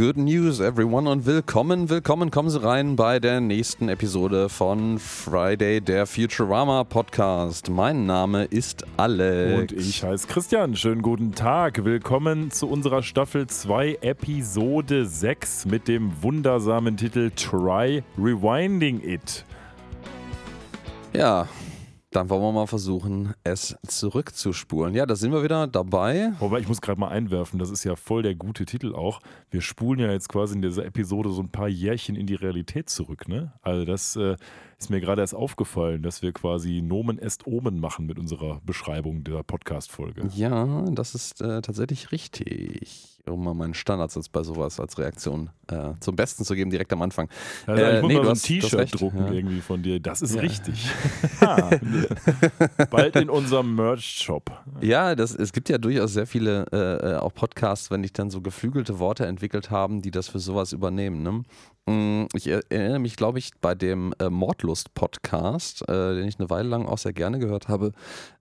good news everyone und willkommen, willkommen, kommen Sie rein bei der nächsten Episode von Friday, der Futurama Podcast. Mein Name ist Alex. Und ich heiße Christian. Schönen guten Tag. Willkommen zu unserer Staffel 2, Episode 6 mit dem wundersamen Titel Try Rewinding It. Ja, dann wollen wir mal versuchen, es zurückzuspulen. Ja, da sind wir wieder dabei. Wobei, ich muss gerade mal einwerfen, das ist ja voll der gute Titel auch. Wir spulen ja jetzt quasi in dieser Episode so ein paar Jährchen in die Realität zurück, ne? Also das äh, ist mir gerade erst aufgefallen, dass wir quasi Nomen est Omen machen mit unserer Beschreibung der Podcast-Folge. Ja, das ist äh, tatsächlich richtig. Um mal meinen Standardsatz bei sowas als Reaktion äh, zum Besten zu geben, direkt am Anfang. Also, ich Äh, muss nee, mal so ein T-Shirt drucken ja. irgendwie von dir. Das ist Ja. richtig. Bald in unserem Merch-Shop. Ja, das, es gibt ja durchaus sehr viele äh, äh, auch Podcasts, wenn die dann so geflügelte Worte entwickelt haben, die das für sowas übernehmen. Ne? Mm, Ich er- erinnere mich, glaube ich, bei dem äh, Mordlust-Podcast, äh, den ich eine Weile lang auch sehr gerne gehört habe.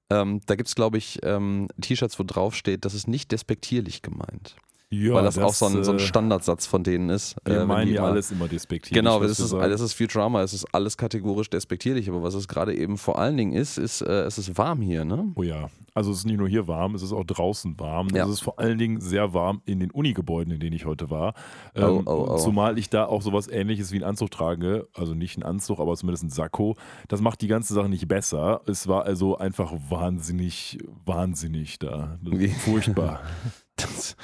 Ähm, da gibt es, glaube ich, ähm, T-Shirts, wo drauf steht, das ist nicht despektierlich gemeint. Ja, weil das, auch so ein, so ein äh, Standardsatz von denen ist. äh, Wir wenn meinen ja alles immer despektierlich. Genau, das ist, das ist Futurama, es ist alles kategorisch despektierlich, aber was es gerade eben vor allen Dingen ist, ist, äh, es ist warm hier, ne? Oh ja, also es ist nicht nur hier warm, es ist auch draußen warm. Ja. Es ist vor allen Dingen sehr warm in den Unigebäuden, in denen ich heute war. Oh, Ähm, oh, oh. Zumal ich da auch sowas ähnliches wie einen Anzug trage, also nicht einen Anzug, aber zumindest ein Sakko. Das macht die ganze Sache nicht besser. Es war also einfach wahnsinnig, wahnsinnig da. Das? Furchtbar. Das,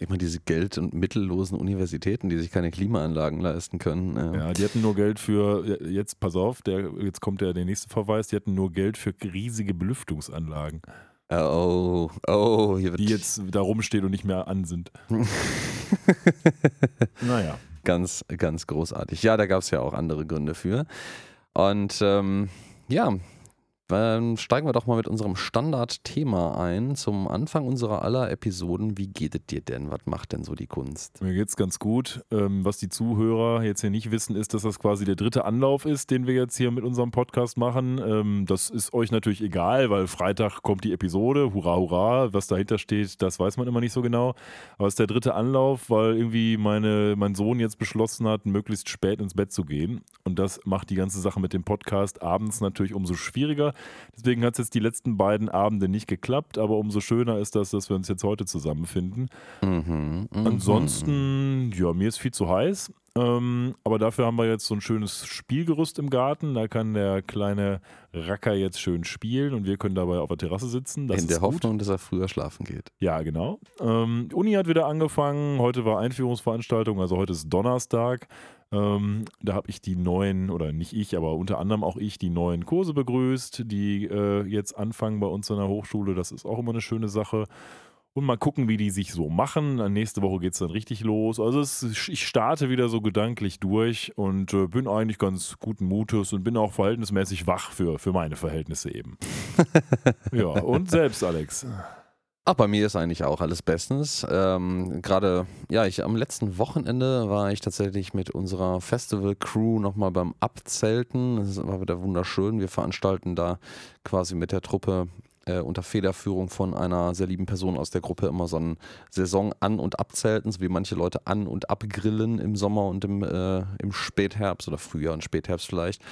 immer diese geld- und mittellosen Universitäten, die sich keine Klimaanlagen leisten können. äh. Ja, die hatten nur Geld für, jetzt pass auf, der, jetzt kommt der, der nächste Verweis, die hatten nur Geld für riesige Belüftungsanlagen, Oh, oh, hier wird die jetzt da rumstehen und nicht mehr an sind. naja. ganz, ganz großartig. Ja, da gab es ja auch andere Gründe für. Und ähm, ja, dann steigen wir doch mal mit unserem Standardthema ein. Zum Anfang unserer aller Episoden. Wie geht es dir denn? Was macht denn so die Kunst? Mir geht's ganz gut. Ähm, was die Zuhörer jetzt hier nicht wissen, ist, dass das quasi der dritte Anlauf ist, den wir jetzt hier mit unserem Podcast machen. Ähm, das ist euch natürlich egal, weil Freitag kommt die Episode. Hurra, hurra. Was dahinter steht, das weiß man immer nicht so genau. Aber es ist der dritte Anlauf, weil irgendwie meine, mein Sohn jetzt beschlossen hat, möglichst spät ins Bett zu gehen. Und das macht die ganze Sache mit dem Podcast abends natürlich umso schwieriger. Deswegen hat es jetzt die letzten beiden Abende nicht geklappt, aber umso schöner ist das, dass wir uns jetzt heute zusammenfinden. Mhm, mhm. Ansonsten, ja, mir ist viel zu heiß. Ähm, aber dafür haben wir jetzt so ein schönes Spielgerüst im Garten. Da kann der kleine Racker jetzt schön spielen und wir können dabei auf der Terrasse sitzen. Das In der gut. Hoffnung, dass er früher schlafen geht. Ja, genau. Ähm, Uni hat wieder angefangen. Heute war Einführungsveranstaltung, also heute ist Donnerstag. Ähm, da habe ich die neuen, oder nicht ich, aber unter anderem auch ich, die neuen Kurse begrüßt, die äh, jetzt anfangen bei uns an der Hochschule. Das ist auch immer eine schöne Sache. Und mal gucken, wie die sich so machen. Nächste Woche geht es dann richtig los. Also es, ich starte wieder so gedanklich durch und äh, bin eigentlich ganz guten Mutes und bin auch verhältnismäßig wach für, für meine Verhältnisse eben. ja, und selbst, Alex. Ach, bei mir ist eigentlich auch alles bestens. Ähm, Gerade, ja, ich am letzten Wochenende war ich tatsächlich mit unserer Festival-Crew nochmal beim Abzelten. Das war wieder wunderschön. Wir veranstalten da quasi mit der Truppe äh, unter Federführung von einer sehr lieben Person aus der Gruppe immer so ein Saison-An- und Abzelten, so wie manche Leute an- und abgrillen im Sommer und im, äh, im Spätherbst oder Frühjahr und Spätherbst vielleicht.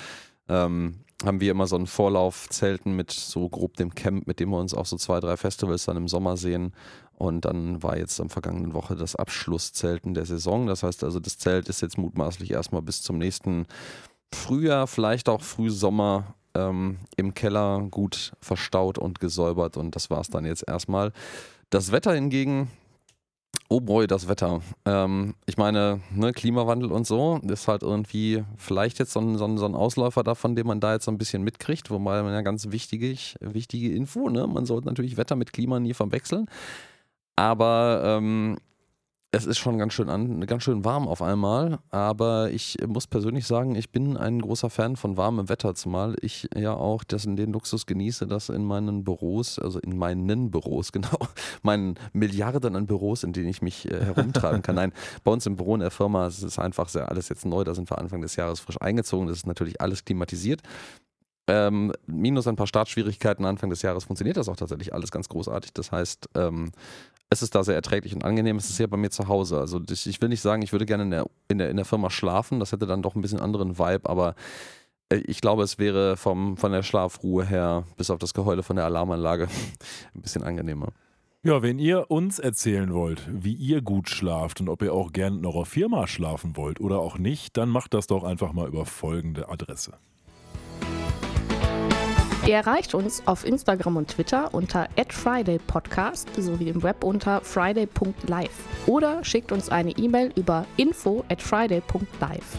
Ähm, haben wir immer so ein Vorlaufzelten mit so grob dem Camp, mit dem wir uns auch so zwei, drei Festivals dann im Sommer sehen. Und dann war jetzt am vergangenen Woche das Abschlusszelten der Saison. Das heißt also, das Zelt ist jetzt mutmaßlich erstmal bis zum nächsten Frühjahr, vielleicht auch Frühsommer ähm, im Keller gut verstaut und gesäubert. Und das war es dann jetzt erstmal. Das Wetter hingegen, oh boy, das Wetter. Ähm, ich meine, ne, Klimawandel und so, ist halt irgendwie vielleicht jetzt so ein, so, ein, so ein Ausläufer davon, den man da jetzt so ein bisschen mitkriegt, wobei man ja ganz wichtig, wichtige Info, ne? Man sollte natürlich Wetter mit Klima nie verwechseln. Aber ähm, es ist schon ganz schön, an, ganz schön warm auf einmal, aber ich muss persönlich sagen, ich bin ein großer Fan von warmem Wetter, zumal ich ja auch das, den Luxus genieße, dass in meinen Büros, also in meinen Büros, genau, meinen Milliarden an Büros, in denen ich mich äh, herumtreiben kann. Nein, bei uns im Büro in der Firma es ist einfach sehr alles jetzt neu, da sind wir Anfang des Jahres frisch eingezogen, das ist natürlich alles klimatisiert. Ähm, minus ein paar Startschwierigkeiten Anfang des Jahres funktioniert das auch tatsächlich alles ganz großartig. Das heißt, ähm, es ist da sehr erträglich und angenehm. Es ist ja bei mir zu Hause. Also ich, ich will nicht sagen, ich würde gerne in der, in, der, in der Firma schlafen. Das hätte dann doch ein bisschen anderen Vibe, aber äh, ich glaube, es wäre vom, von der Schlafruhe her, bis auf das Geheule von der Alarmanlage, ein bisschen angenehmer. Ja, wenn ihr uns erzählen wollt, wie ihr gut schlaft und ob ihr auch gern in eurer Firma schlafen wollt oder auch nicht, dann macht das doch einfach mal über folgende Adresse. Ihr erreicht uns auf Instagram und Twitter unter @fridaypodcast sowie im Web unter friday.live oder schickt uns eine E-Mail über info@friday.live.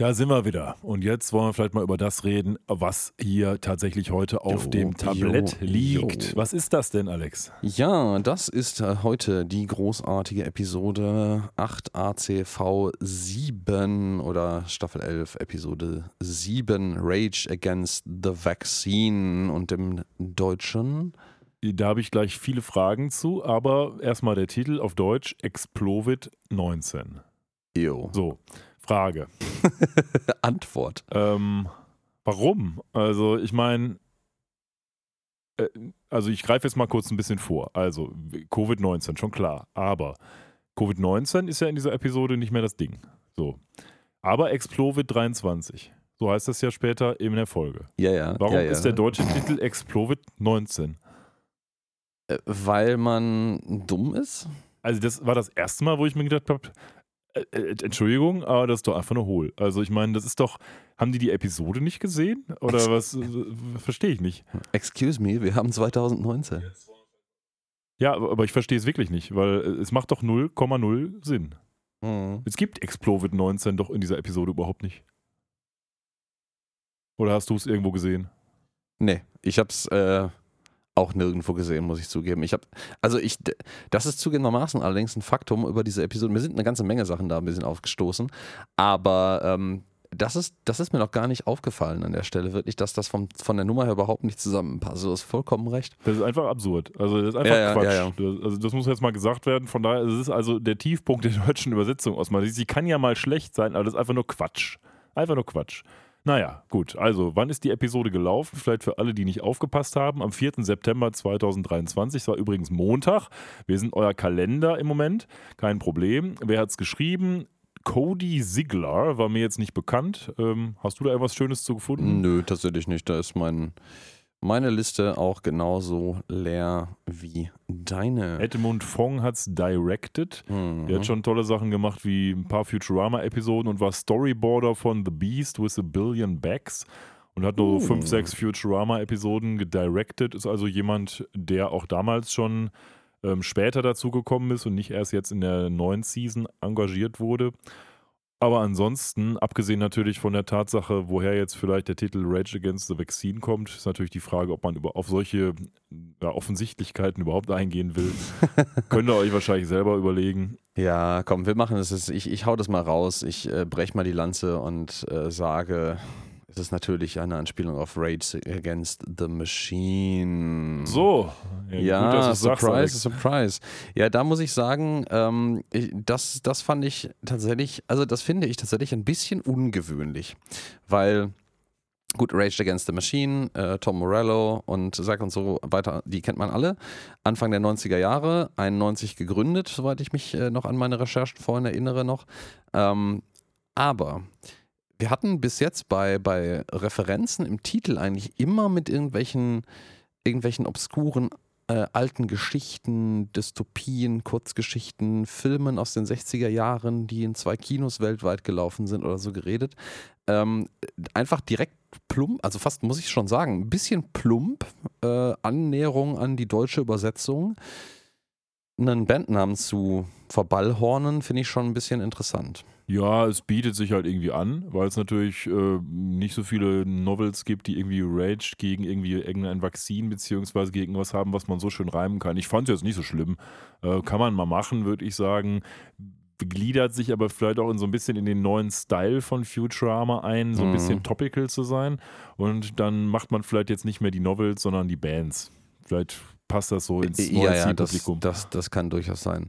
Da sind wir wieder. Und jetzt wollen wir vielleicht mal über das reden, was hier tatsächlich heute auf Jo, dem Tablett jo, liegt. jo. Was ist das denn, Alex? Ja, das ist heute die großartige Episode 8 ACV 7 oder Staffel 11 Episode 7 Rage Against the Vaccine und im Deutschen Da habe ich gleich viele Fragen zu, aber erstmal der Titel auf Deutsch: Explovid 19. Eo. So, Frage. Antwort. Ähm, warum? Also, ich meine, äh, also ich greife jetzt mal kurz ein bisschen vor. Also, Covid-19, schon klar. Aber Covid-19 ist ja in dieser Episode nicht mehr das Ding. So. Aber Explovid 23. So heißt das ja später in der Folge. Ja, ja. Warum ja, ja. ist der deutsche Titel Explovid 19? Äh, Weil man dumm ist? Also, das war das erste Mal, wo ich mir gedacht habe, Entschuldigung, aber das ist doch einfach nur hohl. Also, ich meine, das ist doch, haben die die Episode nicht gesehen? Oder was? äh, Verstehe ich nicht. Excuse me, wir haben 2019. Ja, aber ich verstehe es wirklich nicht, weil äh, es macht doch 0,0 Sinn. Mhm. Es gibt Explovid 19 doch in dieser Episode überhaupt nicht. Oder hast du es irgendwo gesehen? Nee, ich hab's äh, auch nirgendwo gesehen, muss ich zugeben. Ich hab, also ich, das ist zugegebenermaßen allerdings ein Faktum über diese Episode. Mir sind eine ganze Menge Sachen da ein bisschen aufgestoßen, aber ähm, das ist, das ist mir noch gar nicht aufgefallen an der Stelle, wirklich, dass das vom, von der Nummer her überhaupt nicht zusammenpasst. Du hast vollkommen recht. Das ist einfach absurd. Also das ist einfach Ja, ja, Quatsch. ja, ja. Das, also das muss jetzt mal gesagt werden. Von daher, es ist also der Tiefpunkt der deutschen Übersetzung aus meiner Sicht. Sie kann ja mal schlecht sein, aber das ist einfach nur Quatsch. Einfach nur Quatsch. Naja, gut. Also, wann ist die Episode gelaufen? Vielleicht für alle, die nicht aufgepasst haben. Am 4. September 2023. Es war übrigens Montag. Wir sind euer Kalender im Moment. Kein Problem. Wer hat es geschrieben? Cody Ziegler war mir jetzt nicht bekannt. Ähm, hast du da etwas Schönes zu gefunden? Nö, tatsächlich nicht. Da ist mein, meine Liste auch genauso leer wie deine. Edmund Fong hat es directed. Mhm. Der hat schon tolle Sachen gemacht, wie ein paar Futurama-Episoden und war Storyboarder von The Beast with a Billion Backs und hat nur Uh. fünf, sechs Futurama-Episoden gedirected. Ist also jemand, der auch damals schon ähm, später dazu gekommen ist und nicht erst jetzt in der neuen Season engagiert wurde. Aber ansonsten, abgesehen natürlich von der Tatsache, woher jetzt vielleicht der Titel Rage Against the Vaccine kommt, ist natürlich die Frage, ob man über, auf solche ja, Offensichtlichkeiten überhaupt eingehen will. Könnt ihr euch wahrscheinlich selber überlegen. Ja, komm, wir machen es. jetzt. Ich, ich hau das mal raus. Ich äh, brech mal die Lanze und äh, sage, es ist natürlich eine Anspielung auf Rage Against the Machine. So, Ja, gut, du's sagst, surprise, Alex. surprise. Ja, da muss ich sagen, ähm, ich, das, das fand ich tatsächlich, also das finde ich tatsächlich ein bisschen ungewöhnlich, weil gut, Rage Against the Machine, äh, Tom Morello und Zack und so weiter, die kennt man alle. Anfang der 90er Jahre, 91 gegründet, soweit ich mich äh, noch an meine Recherchen vorhin erinnere noch. Ähm, aber wir hatten bis jetzt bei, bei Referenzen im Titel eigentlich immer mit irgendwelchen, irgendwelchen obskuren äh, alten Geschichten, Dystopien, Kurzgeschichten, Filmen aus den 60er Jahren, die in zwei Kinos weltweit gelaufen sind oder so geredet. Ähm, einfach direkt plump, also fast muss ich schon sagen, ein bisschen plump, äh, Annäherung an die deutsche Übersetzung. Einen Bandnamen zu verballhornen, finde ich schon ein bisschen interessant. Ja, es bietet sich halt irgendwie an, weil es natürlich äh, nicht so viele Novels gibt, die irgendwie Rage gegen irgendwie irgendein Vakzin beziehungsweise gegen was haben, was man so schön reimen kann. Ich fand es jetzt nicht so schlimm. Äh, kann man mal machen, würde ich sagen. Gliedert sich aber vielleicht auch in so ein bisschen in den neuen Style von Futurama ein, so ein Mhm. bisschen topical zu sein. Und dann macht man vielleicht jetzt nicht mehr die Novels, sondern die Bands. Vielleicht passt das so ins neue ja, ja, das, Zielpublikum. das, das kann durchaus sein.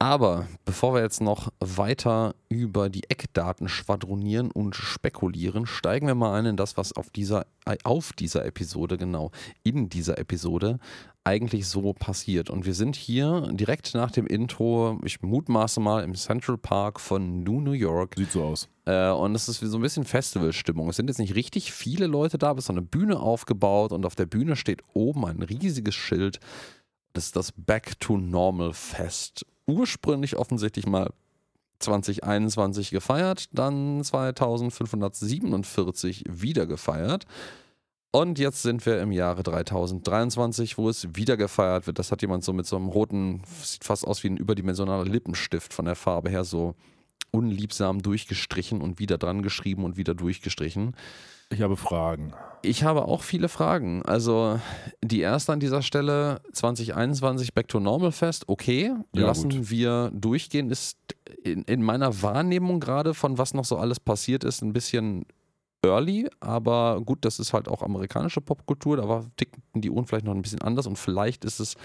Aber bevor wir jetzt noch weiter über die Eckdaten schwadronieren und spekulieren, steigen wir mal ein in das, was auf dieser, äh, auf dieser Episode, genau, in dieser Episode eigentlich so passiert. Und wir sind hier direkt nach dem Intro, ich mutmaße mal, im Central Park von New New York. Sieht so aus. Äh, und es ist so ein bisschen Festivalstimmung. Es sind jetzt nicht richtig viele Leute da, aber es ist so eine Bühne aufgebaut und auf der Bühne steht oben ein riesiges Schild. Das ist das Back to Normal Fest. Ursprünglich offensichtlich mal 2021 gefeiert, dann 2547 wieder gefeiert. Und jetzt sind wir im Jahre 3023, wo es wieder gefeiert wird. Das hat jemand so mit so einem roten, sieht fast aus wie ein überdimensionaler Lippenstift von der Farbe her, so unliebsam durchgestrichen und wieder dran geschrieben und wieder durchgestrichen. Ich habe Fragen. Ich habe auch viele Fragen. Also die erste an dieser Stelle, 2021 Back to Normal Fest, okay, Ja, lassen gut. wir durchgehen, ist in, in meiner Wahrnehmung gerade von was noch so alles passiert ist, ein bisschen early, aber gut, das ist halt auch amerikanische Popkultur, da war, ticken die Uhren vielleicht noch ein bisschen anders und vielleicht ist es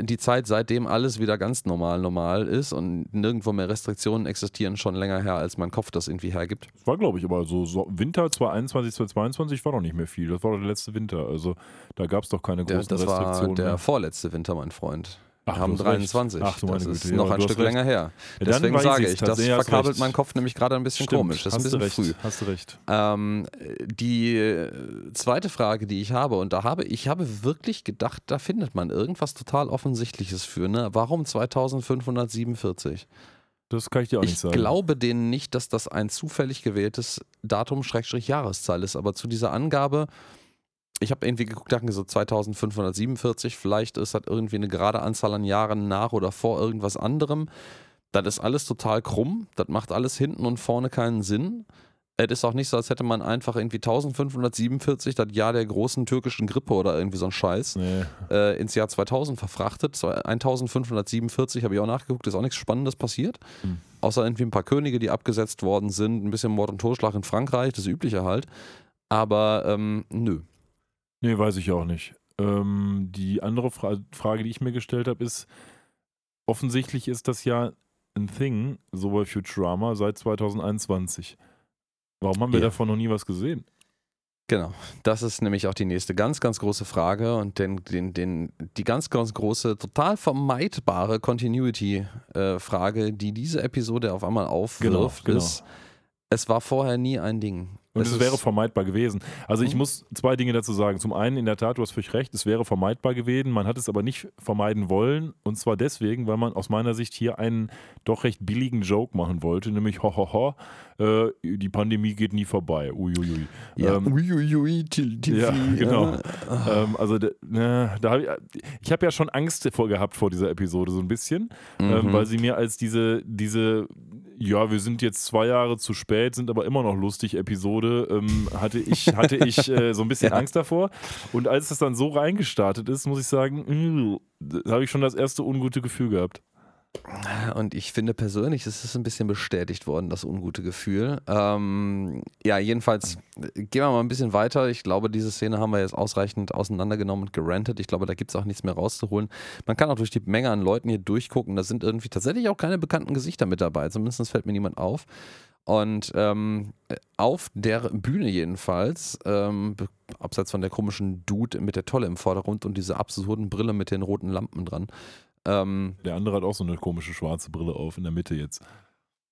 die Zeit, seitdem alles wieder ganz normal normal ist und nirgendwo mehr Restriktionen existieren, schon länger her, als mein Kopf das irgendwie hergibt. Das war, glaube ich, aber so, so Winter 2021, 2022 war doch nicht mehr viel. Das war doch der letzte Winter. Also da gab es doch keine großen das war Restriktionen. der mehr. vorletzte Winter, mein Freund. Wir Ach, haben du hast recht. 23. Ach, du das ist Güte. noch ein Stück recht. länger her. Ja, Deswegen sage ich, das verkabelt recht. mein Kopf nämlich gerade ein bisschen Stimmt, komisch. Das ist ein bisschen früh. Hast du recht. Ähm, die äh, zweite Frage, die ich habe, und da habe ich habe wirklich gedacht, da findet man irgendwas total Offensichtliches für. Ne? Warum 2547? Das kann ich dir auch nicht Ich sagen. glaube denen nicht, dass das ein zufällig gewähltes Datum-Jahreszahl ist, aber zu dieser Angabe, ich habe irgendwie geguckt, dachte so 2547, vielleicht ist das irgendwie eine gerade Anzahl an Jahren nach oder vor irgendwas anderem. Das ist alles total krumm, das macht alles hinten und vorne keinen Sinn. Es ist auch nicht so, als hätte man einfach irgendwie 1547, das Jahr der großen türkischen Grippe oder irgendwie so ein Scheiß, Nee. äh, ins Jahr 2000 verfrachtet. Zwei- 1547 habe ich auch nachgeguckt, ist auch nichts Spannendes passiert. Hm. Außer irgendwie ein paar Könige, die abgesetzt worden sind, ein bisschen Mord und Totschlag in Frankreich, das übliche halt. Aber ähm, nö. Nee, weiß ich auch nicht. Ähm, die andere Fra Frage, die ich mir gestellt habe, ist: Offensichtlich ist das ja ein Thing, so bei Futurama, seit 2021. Warum haben wir Ja. davon noch nie was gesehen? Genau, das ist nämlich auch die nächste ganz, ganz große Frage und den, den, den, die ganz, ganz große, total vermeidbare Continuity-Frage, die diese Episode auf einmal aufwirft, Genau, genau. ist, es war vorher nie ein Ding. Und es, wäre vermeidbar gewesen. Also ich Mhm. muss zwei Dinge dazu sagen. Zum einen, in der Tat, du hast völlig recht, es wäre vermeidbar gewesen. Man hat es aber nicht vermeiden wollen. Und zwar deswegen, weil man aus meiner Sicht hier einen doch recht billigen Joke machen wollte, nämlich hohoho, äh, die Pandemie geht nie vorbei. Uiuiui. Ja, Ähm, uiuiui, til- til- ja, genau. äh, Ähm, also da, ne, da hab ich, ich habe ja schon Angst vor gehabt vor dieser Episode so ein bisschen, ähm, mhm. weil sie mir als diese, diese, ja, wir sind jetzt zwei Jahre zu spät, sind aber immer noch lustig Episode, ähm, hatte ich, hatte ich äh, so ein bisschen Ja. Angst davor. Und als es dann so reingestartet ist, muss ich sagen, da habe ich schon das erste ungute Gefühl gehabt. Und ich finde persönlich, es ist ein bisschen bestätigt worden, das ungute Gefühl. Ähm, ja, jedenfalls äh, gehen wir mal ein bisschen weiter. Ich glaube, diese Szene haben wir jetzt ausreichend auseinandergenommen und gerantet. Ich glaube, da gibt es auch nichts mehr rauszuholen. Man kann auch durch die Menge an Leuten hier durchgucken. Da sind irgendwie tatsächlich auch keine bekannten Gesichter mit dabei. Zumindest fällt mir niemand auf. Und ähm, auf der Bühne jedenfalls, ähm, abseits von der komischen Dude mit der Tolle im Vordergrund und dieser absurden Brille mit den roten Lampen dran, ähm, Der andere hat auch so eine komische schwarze Brille auf in der Mitte jetzt.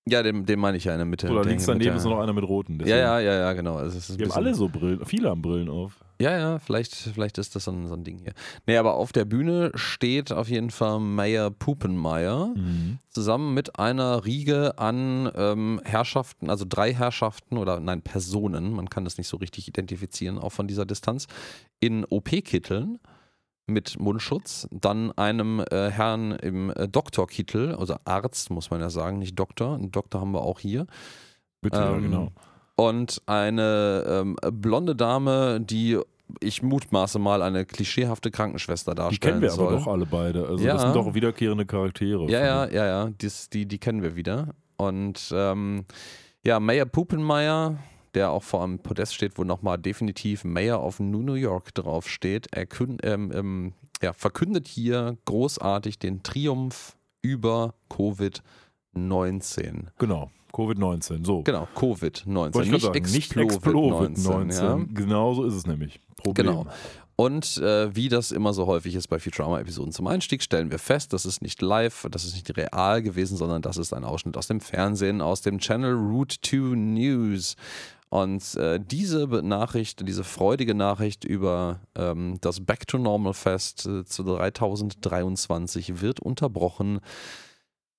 Ja, den, den meine ich ja in der Mitte. Oder Der links daneben ist noch einer mit roten. Ja, deswegen- ja, ja, ja, genau. Also es ist Die haben alle so Brillen, viele haben Brillen auf. Ja, ja, vielleicht, vielleicht ist das so ein, so ein Ding hier. Nee, aber auf der Bühne steht auf jeden Fall Mayor Pupenmeier Mhm. zusammen mit einer Riege an ähm, Herrschaften, also drei Herrschaften oder nein, Personen, man kann das nicht so richtig identifizieren, auch von dieser Distanz, in OP-Kitteln mit Mundschutz, dann einem äh, Herrn im äh, Doktorkittel, also Arzt muss man ja sagen, nicht Doktor, einen Doktor haben wir auch hier. Bitte, Ähm, genau. und eine ähm, blonde Dame, die ich mutmaße mal eine klischeehafte Krankenschwester Die darstellen kennen wir soll. aber doch alle beide. Also Ja. das sind doch wiederkehrende Charaktere. Ja, ja, ja, ja, dies, die, die kennen wir wieder. Und ähm, ja, Mayor Pupenmeier, der auch vor einem Podest steht, wo nochmal definitiv Mayor of New York draufsteht, er kün- ähm, ähm, ja, verkündet hier großartig den Triumph über Covid-19. Genau. Covid-19. So. Genau, Covid-19. Wollte ich gerade sagen, nicht Explovid-19. Ja? Genau so ist es nämlich. Problem. Genau. Und äh, wie das immer so häufig ist bei Futurama-Episoden zum Einstieg, stellen wir fest, das ist nicht live, das ist nicht real gewesen, sondern das ist ein Ausschnitt aus dem Fernsehen, aus dem Channel Route 2 News. Und äh, diese Nachricht, diese freudige Nachricht über ähm, das Back to Normal Fest äh, zu 3023 wird unterbrochen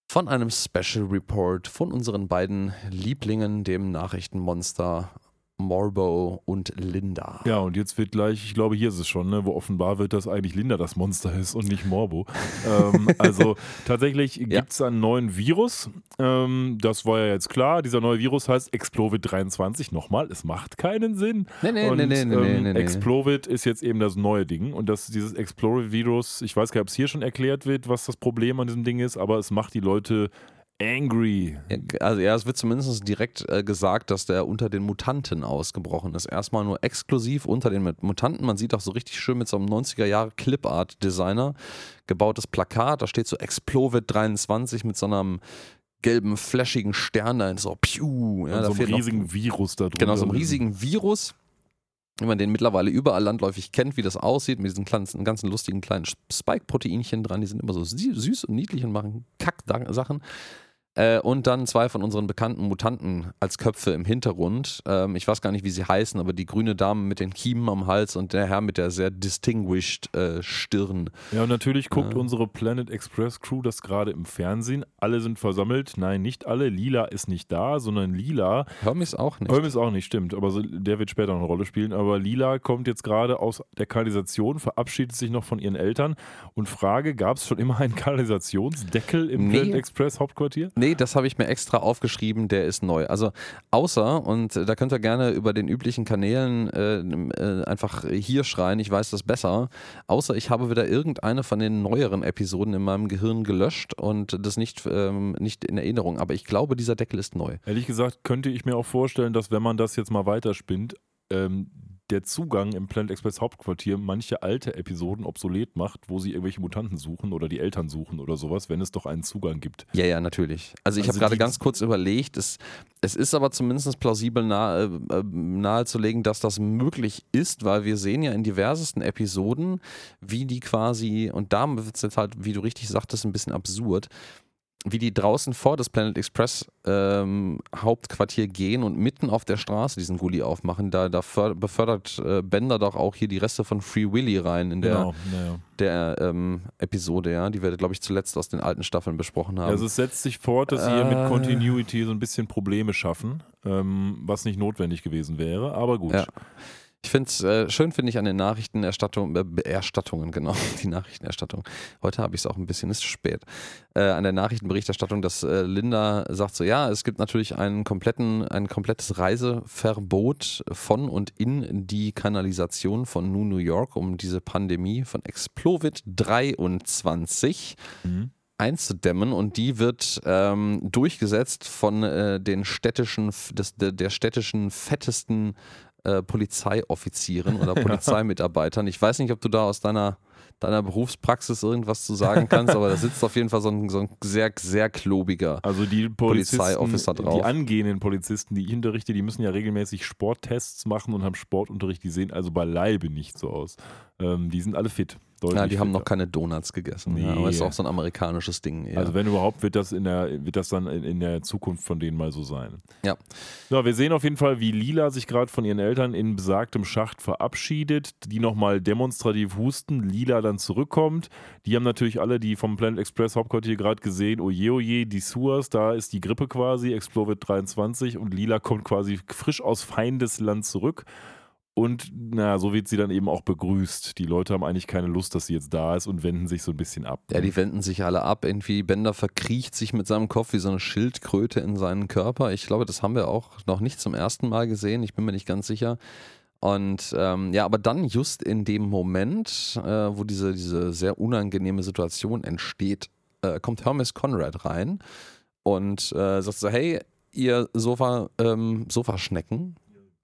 von einem Special Report von unseren beiden Lieblingen, dem Nachrichtenmonster Morbo und Linda. Ja, und jetzt wird gleich, ich glaube, hier ist es schon, ne, wo offenbar wird, dass eigentlich Linda das Monster ist und nicht Morbo. ähm, also tatsächlich gibt es einen neuen Virus. Ähm, das war ja jetzt klar. Dieser neue Virus heißt Explovid 23. Nochmal, es macht keinen Sinn. Nee, nee, und, nee, nee, nee, ähm, nee, nee. Explovid ist jetzt eben das neue Ding. Und das, dieses Explovid-Virus, ich weiß gar nicht, ob es hier schon erklärt wird, was das Problem an diesem Ding ist, aber es macht die Leute angry. Also ja, es wird zumindest direkt äh, gesagt, dass der unter den Mutanten ausgebrochen ist. Erstmal nur exklusiv unter den Mutanten. Man sieht auch so richtig schön mit so einem 90er Jahre Clipart-Designer gebautes Plakat. Da steht so Explovid 23 mit so einem gelben, flashigen Stern da so Piu. Ja, so einem fehlt noch- riesigen Virus da drin. Genau, so einem riesigen Virus, wie man den mittlerweile überall landläufig kennt, wie das aussieht, mit diesen ganzen, ganzen lustigen kleinen Spike-Proteinchen dran, die sind immer so sü- süß und niedlich und machen Kack-Sachen. Äh, und dann zwei von unseren bekannten Mutanten als Köpfe im Hintergrund. Ähm, ich weiß gar nicht, wie sie heißen, aber die grüne Dame mit den Kiemen am Hals und der Herr mit der sehr distinguished äh, Stirn. Ja, und natürlich guckt Ja. unsere Planet Express Crew das gerade im Fernsehen. Alle sind versammelt. Nein, nicht alle. Lila ist nicht da, sondern Lila. Hermes auch nicht. Ist auch nicht, stimmt, aber der wird später noch eine Rolle spielen. Aber Lila kommt jetzt gerade aus der Kanalisation, verabschiedet sich noch von ihren Eltern und Frage: Gab es schon immer einen Kanalisationsdeckel im Nee. Planet Express Hauptquartier? Nee, das habe ich mir extra aufgeschrieben, der ist neu. Also außer, und da könnt ihr gerne über den üblichen Kanälen äh, äh, einfach hier schreien, ich weiß das besser, außer ich habe wieder irgendeine von den neueren Episoden in meinem Gehirn gelöscht und das nicht, ähm, nicht in Erinnerung. Aber ich glaube, dieser Deckel ist neu. Ehrlich gesagt könnte ich mir auch vorstellen, dass wenn man das jetzt mal weiterspinnt, ähm, der Zugang im Planet Express Hauptquartier manche alte Episoden obsolet macht, wo sie irgendwelche Mutanten suchen oder die Eltern suchen oder sowas, wenn es doch einen Zugang gibt. Ja, ja, natürlich. Also ich Also habe gerade ganz kurz überlegt, es, es ist aber zumindest plausibel nahe, äh, nahezulegen, dass das möglich ist, weil wir sehen ja in diversesten Episoden, wie die quasi, und da wird es jetzt halt, wie du richtig sagtest, ein bisschen absurd, wie die draußen vor das Planet Express ähm, Hauptquartier gehen und mitten auf der Straße diesen Gully aufmachen. Da, da för- befördert äh, Bender doch auch hier die Reste von Free Willy rein in der, Genau, naja. der ähm, Episode, ja, die wir, glaube ich, zuletzt aus den alten Staffeln besprochen haben. Also es setzt sich fort, dass sie hier mit Äh. Continuity so ein bisschen Probleme schaffen, ähm, was nicht notwendig gewesen wäre, aber gut. Ja. Ich finde es äh, schön, finde ich an den Nachrichtenerstattungen, äh, Erstattungen, genau, die Nachrichtenerstattung. Heute habe ich es auch ein bisschen, ist spät. Äh, an der Nachrichtenberichterstattung, dass äh, Linda sagt so, ja, es gibt natürlich einen kompletten, ein komplettes Reiseverbot von und in die Kanalisation von New New York, um diese Pandemie von Explovid 23 Mhm. einzudämmen und die wird ähm, durchgesetzt von äh, den städtischen, des, der, der städtischen fettesten äh, Polizeioffizieren oder Polizeimitarbeitern. Ich weiß nicht, ob du da aus deiner, deiner Berufspraxis irgendwas zu sagen kannst, aber da sitzt auf jeden Fall so ein, so ein sehr, sehr klobiger. Also die Polizeiofficer drauf. die angehenden Polizisten, die ich unterrichte, die müssen ja regelmäßig Sporttests machen und haben Sportunterricht. Die sehen also beileibe nicht so aus. Ähm, die sind alle fit. Deutlich Ja, die haben noch keine Donuts gegessen. Ja, Nee. aber ist auch so ein amerikanisches Ding. eher. Also wenn überhaupt, wird das, in der, wird das dann in, in der Zukunft von denen mal so sein. Ja. So, wir sehen auf jeden Fall, wie Lila sich gerade von ihren Eltern in besagtem Schacht verabschiedet, die nochmal demonstrativ husten, Lila dann zurückkommt. Die haben natürlich alle, die vom Planet Express Hauptquartier gerade gesehen, oje, oje, die Suas, da ist die Grippe quasi, Explovid 23 und Lila kommt quasi frisch aus Feindesland zurück. Und na, so wird sie dann eben auch begrüßt. Die Leute haben eigentlich keine Lust, dass sie jetzt da ist und wenden sich so ein bisschen ab. Ja, die wenden sich alle ab. Irgendwie Bender verkriecht sich mit seinem Kopf wie so eine Schildkröte in seinen Körper. Ich glaube, das haben wir auch noch nicht zum ersten Mal gesehen. Ich bin mir nicht ganz sicher. Und ähm, ja, aber dann just in dem Moment, äh, wo diese, diese sehr unangenehme Situation entsteht, äh, kommt Hermes Conrad rein und äh, sagt so, hey, ihr Sofa, ähm, Sofaschnecken.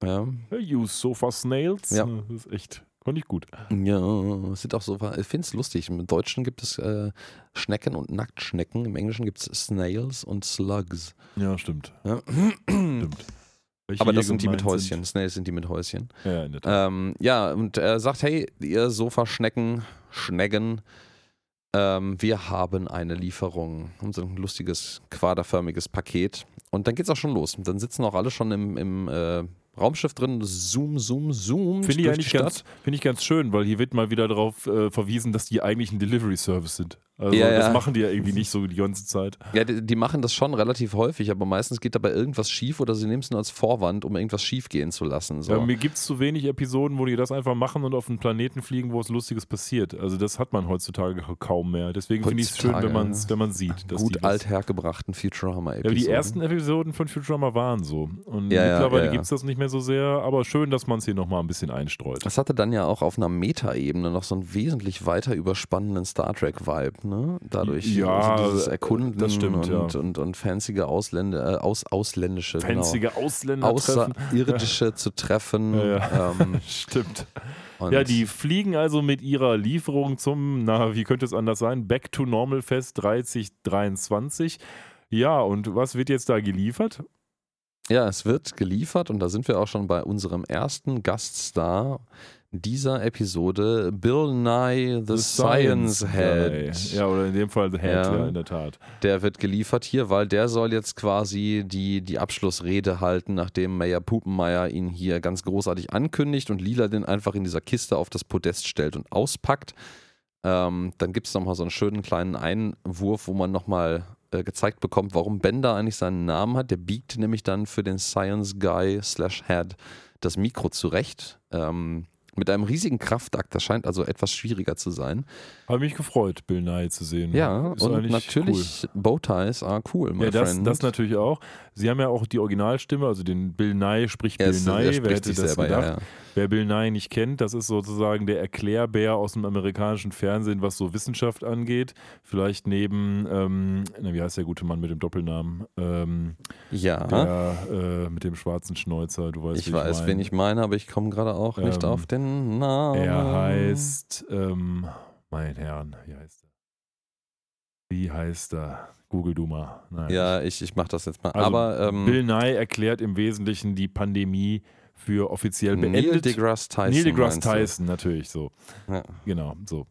Ja, you sofa snails. Ja. Das ist echt Fand ich gut. Ja, es sind auch so, ich finde es lustig. Im Deutschen gibt es äh, Schnecken und Nacktschnecken. Im Englischen gibt es Snails und Slugs. Ja, stimmt. Ja. stimmt. Welche Aber das sind die mit Häuschen. Snails sind die mit Häuschen. Sind. Ja, in der Tat. Ähm, ja, und er sagt, hey, ihr Sofaschnecken, Schnecken, ähm, wir haben eine Lieferung. Haben so ein lustiges, quaderförmiges Paket. Und dann geht's auch schon los. Dann sitzen auch alle schon im, im äh, Raumschiff drin. Zoom, zoom, zoom. Finde ich eigentlich ganz, finde ich ganz schön, weil hier wird mal wieder darauf äh, verwiesen, dass die eigentlich ein Delivery Service sind. Also Ja, das ja. machen die ja irgendwie nicht so die ganze Zeit. Ja, die, die machen das schon relativ häufig, aber meistens geht dabei irgendwas schief oder sie nehmen es nur als Vorwand, um irgendwas schief gehen zu lassen. So. Ja, mir gibt es zu wenig Episoden, wo die das einfach machen und auf einen Planeten fliegen, wo was Lustiges passiert. Also das hat man heutzutage kaum mehr. Deswegen finde ich es schön, wenn man es wenn man's sieht. Gut Ja, aber Futurama-Episoden. die ersten Episoden von Futurama waren so. Und Ja, ja, mittlerweile ja, ja. gibt es das nicht mehr so sehr, aber schön, dass man es hier nochmal ein bisschen einstreut. Das hatte dann ja auch auf einer Meta-Ebene noch so einen wesentlich weiter überspannenden Star Trek-Vibe, ne? Dadurch Ja, also dieses Erkunden das stimmt, und, ja. und, und fanzige Ausländer, äh, aus, ausländische, Ausländer genau, treffen. Außerirdische zu treffen. Ja. Ähm, Stimmt. und Ja, die fliegen also mit ihrer Lieferung zum, na, wie könnte es anders sein? Back to Normal Fest 3023. Ja, und was wird jetzt da geliefert? Ja, es wird geliefert und da sind wir auch schon bei unserem ersten Gaststar dieser Episode, Bill Nye, the, Science, Head. Guy. Ja, oder in dem Fall The Head, Ja. ja, in der Tat. Der wird geliefert hier, weil der soll jetzt quasi die, die Abschlussrede halten, nachdem Mayor Pupenmeier ihn hier ganz großartig ankündigt und Lila den einfach in dieser Kiste auf das Podest stellt und auspackt. Ähm, dann gibt es nochmal so einen schönen kleinen Einwurf, wo man nochmal äh, gezeigt bekommt, warum Bender eigentlich seinen Namen hat. Der biegt nämlich dann für den Science Guy slash Head das Mikro zurecht. Ähm, mit einem riesigen Kraftakt. Das scheint also etwas schwieriger zu sein. Habe mich gefreut, Bill Nye zu sehen. Ja, Ist und natürlich Bowties are cool, my Ja, das, friend. das natürlich auch. Sie haben ja auch die Originalstimme, also den Bill Nye spricht Bill Nye. er Wer hätte sich das selber, gedacht? ja, ja. Wer Bill Nye nicht kennt, das ist sozusagen der Erklärbär aus dem amerikanischen Fernsehen, was so Wissenschaft angeht. Vielleicht neben, ähm, na, wie heißt der gute Mann mit dem Doppelnamen? Ähm, Ja, der äh, mit dem schwarzen Schnäuzer, du weißt ich weiß, meine. wen ich meine, aber ich komme gerade auch nicht Ähm, auf den Namen. Er heißt, ähm, mein Herrn, wie heißt er? Wie heißt er? Google du mal. Nein. Ja, ich, ich mache das jetzt mal. Also, aber ähm, Bill Nye erklärt im Wesentlichen die Pandemie für offiziell Neil beendet. deGrasse Tyson. Neil deGrasse? Tyson, natürlich so. Ja. Genau, so.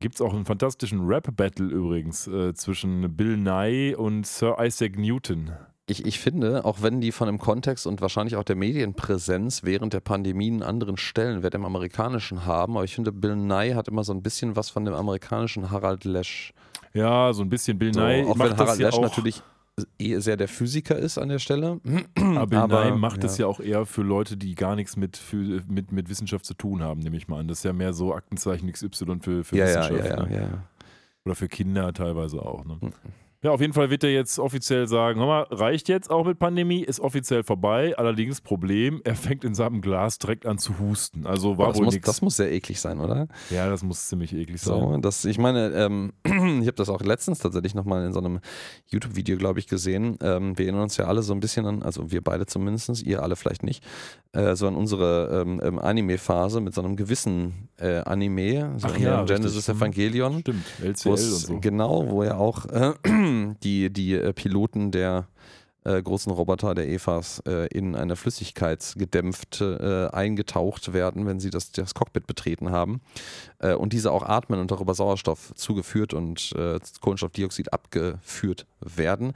Gibt es auch einen fantastischen Rap-Battle übrigens äh, zwischen Bill Nye und Sir Isaac Newton. Ich, ich finde, auch wenn die von dem Kontext und wahrscheinlich auch der Medienpräsenz während der Pandemie einen anderen Stellenwert im Amerikanischen haben, aber ich finde, Bill Nye hat immer so ein bisschen was von dem amerikanischen Harald Lesch. Ja, so ein bisschen Bill So, Nye. auch macht wenn das Harald Lesch auch, natürlich eh sehr der Physiker ist an der Stelle. Aber Bill aber, Nye macht ja. es ja auch eher für Leute, die gar nichts mit, mit, mit Wissenschaft zu tun haben, nehme ich mal an. Das ist ja mehr so Aktenzeichen XY für, für Ja, Wissenschaft. ja, ne? ja. Oder für Kinder teilweise auch. Ne? Ja, auf jeden Fall wird er jetzt offiziell sagen, hör mal, reicht jetzt auch mit Pandemie, ist offiziell vorbei. Allerdings Problem, er fängt in seinem Glas direkt an zu husten. Also war das, wohl muss, nichts. das muss sehr eklig sein, oder? Ja, das muss ziemlich eklig sein. So, das, ich meine, ähm, ich habe das auch letztens tatsächlich nochmal in so einem YouTube-Video, glaube ich, gesehen. Ähm, wir erinnern uns ja alle so ein bisschen an, also wir beide zumindest, ihr alle vielleicht nicht, äh, so an unsere ähm, ähm, Anime-Phase mit so einem gewissen äh, Anime, so Ach ja, Genesis richtig. Mhm. Evangelion. Stimmt, LCL und so. Genau, wo ja auch äh, die, die äh, Piloten der äh, großen Roboter der EVAs äh, in eine Flüssigkeitsgedämpfte äh, eingetaucht werden, wenn sie das, das Cockpit betreten haben. Und diese auch atmen und darüber Sauerstoff zugeführt und Kohlenstoffdioxid abgeführt werden.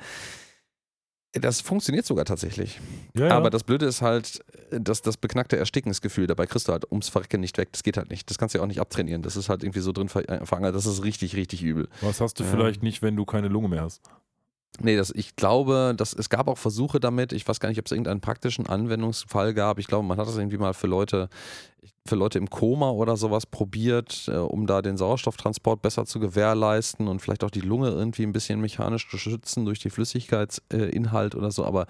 Das funktioniert sogar tatsächlich. Ja, ja. Aber das Blöde ist halt, dass das beknackte Erstickensgefühl, dabei kriegst du halt ums Verrecken nicht weg. Das geht halt nicht. Das kannst du ja auch nicht abtrainieren. Das ist halt irgendwie so drin äh, verankert. Das ist richtig, richtig übel. Was hast du Ja. vielleicht nicht, wenn du keine Lunge mehr hast? Nee, das, ich glaube, dass, es gab auch Versuche damit. Ich weiß gar nicht, ob es irgendeinen praktischen Anwendungsfall gab. Ich glaube, man hat das irgendwie mal für Leute, für Leute im Koma oder sowas probiert, äh, um da den Sauerstofftransport besser zu gewährleisten und vielleicht auch die Lunge irgendwie ein bisschen mechanisch zu schützen durch die Flüssigkeitsinhalt oder so. Aber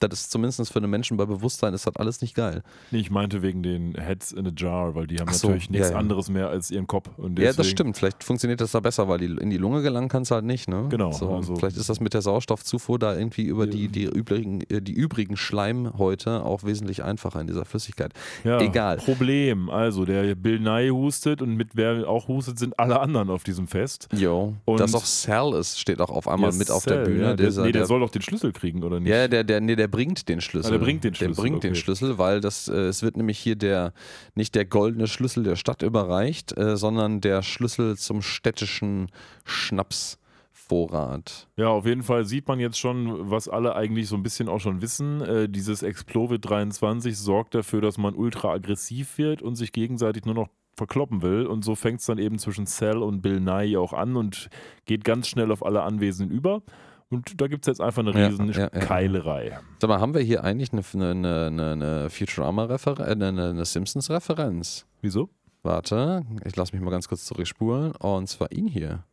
Das ist zumindest für einen Menschen bei Bewusstsein ist das alles nicht geil. Nee, ich meinte wegen den Heads in a Jar, weil die haben so, natürlich nichts ja, ja. anderes mehr als ihren Kopf. Und Ja, das stimmt. Vielleicht funktioniert das da besser, weil die in die Lunge gelangen kannst halt nicht, ne? Genau, So, also- vielleicht ist das mit der Sauerstoffzufuhr da irgendwie über Ja. die, die, übrigen, äh, die übrigen Schleimhäute auch wesentlich einfacher in dieser Flüssigkeit. Egal. Problem. Also, der Bill Nye hustet und mit wer auch hustet, sind alle anderen auf diesem Fest. Jo. Und- Dass auch Sal ist, steht auch auf einmal mit auf der Bühne. Der, Dieser- nee, der, der- soll doch den Schlüssel kriegen, oder nicht? Ja, der, der, nee, der bringt den Schlüssel. Ah, der bringt den Der Schlüssel, bringt den okay. Schlüssel, weil das, äh, es wird nämlich hier der, nicht der goldene Schlüssel der Stadt überreicht, äh, sondern der Schlüssel zum städtischen Schnapsvorrat. Ja, auf jeden Fall sieht man jetzt schon, was alle eigentlich so ein bisschen auch schon wissen. Äh, dieses Explovid 23 sorgt dafür, dass man ultra aggressiv wird und sich gegenseitig nur noch verkloppen will. Und so fängt es dann eben zwischen Cell und Bill Nye auch an und geht ganz schnell auf alle Anwesenden über. Und da gibt es jetzt einfach eine Ja, riesen ja, ja. Keilerei. Sag mal, haben wir hier eigentlich eine, eine, eine, eine Futurama-Referenz, eine, eine, eine Simpsons-Referenz? Wieso? Warte, ich lasse mich mal ganz kurz zurückspulen. Und zwar ihn hier.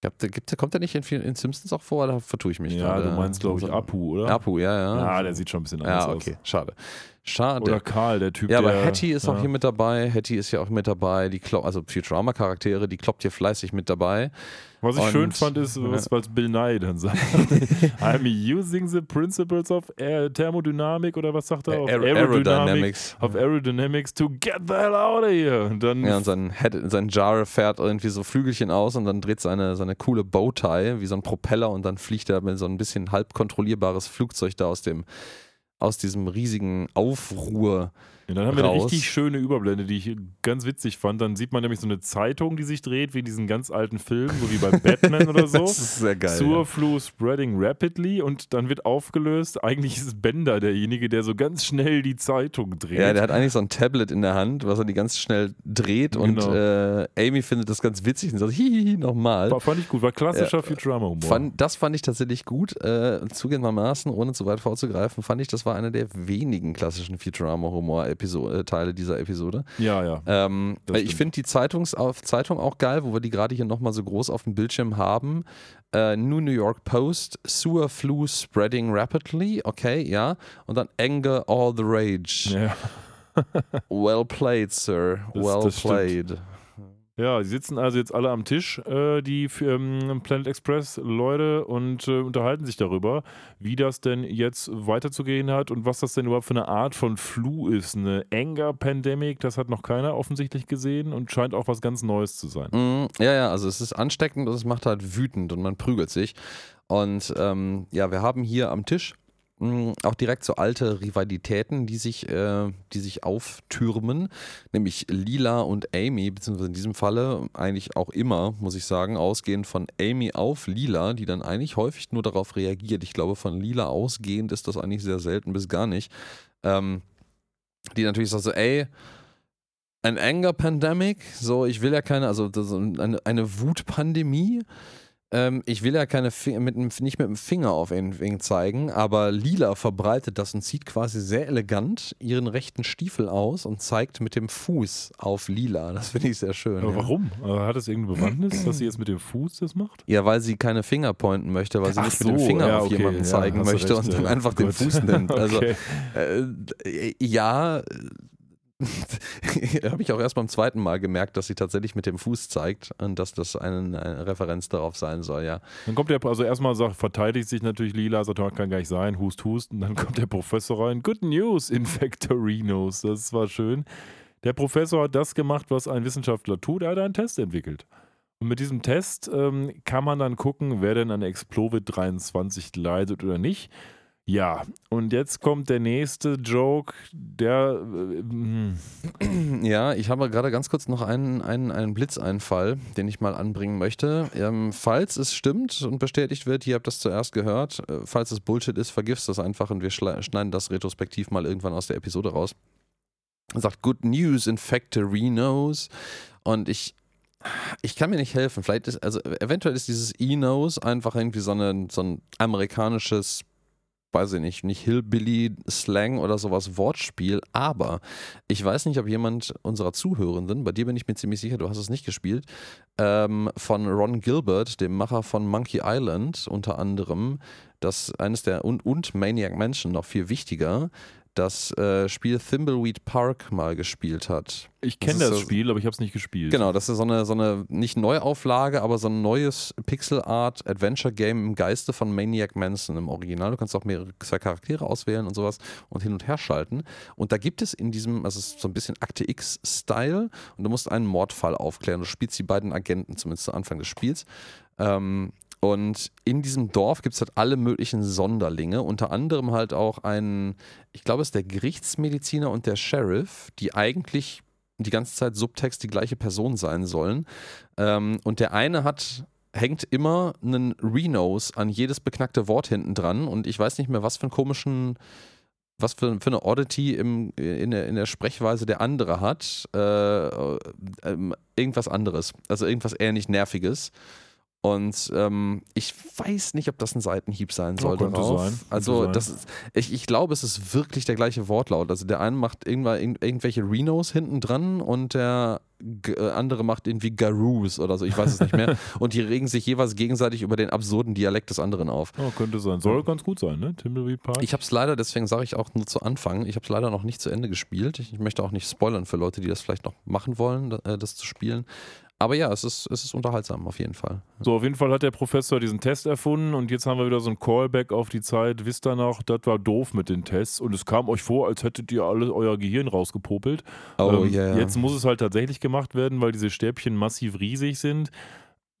Glaub, der, gibt, der, kommt der nicht in, in Simpsons auch vor? Oder vertue ich mich Ja, gerade? du meinst, glaube ich, Apu, oder? Apu, ja, ja. Ja, der sieht schon ein bisschen anders Ja, aus. okay, schade. Schade. Oder Karl, der Typ, ja, aber der... Hattie ist auch ja. hier mit dabei. Hattie ist ja auch mit dabei. Die Klo also Futurama-Charaktere, die kloppt hier fleißig mit dabei. Was ich Und- schön fand, ist, was, was Bill Nye dann sagt. I'm using the principles of air Thermodynamik oder was sagt er? Of Aer- Aerodynamic- Aerodynamics. Of Aerodynamics to get the hell out of here. Und dann Ja, und sein, Head, sein Jar fährt irgendwie so Flügelchen aus und dann dreht seine, seine coole Bowtie wie so ein Propeller und dann fliegt er mit so ein bisschen halb kontrollierbares Flugzeug da aus dem aus diesem riesigen Aufruhr. Ja, dann haben wir eine raus. richtig schöne Überblende, die ich ganz witzig fand. Dann sieht man nämlich so eine Zeitung, die sich dreht, wie diesen ganz alten Film, so wie bei Batman oder so. Das ist sehr geil. Surflu spreading rapidly und dann wird aufgelöst. Eigentlich ist Bender derjenige, der so ganz schnell die Zeitung dreht. Ja, der hat eigentlich so ein Tablet in der Hand, was er die ganz schnell dreht und Genau. äh, Amy findet das ganz witzig und sagt, hihihi, nochmal. War, fand ich gut, war klassischer Futurama-Humor. Fand, das fand ich tatsächlich gut. Äh, zugegebenermaßen, ohne zu weit vorzugreifen, fand ich, das war einer der wenigen klassischen Futurama-Humor-Teile dieser Episode. Ja, ja. Ähm, ich finde die Zeitungs Zeitung auch geil, wo wir die gerade hier nochmal so groß auf dem Bildschirm haben. Äh, New New York Post, Sewer Flu spreading rapidly, okay, ja. Und dann Anger all the rage. ja. Well played, Sir. Das- well das stimmt. Ja, sie sitzen also jetzt alle am Tisch, äh, die ähm, Planet Express Leute, und äh, unterhalten sich darüber, wie das denn jetzt weiterzugehen hat und was das denn überhaupt für eine Art von Flu ist. Eine Anger Pandemic, das hat noch keiner offensichtlich gesehen und scheint auch was ganz Neues zu sein. Mm, ja, ja, also es ist ansteckend und es macht halt wütend und man prügelt sich. Und ähm, ja, wir haben hier am Tisch auch direkt so alte Rivalitäten, die sich, äh, die sich auftürmen, nämlich Lila und Amy, beziehungsweise in diesem Falle eigentlich auch immer, muss ich sagen, ausgehend von Amy auf Lila, die dann eigentlich häufig nur darauf reagiert. Ich glaube, von Lila ausgehend ist das eigentlich sehr selten bis gar nicht. Ähm, die natürlich sagt so, ey, ein Anger Pandemic, so ich will ja keine, also eine, eine Wutpandemie. Ähm, ich will ja keine Fi- mit, nicht mit dem Finger auf ihn zeigen, aber Lila verbreitet das und zieht quasi sehr elegant ihren rechten Stiefel aus und zeigt mit dem Fuß auf Lila. Das finde ich sehr schön. Aber ja. warum? Hat das irgendeine Bewandtnis, dass sie jetzt mit dem Fuß das macht? Ja, weil sie keine Finger pointen möchte, weil sie Ach nicht mit dem so, Finger ja, auf okay, jemanden ja, zeigen möchte recht, und dann einfach den Gut. Fuß nimmt. Also Okay. äh, ja, habe ich auch erst beim zweiten Mal gemerkt, dass sie tatsächlich mit dem Fuß zeigt und dass das eine, eine Referenz darauf sein soll, ja. Dann kommt der, also erstmal sagt, verteidigt sich natürlich Lila, sagt, "Oh, kann gar nicht sein, hust, hust. Und dann kommt der Professor rein. Good news, Infectorinos. Das war schön. Der Professor hat das gemacht, was ein Wissenschaftler tut. Er hat einen Test entwickelt. Und mit diesem Test ähm, kann man dann gucken, wer denn an Explovid 23 leidet oder nicht. Ja, und jetzt kommt der nächste Joke, der. Äh, hm, Ja, ich habe gerade ganz kurz noch einen, einen, einen Blitzeinfall, den ich mal anbringen möchte. Ähm, falls es stimmt und bestätigt wird, ihr habt das zuerst gehört, äh, falls es Bullshit ist, vergiss das einfach und wir schneiden das retrospektiv mal irgendwann aus der Episode raus. Sagt Good News in Factorinos und ich ich kann mir nicht helfen. Vielleicht ist, also eventuell ist dieses E-Nose einfach irgendwie so, eine, so ein amerikanisches, weiß ich nicht, nicht Hillbilly-Slang oder sowas Wortspiel, aber ich weiß nicht, ob jemand unserer Zuhörenden, bei dir bin ich mir ziemlich sicher, du hast es nicht gespielt, ähm, von Ron Gilbert, dem Macher von Monkey Island unter anderem, dass eines der und, und Maniac Mansion noch viel wichtiger, das äh, Spiel Thimbleweed Park mal gespielt hat. Ich kenne das, ist Spiel, aber ich habe es nicht gespielt. Genau, das ist so eine, so eine nicht Neuauflage, aber so ein neues Pixel Art Adventure Game im Geiste von Maniac Manson im Original. Du kannst auch mehrere zwei Charaktere auswählen und sowas und hin und her schalten. Und da gibt es in diesem, also es ist so ein bisschen Akte X-Style und du musst einen Mordfall aufklären. Du spielst die beiden Agenten, zumindest zu Anfang des Spiels. Ähm, und in diesem Dorf gibt es halt alle möglichen Sonderlinge, unter anderem halt auch einen, ich glaube, es ist der Gerichtsmediziner und der Sheriff, die eigentlich die ganze Zeit Subtext die gleiche Person sein sollen. Ähm, und der eine hat hängt immer einen Renose an jedes beknackte Wort hinten dran und ich weiß nicht mehr, was für einen komischen, was für, für eine Oddity im, in, der, in der Sprechweise der andere hat. Äh, äh, irgendwas anderes. Also irgendwas nicht Nerviges. Und ähm, ich weiß nicht, ob das ein Seitenhieb sein soll. könnte darauf. sein, könnte Also sein. das ist, ich, ich glaube, es ist wirklich der gleiche Wortlaut. Also der eine macht irgendwann irgend- irgendwelche Renos hinten dran und der äh, andere macht irgendwie Garoos oder so, ich weiß es nicht mehr. und die regen sich jeweils gegenseitig über den absurden Dialekt des anderen auf. Oh, könnte sein. Soll ganz gut sein, ne? Timbleweed Park. Ich habe es leider, deswegen sage ich auch nur zu Anfang, ich habe es leider noch nicht zu Ende gespielt. Ich, ich möchte auch nicht spoilern für Leute, die das vielleicht noch machen wollen, äh, das zu spielen. Aber ja, es ist, es ist unterhaltsam auf jeden Fall. So, auf jeden Fall hat der Professor diesen Test erfunden und jetzt haben wir wieder so ein Callback auf die Zeit. Wisst ihr noch, das war doof mit den Tests und es kam euch vor, als hättet ihr alle euer Gehirn rausgepopelt. Oh, Ähm, ja, ja. Jetzt muss es halt tatsächlich gemacht werden, weil diese Stäbchen massiv riesig sind.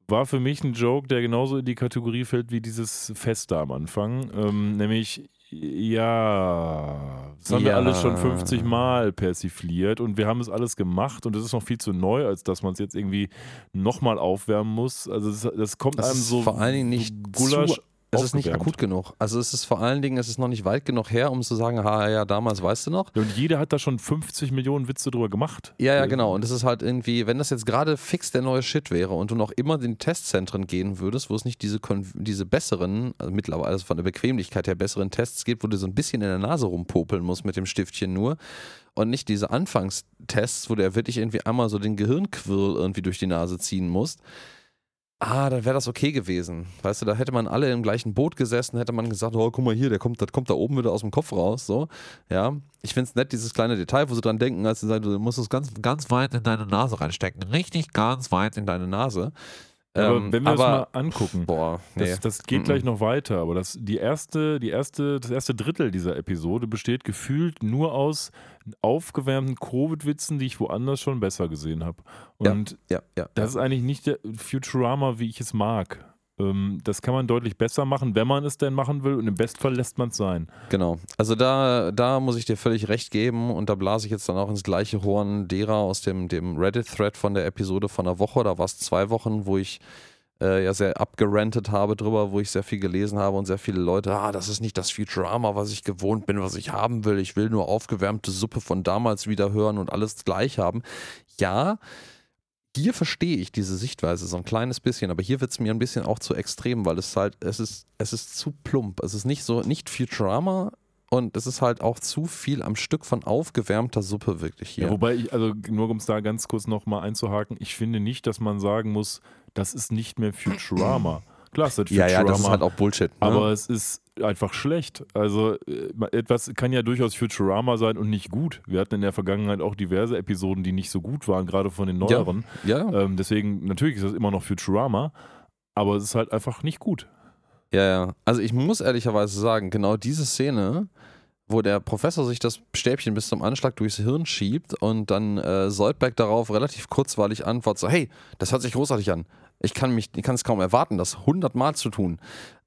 War für mich ein Joke, der genauso in die Kategorie fällt wie dieses Fest da am Anfang. Ähm, nämlich, ja, das haben wir Ja. alles schon 50 Mal persifliert und wir haben es alles gemacht und es ist noch viel zu neu, als dass man es jetzt irgendwie nochmal aufwärmen muss. Also das, das kommt Das einem so vor allen Dingen nicht Gulasch Es ist nicht akut genug. Also es ist vor allen Dingen, es ist noch nicht weit genug her, um zu sagen, ha ja, damals weißt du noch. Und jeder hat da schon 50 Millionen Witze drüber gemacht. Ja, ja, genau. Und es ist halt irgendwie, wenn das jetzt gerade fix der neue Shit wäre und du noch immer in Testzentren gehen würdest, wo es nicht diese, diese besseren, also mittlerweile also von der Bequemlichkeit her besseren Tests gibt, wo du so ein bisschen in der Nase rumpopeln musst mit dem Stiftchen nur und nicht diese Anfangstests, wo du ja wirklich irgendwie einmal so den Gehirnquirl irgendwie durch die Nase ziehen musst. Ah, dann wäre das okay gewesen. Weißt du, da hätte man alle im gleichen Boot gesessen, hätte man gesagt, oh, guck mal hier, der kommt, das kommt da oben wieder aus dem Kopf raus, so. Ja. Ich finde es nett, dieses kleine Detail, wo sie dran denken, als sie sagen, du musst es ganz, ganz weit in deine Nase reinstecken. Richtig ganz weit in deine Nase. Aber Ähm, wenn wir aber, uns mal angucken, Boah, nee. Das, das geht gleich noch weiter, aber das, die erste, die erste, das erste Drittel dieser Episode besteht gefühlt nur aus aufgewärmten Covid-Witzen, die ich woanders schon besser gesehen habe. Ja. Und ja, ja. das ist eigentlich nicht der Futurama, wie ich es mag. Ähm, das kann man deutlich besser machen, wenn man es denn machen will und im Bestfall lässt man es sein. Genau. Also da, da muss ich dir völlig recht geben und da blase ich jetzt dann auch ins gleiche Horn derer aus dem, dem Reddit-Thread von der Episode von einer Woche, da war es zwei Wochen, wo ich äh, ja sehr abgerantet habe drüber, wo ich sehr viel gelesen habe und sehr viele Leute, ah, das ist nicht das Futurama, was ich gewohnt bin, was ich haben will. Ich will nur aufgewärmte Suppe von damals wieder hören und alles gleich haben. Ja, hier verstehe ich diese Sichtweise so ein kleines bisschen, aber hier wird es mir ein bisschen auch zu extrem, weil es halt, es ist, es ist zu plump. Es ist nicht so, nicht Futurama und es ist halt auch zu viel am Stück von aufgewärmter Suppe wirklich hier. Ja, wobei ich, also nur um es da ganz kurz nochmal einzuhaken, ich finde nicht, dass man sagen muss, das ist nicht mehr Futurama. Klar, es ist ja, ja, das ist Futurama, halt auch Bullshit. Ne? Aber es ist einfach schlecht. Also äh, etwas kann ja durchaus Futurama sein und nicht gut. Wir hatten in der Vergangenheit auch diverse Episoden, die nicht so gut waren, gerade von den neueren. ja, Ähm, deswegen, natürlich ist das immer noch Futurama, aber es ist halt einfach nicht gut. ja, ja. Also ich muss ehrlicherweise sagen, genau diese Szene, wo der Professor sich das Stäbchen bis zum Anschlag durchs Hirn schiebt und dann äh, Soldberg darauf relativ kurzweilig antwortet, so, hey, das hört sich großartig an. Ich kann mich, ich kann es kaum erwarten, das hundertmal zu tun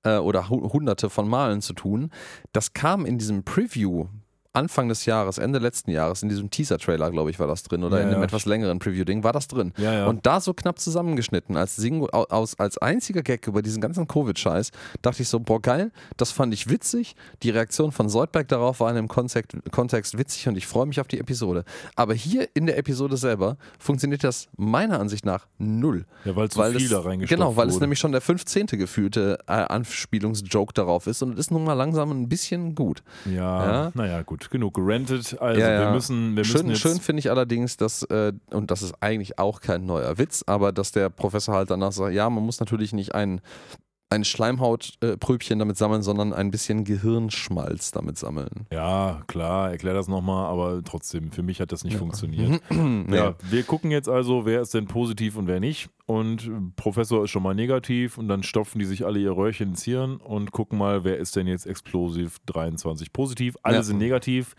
äh, oder hu hunderte von Malen zu tun. Das kam in diesem Preview Anfang des Jahres, Ende letzten Jahres, in diesem Teaser-Trailer, glaube ich, war das drin oder Ja, in einem ja. etwas längeren Preview-Ding, war das drin. Ja. Und da so knapp zusammengeschnitten, als, Singu au- aus, als einziger Gag über diesen ganzen Covid-Scheiß, dachte ich so, boah, geil, das fand ich witzig. Die Reaktion von Soldberg darauf war in dem Kontext, Kontext witzig und ich freue mich auf die Episode. Aber hier in der Episode selber funktioniert das meiner Ansicht nach null. ja, weil zu Weil viel es, da reingestopft Genau, weil es wurde. nämlich schon der 15. gefühlte äh, Anspielungsjoke darauf ist und es ist nun mal langsam ein bisschen gut. Ja, Ja. naja, gut, genug gerantet. Also Ja, ja. wir müssen, wir Schön, schön finde ich allerdings, dass, äh, und das ist eigentlich auch kein neuer Witz, aber dass der Professor halt danach sagt, ja, man muss natürlich nicht einen, ein Schleimhautpröbchen damit sammeln, sondern ein bisschen Gehirnschmalz damit sammeln. Ja, klar, erklär das nochmal, aber trotzdem, für mich hat das nicht Ja. funktioniert. nee. Ja, wir gucken jetzt also, wer ist denn positiv und wer nicht. Und äh, Professor ist schon mal negativ und dann stopfen die sich alle ihr Röhrchen ins Hirn und gucken mal, wer ist denn jetzt explosiv 23 positiv. Alle Ja. sind negativ,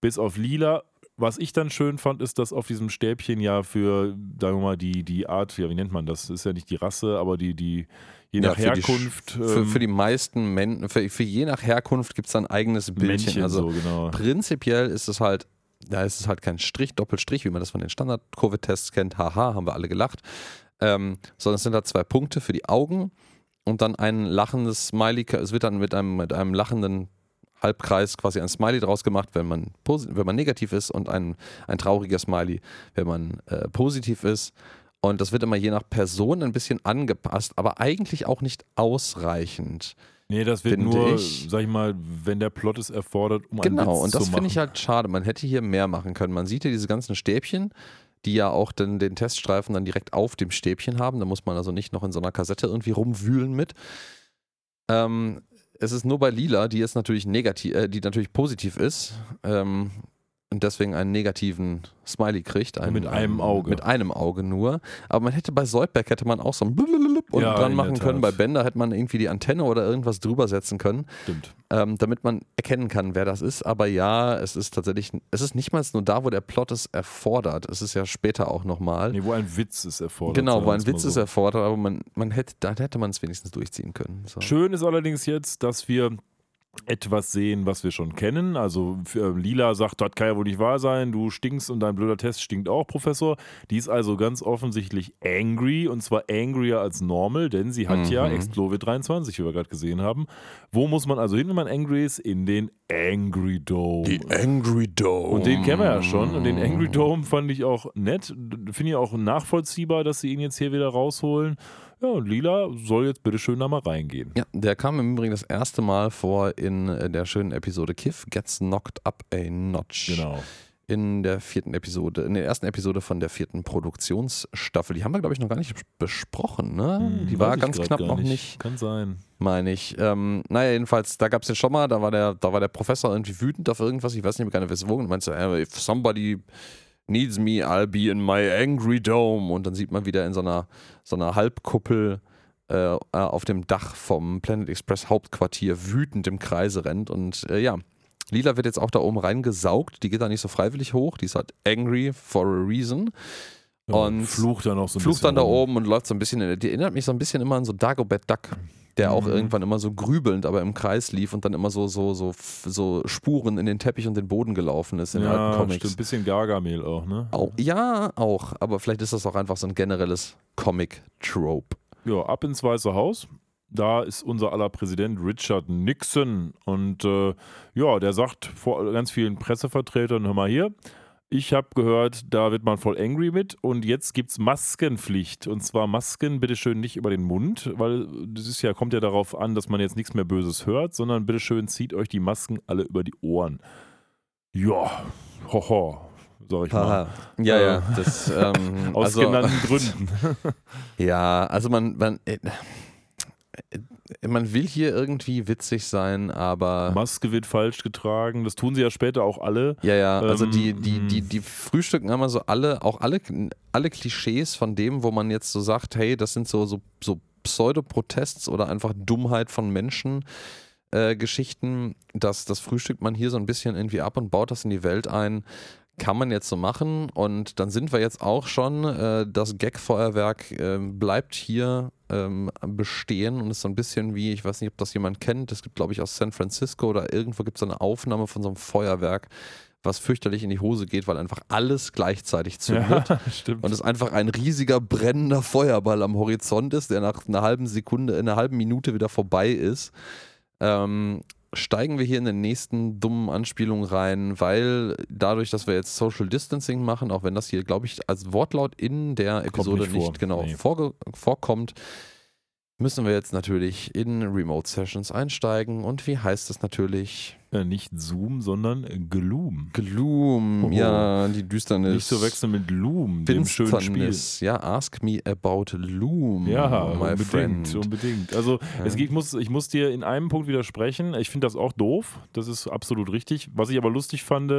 bis auf Lila. Was ich dann schön fand, ist, dass auf diesem Stäbchen ja für, sagen wir mal, die, die Art, ja, wie nennt man das? Ist ja nicht die Rasse, aber die, die je Ja, nach für die Sch- Herkunft. Für, ähm, für die meisten Menschen, für, für je nach Herkunft gibt es ein eigenes Bildchen. Männchen also so, genau. prinzipiell ist es halt, da ist es halt kein Strich, Doppelstrich, wie man das von den Standard-Covid-Tests kennt. Haha, haben wir alle gelacht. Ähm, sondern es sind da zwei Punkte für die Augen und dann ein lachendes Smiley. Es wird dann mit einem, mit einem lachenden Halbkreis quasi ein Smiley draus gemacht, wenn man, wenn man negativ ist und ein, ein trauriger Smiley, wenn man äh, positiv ist. Und das wird immer je nach Person ein bisschen angepasst, aber eigentlich auch nicht ausreichend. Nee, das wird nur, ich- sag ich mal, wenn der Plot es erfordert, um einen Genau, und das finde ich halt schade. Man hätte hier mehr machen können. Man sieht ja diese ganzen Stäbchen, die ja auch dann den Teststreifen dann direkt auf dem Stäbchen haben. Da muss man also nicht noch in so einer Kassette irgendwie rumwühlen mit. Ähm, es ist nur bei Lila, die jetzt natürlich negativ, äh, die natürlich positiv ist. Ähm, und deswegen einen negativen Smiley kriegt. Einen, Mit einem Auge. Mit einem Auge nur. Aber man hätte bei Soldberg hätte man auch so ein Blulululup unten Ja, dran machen können. Bei Bender hätte man irgendwie die Antenne oder irgendwas drüber setzen können Stimmt. ähm, damit man erkennen kann, wer das ist. Aber ja, es ist tatsächlich, es ist nicht mal nur da, wo der Plot es erfordert. Es ist ja später auch nochmal. Nee, wo ein Witz ist erfordert. genau, wo ein es Witz so. ist erfordert, aber man, man hätte, da hätte man es wenigstens durchziehen können. So. Schön ist allerdings jetzt, dass wir etwas sehen, was wir schon kennen. Also äh, Lila sagt, das kann ja wohl nicht wahr sein, du stinkst und dein blöder Test stinkt auch, Professor. Die ist also ganz offensichtlich angry und zwar angrier als normal, denn sie hat ja Mhm. Explovid 23, wie wir gerade gesehen haben. Wo muss man also hin, wenn man angry ist? In den Angry Dome. Angry Dome. Und den kennen wir ja schon. Und den Angry Dome fand ich auch nett. Finde ich auch nachvollziehbar, dass sie ihn jetzt hier wieder rausholen. Ja, und Lila soll jetzt bitte schön da mal reingehen. Ja, der kam im Übrigen das erste Mal vor in äh, der schönen Episode Kiff Gets Knocked Up a Notch. Genau. In der vierten Episode, in der ersten Episode von der vierten Produktionsstaffel. Die haben wir, glaube ich, noch gar nicht besprochen, ne? Hm, Die war ganz knapp noch nicht Kann sein. meine ich. Ähm, naja, jedenfalls, da gab es ja schon mal, da war, der, da war der Professor irgendwie wütend auf irgendwas, ich weiß nicht mehr gar nicht, weswegen, und meinte so, äh, if somebody needs me, I'll be in my angry dome. Und dann sieht man wieder in so einer, so einer Halbkuppel äh, auf dem Dach vom Planet Express Hauptquartier wütend im Kreise rennt. Und äh, ja, Lila wird jetzt auch da oben reingesaugt, die geht da nicht so freiwillig hoch, die ist halt angry for a reason. Ja, Und flucht dann auch so ein Flucht bisschen dann da oben und läuft so ein bisschen, die erinnert mich so ein bisschen immer an so Dagobert Duck, der auch Mhm. irgendwann immer so grübelnd, aber im Kreis lief und dann immer so, so, so, so Spuren in den Teppich und den Boden gelaufen ist in den alten Ja, Comics. stimmt. Bisschen Gargamel auch, ne? Au- ja, auch, aber vielleicht ist das auch einfach so ein generelles Comic-Trope. Ja, ab ins Weiße Haus. Da ist unser aller Präsident Richard Nixon. Und äh, ja, der sagt vor ganz vielen Pressevertretern: Hör mal hier, ich habe gehört, da wird man voll angry mit. Und jetzt gibt es Maskenpflicht. Und zwar Masken bitteschön nicht über den Mund, weil das ist ja, kommt ja darauf an, dass man jetzt nichts mehr Böses hört, sondern bitteschön zieht euch die Masken alle über die Ohren. Ja, hoho, sag ich mal. Haha. Ja, Äh, ja, das, ähm, Aus also, genannten Gründen. ja, also man, man, äh, man will hier irgendwie witzig sein, aber Maske wird falsch getragen. Das tun sie ja später auch alle. Ja, ja, also Ähm, die, die, die, die frühstücken immer so alle, auch alle, alle Klischees von dem, wo man jetzt so sagt, hey, das sind so, so, so Pseudoprotests oder einfach Dummheit von Menschen. Äh, Geschichten, das, das frühstückt man hier so ein bisschen irgendwie ab und baut das in die Welt ein. Kann man jetzt so machen und dann sind wir jetzt auch schon, äh, das Gag-Feuerwerk äh, bleibt hier ähm, bestehen und ist so ein bisschen wie, ich weiß nicht, ob das jemand kennt, es gibt glaube ich aus San Francisco oder irgendwo gibt es eine Aufnahme von so einem Feuerwerk, was fürchterlich in die Hose geht, weil einfach alles gleichzeitig zündet. Ja, stimmt. Und es einfach ein riesiger brennender Feuerball am Horizont ist, der nach einer halben Sekunde, in einer halben Minute wieder vorbei ist. Ähm, steigen wir hier in den nächsten dummen Anspielungen rein, weil dadurch, dass wir jetzt Social Distancing machen, auch wenn das hier, glaube ich, als Wortlaut in der Episode nicht nicht, vor. genau Nee. vorge vorkommt, müssen wir jetzt natürlich in Remote Sessions einsteigen. Und wie heißt es natürlich? Äh, nicht Zoom, sondern Gloom. Gloom, Oh. ja, die Düsternis. Nicht zu wechseln mit Loom, dem schönen Spiel. Finsternis. Ja, ask me about Loom, Ja, unbedingt, friend. unbedingt. Also es, geht- ich, muss, ich muss dir in einem Punkt widersprechen. Ich finde das auch doof. Das ist absolut richtig. Was ich aber lustig fand,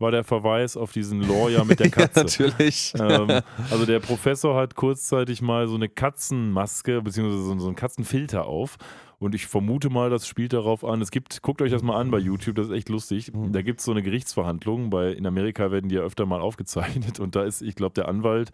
war der Verweis auf diesen Lawyer mit der Ja, Katze. natürlich. ähm, also der Professor hat kurzzeitig mal so eine Katzenmaske beziehungsweise so, so einen Katzenfilter auf. Und ich vermute mal, das spielt darauf an. Es gibt, guckt euch das mal an bei YouTube, das ist echt lustig. Mhm. Da gibt es so eine Gerichtsverhandlung. Bei, in Amerika werden die ja öfter mal aufgezeichnet. Und da ist, ich glaube, der Anwalt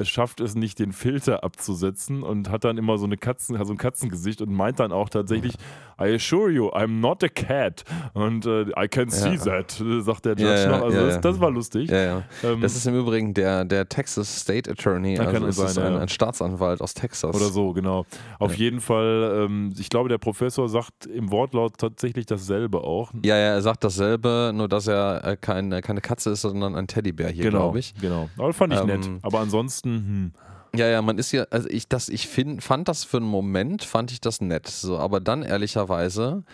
schafft es nicht, den Filter abzusetzen und hat dann immer so, eine Katzen, so ein Katzengesicht und meint dann auch tatsächlich, I assure you, I'm not a cat. Und äh, I can see Ja. that, äh, sagt der Judge Ja, noch. Also ja, das, das war lustig. Ähm, Das ist im Übrigen der, der Texas State Attorney, also kann ist sein, ein, ja. ein Staatsanwalt aus Texas. Oder so, genau. Auf jeden Fall, ähm, ich glaube, der Professor sagt im Wortlaut tatsächlich dasselbe auch. Ja, ja, er sagt dasselbe, nur dass er äh, kein, keine Katze ist, sondern ein Teddybär hier, genau, glaube ich. Genau. Aber fand ich Ähm, nett. Aber ansonsten, hm. Ja, ja, man ist ja, also ich, das, ich find, fand das für einen Moment, fand ich das nett. So, aber dann ehrlicherweise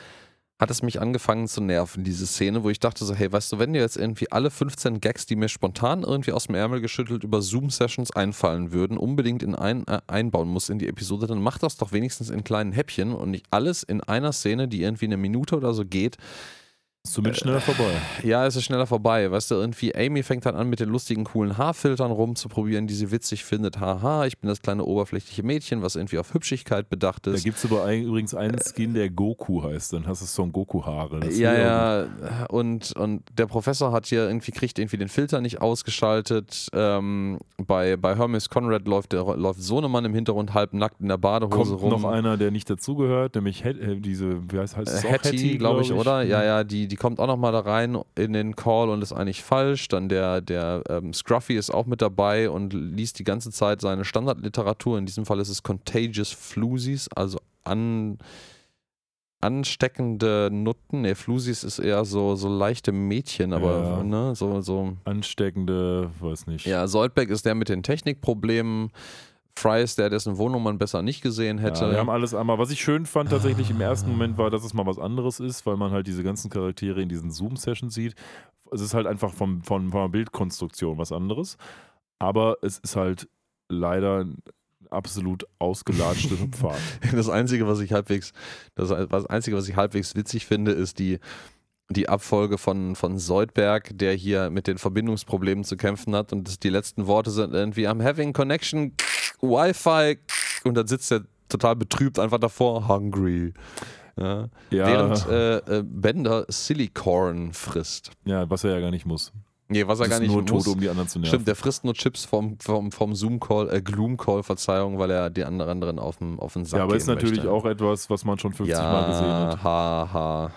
hat es mich angefangen zu nerven, diese Szene, wo ich dachte so, hey, weißt du, wenn dir jetzt irgendwie alle 15 Gags, die mir spontan irgendwie aus dem Ärmel geschüttelt über Zoom-Sessions einfallen würden, unbedingt in ein, äh, einbauen muss in die Episode, dann mach das doch wenigstens in kleinen Häppchen und nicht alles in einer Szene, die irgendwie eine Minute oder so geht. Zumindest schneller vorbei. Ja, es ist schneller vorbei. Weißt du, irgendwie Amy fängt dann an, mit den lustigen, coolen Haarfiltern rumzuprobieren, die sie witzig findet. Haha, ich bin das kleine oberflächliche Mädchen, was irgendwie auf Hübschigkeit bedacht Da ist. gibt es übrigens einen Skin, der Goku heißt. Dann hast du Son Goku-Haare. Ja, gut. ja, und, und der Professor hat hier irgendwie, kriegt irgendwie den Filter nicht ausgeschaltet. Ähm, bei, bei Hermes Conrad läuft, der, läuft Sohnemann im Hintergrund halbnackt in der Badehose Kommt rum. noch einer, der nicht dazugehört, nämlich Het, äh, diese, wie heißt, heißt es Äh, auch Hattie, glaube ich, glaub oder? Ja, ja, die, die kommt auch nochmal da rein in den Call und ist eigentlich falsch. Dann der, der ähm, Scruffy ist auch mit dabei und liest die ganze Zeit seine Standardliteratur. In diesem Fall ist es Contagious Flusies, also an, ansteckende Nutten. Ne, Flusies ist eher so, so leichte Mädchen, aber Ja. ne, so, so. Ansteckende, weiß nicht. Ja, Soldbeck ist der mit den Technikproblemen. Fry ist der, dessen Wohnung man besser nicht gesehen hätte. Ja, wir haben alles einmal. Was ich schön fand tatsächlich im ersten Moment war, dass es mal was anderes ist, weil man halt diese ganzen Charaktere in diesen Zoom-Sessions sieht. Es ist halt einfach vom, von, von der Bildkonstruktion was anderes. Aber es ist halt leider ein absolut ausgelatschte Pfad. Das Einzige, was ich halbwegs, das, das Einzige, was ich halbwegs witzig finde, ist die, die Abfolge von, von Soldberg, der hier mit den Verbindungsproblemen zu kämpfen hat und das, die letzten Worte sind irgendwie I'm having connection, Wi-Fi und dann sitzt er total betrübt einfach davor, hungry. Ja. Ja, Während äh, äh, Bender Silicorn frisst. ja, was er ja gar nicht muss. Nee, was er Das gar nicht nur muss. tot, um die anderen zu nerven. Stimmt, der frisst nur Chips vom, vom, vom Zoom-Call, äh, Gloom-Call, Verzeihung, weil er die anderen auf den, auf den Sack ja, aber ist natürlich möchte. auch etwas, was man schon 50 ja, Mal gesehen hat. Ha, ha.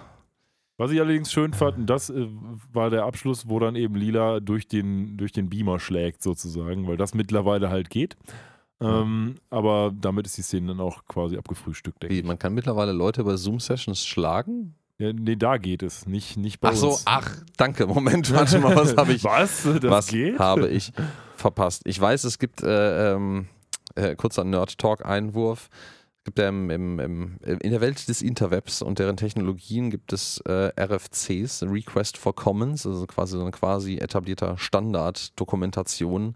Was ich allerdings schön fand, und das äh, war der Abschluss, wo dann eben Lila durch den, durch den Beamer schlägt, sozusagen, weil das mittlerweile halt geht. Ähm, aber damit ist die Szene dann auch quasi abgefrühstückt, denke Wie, ich. man kann mittlerweile Leute bei Zoom-Sessions schlagen? Ja, nee, da geht es, nicht, nicht bei Ach so, uns. ach, danke. Moment, warte mal, was habe ich, Was? Das was geht? habe ich verpasst? Ich weiß, es gibt, äh, ähm, äh, kurzer Nerd-Talk-Einwurf. Es gibt ja im, im, im, in der Welt des Interwebs und deren Technologien gibt es äh, RFCs, Request for Commons, also quasi so ein quasi etablierter Standard-Dokumentation,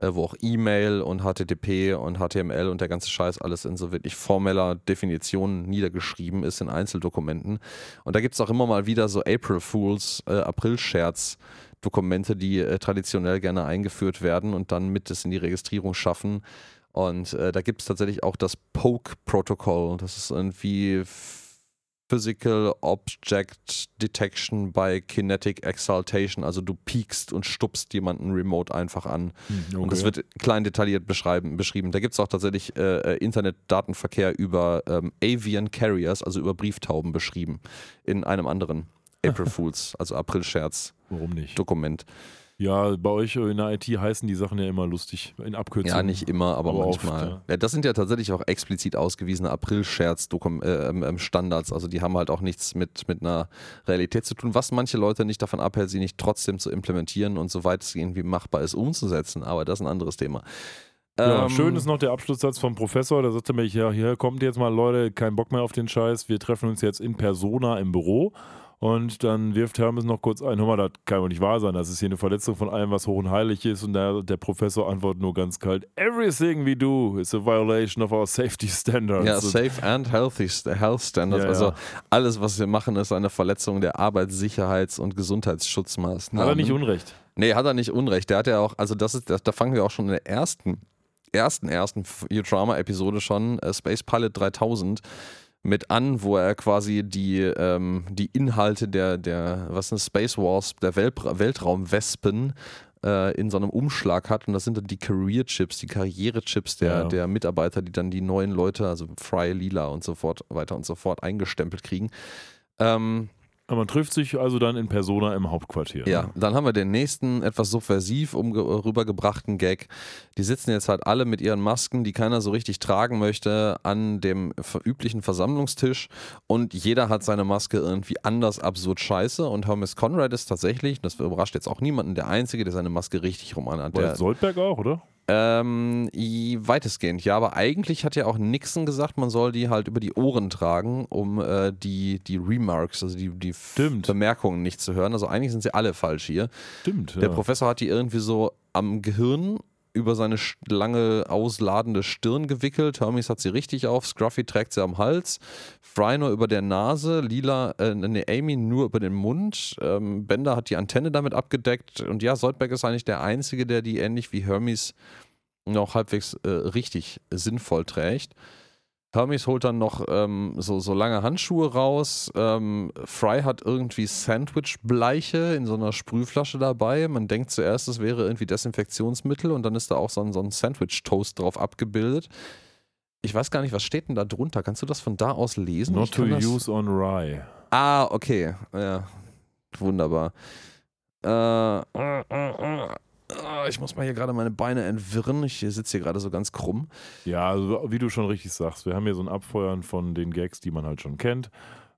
äh, wo auch E-Mail und HTTP und HTML und der ganze Scheiß alles in so wirklich formeller Definition niedergeschrieben ist in Einzeldokumenten. Und da gibt es auch immer mal wieder so April Fools, äh, April-Scherz. Dokumente, die äh, traditionell gerne eingeführt werden und dann mit es in die Registrierung schaffen. Und äh, da gibt es tatsächlich auch das POKE-Protokoll. Das ist irgendwie Physical Object Detection by Kinetic Exaltation. Also du piekst und stupst jemanden remote einfach an. Hm, Und das okay. wird klein detailliert beschrieben. Da gibt es auch tatsächlich äh, äh, Internetdatenverkehr über ähm, Avian Carriers, also über Brieftauben beschrieben, in einem anderen April Fools, also April-Scherz. Warum nicht? Dokument. Ja, bei euch in der IT heißen die Sachen ja immer lustig, in Abkürzungen. Ja, nicht immer, aber, Aber oft, manchmal. ja. ja. das sind ja tatsächlich auch explizit ausgewiesene April-Scherz-Standards. also die haben halt auch nichts mit, mit einer Realität zu tun, was manche Leute nicht davon abhält, sie nicht trotzdem zu implementieren und soweit es irgendwie machbar ist, umzusetzen. Aber das ist ein anderes Thema. Ja, Ähm, schön ist noch der Abschlusssatz vom Professor. Der sagte mir, ja, hier kommt jetzt mal Leute, kein Bock mehr auf den Scheiß. Wir treffen uns jetzt in Persona im Büro. Und dann wirft Hermes noch kurz ein, hör mal, das kann wohl nicht wahr sein, das ist hier eine Verletzung von allem, was hoch und heilig ist. Und der, der Professor antwortet nur ganz kalt, everything we do is a violation of our safety standards. Ja, safe and healthy health standards. Ja, also ja. alles, was wir machen, ist eine Verletzung der Arbeitssicherheits- und Gesundheitsschutzmaßnahmen. Hat er nicht Unrecht. Nee, hat er nicht Unrecht. Der hat ja auch, also das ist, das, da fangen wir auch schon in der ersten, ersten, ersten Futurama-Episode schon, äh, Space Pilot 3000, mit an, wo er quasi die, ähm, die Inhalte der, der, was sind Space Wars, der Welt, Weltraumwespen äh, in so einem Umschlag hat und das sind dann die Career Chips, die Karrierechips der, Ja. der Mitarbeiter, die dann die neuen Leute, also Fry, Lila und so fort, weiter und so fort eingestempelt kriegen. Ähm, man trifft sich also dann in Persona im Hauptquartier. ja, ne? dann haben wir den nächsten etwas subversiv umge- rübergebrachten Gag. Die sitzen jetzt halt alle mit ihren Masken, die keiner so richtig tragen möchte, an dem üblichen Versammlungstisch und jeder hat seine Maske irgendwie anders absurd scheiße und Hermes Conrad ist tatsächlich, das überrascht jetzt auch niemanden, der Einzige, der seine Maske richtig rum anhat. Der, Soldberg auch, oder? Ähm, weitestgehend, ja, aber eigentlich hat ja auch Nixon gesagt, man soll die halt über die Ohren tragen, um äh, die, die Remarks, also die, die Stimmt. Bemerkungen nicht zu hören. Also eigentlich sind sie alle falsch hier. Stimmt. Der ja. Professor hat die irgendwie so am Gehirn über seine lange ausladende Stirn gewickelt. Hermes hat sie richtig auf, Scruffy trägt sie am Hals, Fry nur über der Nase, Lila, äh, nee, Amy nur über den Mund, ähm, Bender hat die Antenne damit abgedeckt. Und ja, Soldberg ist eigentlich der Einzige, der die ähnlich wie Hermes noch halbwegs äh, richtig sinnvoll trägt. Hermes holt dann noch ähm, so, so lange Handschuhe raus. Ähm, Fry hat irgendwie Sandwich-Bleiche in so einer Sprühflasche dabei. Man denkt zuerst, es wäre irgendwie Desinfektionsmittel und dann ist da auch so ein, so ein Sandwich-Toast drauf abgebildet. Ich weiß gar nicht, was steht denn da drunter? Kannst du das von da aus lesen? Not to use on rye. Ah, okay. Ja, wunderbar. Äh, ich muss mal hier gerade meine Beine entwirren. Ich sitze hier gerade so ganz krumm. Ja, also wie du schon richtig sagst, wir haben hier so ein Abfeuern von den Gags, die man halt schon kennt.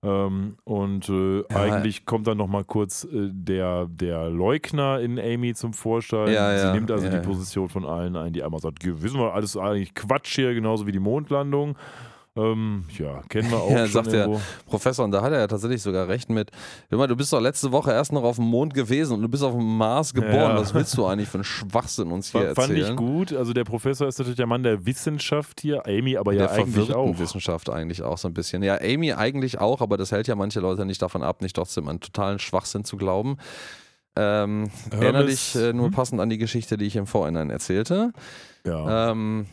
Ähm, und äh, eigentlich kommt dann nochmal kurz äh, der, der Leugner in Amy zum Vorschein. Ja, Sie ja, nimmt also ja, die ja. Position von allen ein, die einmal sagt, "Ge- wissen wir, alles eigentlich Quatsch hier, genauso wie die Mondlandung. Ähm, ja, kennen wir auch Ja, schon sagt irgendwo. Professor, und da hat er ja tatsächlich sogar recht mit. Mal, du bist doch letzte Woche erst noch auf dem Mond gewesen und du bist auf dem Mars geboren. Ja. Was willst du eigentlich für einen Schwachsinn uns hier Fand, fand erzählen? ich gut. Also der Professor ist natürlich der Mann der Wissenschaft hier, Amy aber der ja eigentlich auch. Wissenschaft eigentlich auch so ein bisschen. Ja, Amy eigentlich auch, aber das hält ja manche Leute nicht davon ab, nicht trotzdem an totalen Schwachsinn zu glauben. Ähm, erinnere dich äh, nur hm? passend an die Geschichte, die ich im Vorhinein erzählte. Ja. Ähm,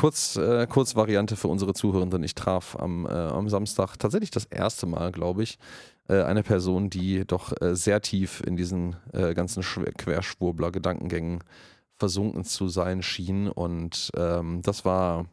kurz, äh, Kurzvariante für unsere Zuhörenden. Ich traf am, äh, am Samstag tatsächlich das erste Mal, glaube ich, äh, eine Person, die doch äh, sehr tief in diesen äh, ganzen Querschwurbler-Gedankengängen versunken zu sein schien. Und ähm, das war,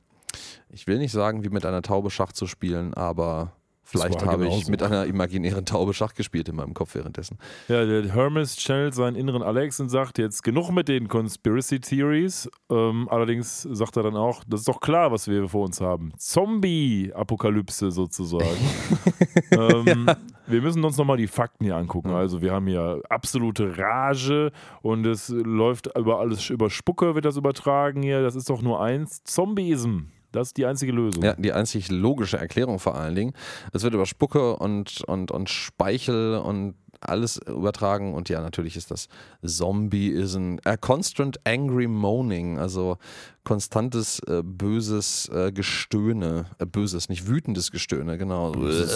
ich will nicht sagen, wie mit einer Taube Schach zu spielen, aber vielleicht habe ich genauso. mit einer imaginären Taube Schach gespielt in meinem Kopf währenddessen. Ja, der Hermes channelt seinen inneren Alex und sagt jetzt genug mit den Conspiracy Theories. Ähm, allerdings sagt er dann auch, das ist doch klar, was wir vor uns haben. Zombie-Apokalypse sozusagen. ähm, Wir müssen uns nochmal die Fakten hier angucken. Also wir haben hier absolute Rage und es läuft über alles, über Spucke wird das übertragen hier. Das ist doch nur eins. Zombieism. Das ist die einzige Lösung. Ja, die einzig logische Erklärung vor allen Dingen. Es wird über Spucke und, und, und Speichel und alles übertragen und ja, natürlich ist das Zombieism. A constant angry moaning, also konstantes äh, böses äh, Gestöhne. Äh, böses, nicht wütendes Gestöhne, genau. Böses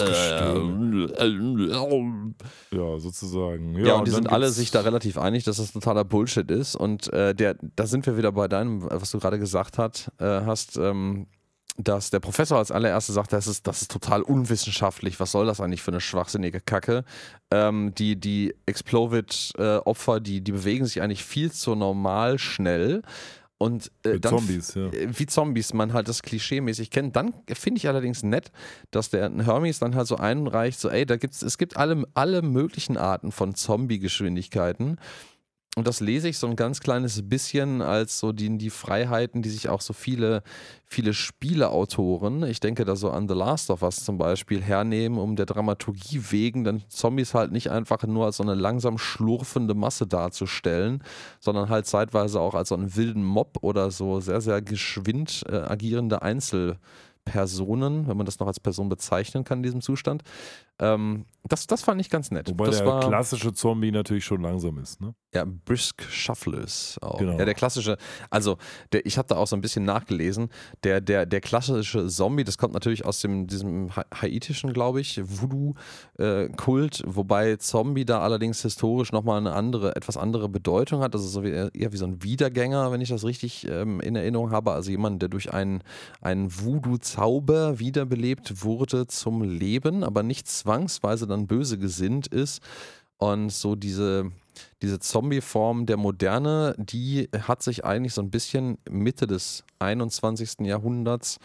Ja, sozusagen. Ja, und die dann sind alle sich da relativ einig, dass das totaler Bullshit ist. Und äh, der, da sind wir wieder bei deinem, was du gerade gesagt hat, äh, hast, ähm, dass der Professor als allererstes sagt, das ist, das ist total unwissenschaftlich. Was soll das eigentlich für eine schwachsinnige Kacke? Ähm, die die Explovid-Opfer, die, die bewegen sich eigentlich viel zu normal schnell. Und äh, Wie dann Zombies, ja. äh, wie Zombies man halt das Klischee-mäßig kennt. Dann finde ich allerdings nett, dass der Hermes dann halt so einreicht, so ey, da gibt's, es gibt alle, alle möglichen Arten von Zombie-Geschwindigkeiten. Und das lese ich so ein ganz kleines bisschen als so die, die Freiheiten, die sich auch so viele, viele Spieleautoren, ich denke da so an The Last of Us zum Beispiel, hernehmen, um der Dramaturgie wegen dann Zombies halt nicht einfach nur als so eine langsam schlurfende Masse darzustellen, sondern halt zeitweise auch als so einen wilden Mob oder so sehr, sehr geschwind äh, agierende Einzelpersonen, wenn man das noch als Person bezeichnen kann in diesem Zustand. Ähm, das, das fand ich ganz nett. Wobei das der war, klassische Zombie natürlich schon langsam ist. Ne? Ja, Brisk Shufflers auch. Genau. Ja, der klassische, also der, ich habe da auch so ein bisschen nachgelesen. Der, der, der klassische Zombie, das kommt natürlich aus dem, diesem ha haitischen, glaube ich, Voodoo-Kult, wobei Zombie da allerdings historisch nochmal eine andere, etwas andere Bedeutung hat. Ist so wie, eher wie so ein Wiedergänger, wenn ich das richtig ähm, in Erinnerung habe. Also jemand, der durch einen, einen Voodoo-Zauber wiederbelebt wurde zum Leben, aber nicht zwangsweise dann böse gesinnt ist. Und so diese, diese Zombie-Form der Moderne, die hat sich eigentlich so ein bisschen Mitte des 21. Jahrhunderts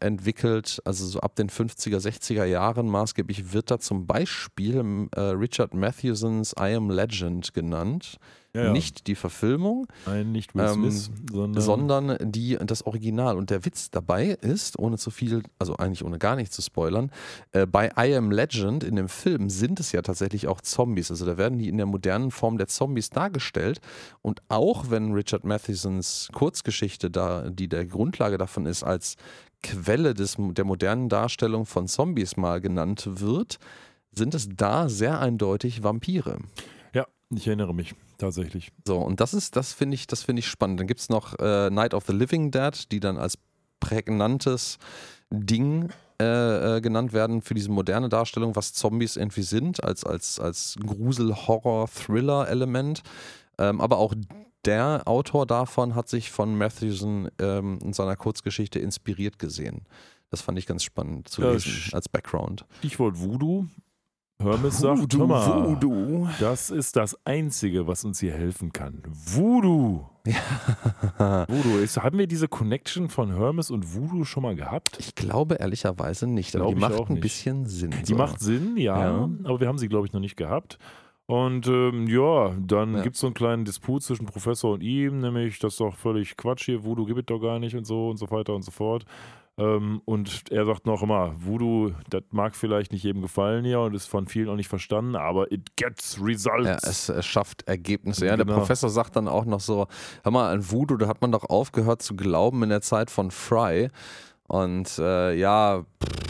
entwickelt, also so ab den 50er, 60er Jahren maßgeblich wird da zum Beispiel äh, Richard Mathewsons I Am Legend genannt. Ja, ja. Nicht die Verfilmung, Nein, nicht Will Ähm, Smith, sondern, sondern die, das Original. Und der Witz dabei ist, ohne zu viel, also eigentlich ohne gar nicht zu spoilern, äh, bei I Am Legend in dem Film sind es ja tatsächlich auch Zombies. Also da werden die in der modernen Form der Zombies dargestellt. Und auch wenn Richard Mathesons Kurzgeschichte da, die der Grundlage davon ist, als Quelle des, der modernen Darstellung von Zombies mal genannt wird, sind es da sehr eindeutig Vampire. ja, ich erinnere mich tatsächlich. So, und das ist, das finde ich, das finde ich spannend. Dann gibt es noch äh, Night of the Living Dead, die dann als prägnantes Ding äh, äh, genannt werden für diese moderne Darstellung, was Zombies irgendwie sind, als, als, als Grusel-Horror-Thriller-Element. Ähm, aber auch der Autor davon hat sich von Matthewson ähm, in seiner Kurzgeschichte inspiriert gesehen. Das fand ich ganz spannend zu Ja, lesen als Background. Stichwort Voodoo. Hermes sagt, hör mal, Voodoo. das ist das Einzige, was uns hier helfen kann. Voodoo. Voodoo. Ist, haben wir diese Connection von Hermes und Voodoo schon mal gehabt? Ich glaube ehrlicherweise nicht, aber Glaub die macht auch ein bisschen Sinn. Die so. macht Sinn, ja, Ja. aber wir haben sie, glaube ich, noch nicht gehabt. Und ähm, ja, dann Ja. gibt es so einen kleinen Disput zwischen Professor und ihm, nämlich, das ist doch völlig Quatsch hier, Voodoo gibt es doch gar nicht und so und so weiter und so fort. Ähm, und er sagt noch immer, Voodoo, das mag vielleicht nicht jedem gefallen hier und ist von vielen auch nicht verstanden, aber it gets results. Ja, es, es schafft Ergebnisse. Ja, der Genau. Professor sagt dann auch noch so: Hör mal, an Voodoo, da hat man doch aufgehört zu glauben in der Zeit von Fry. Und äh, ja, pff,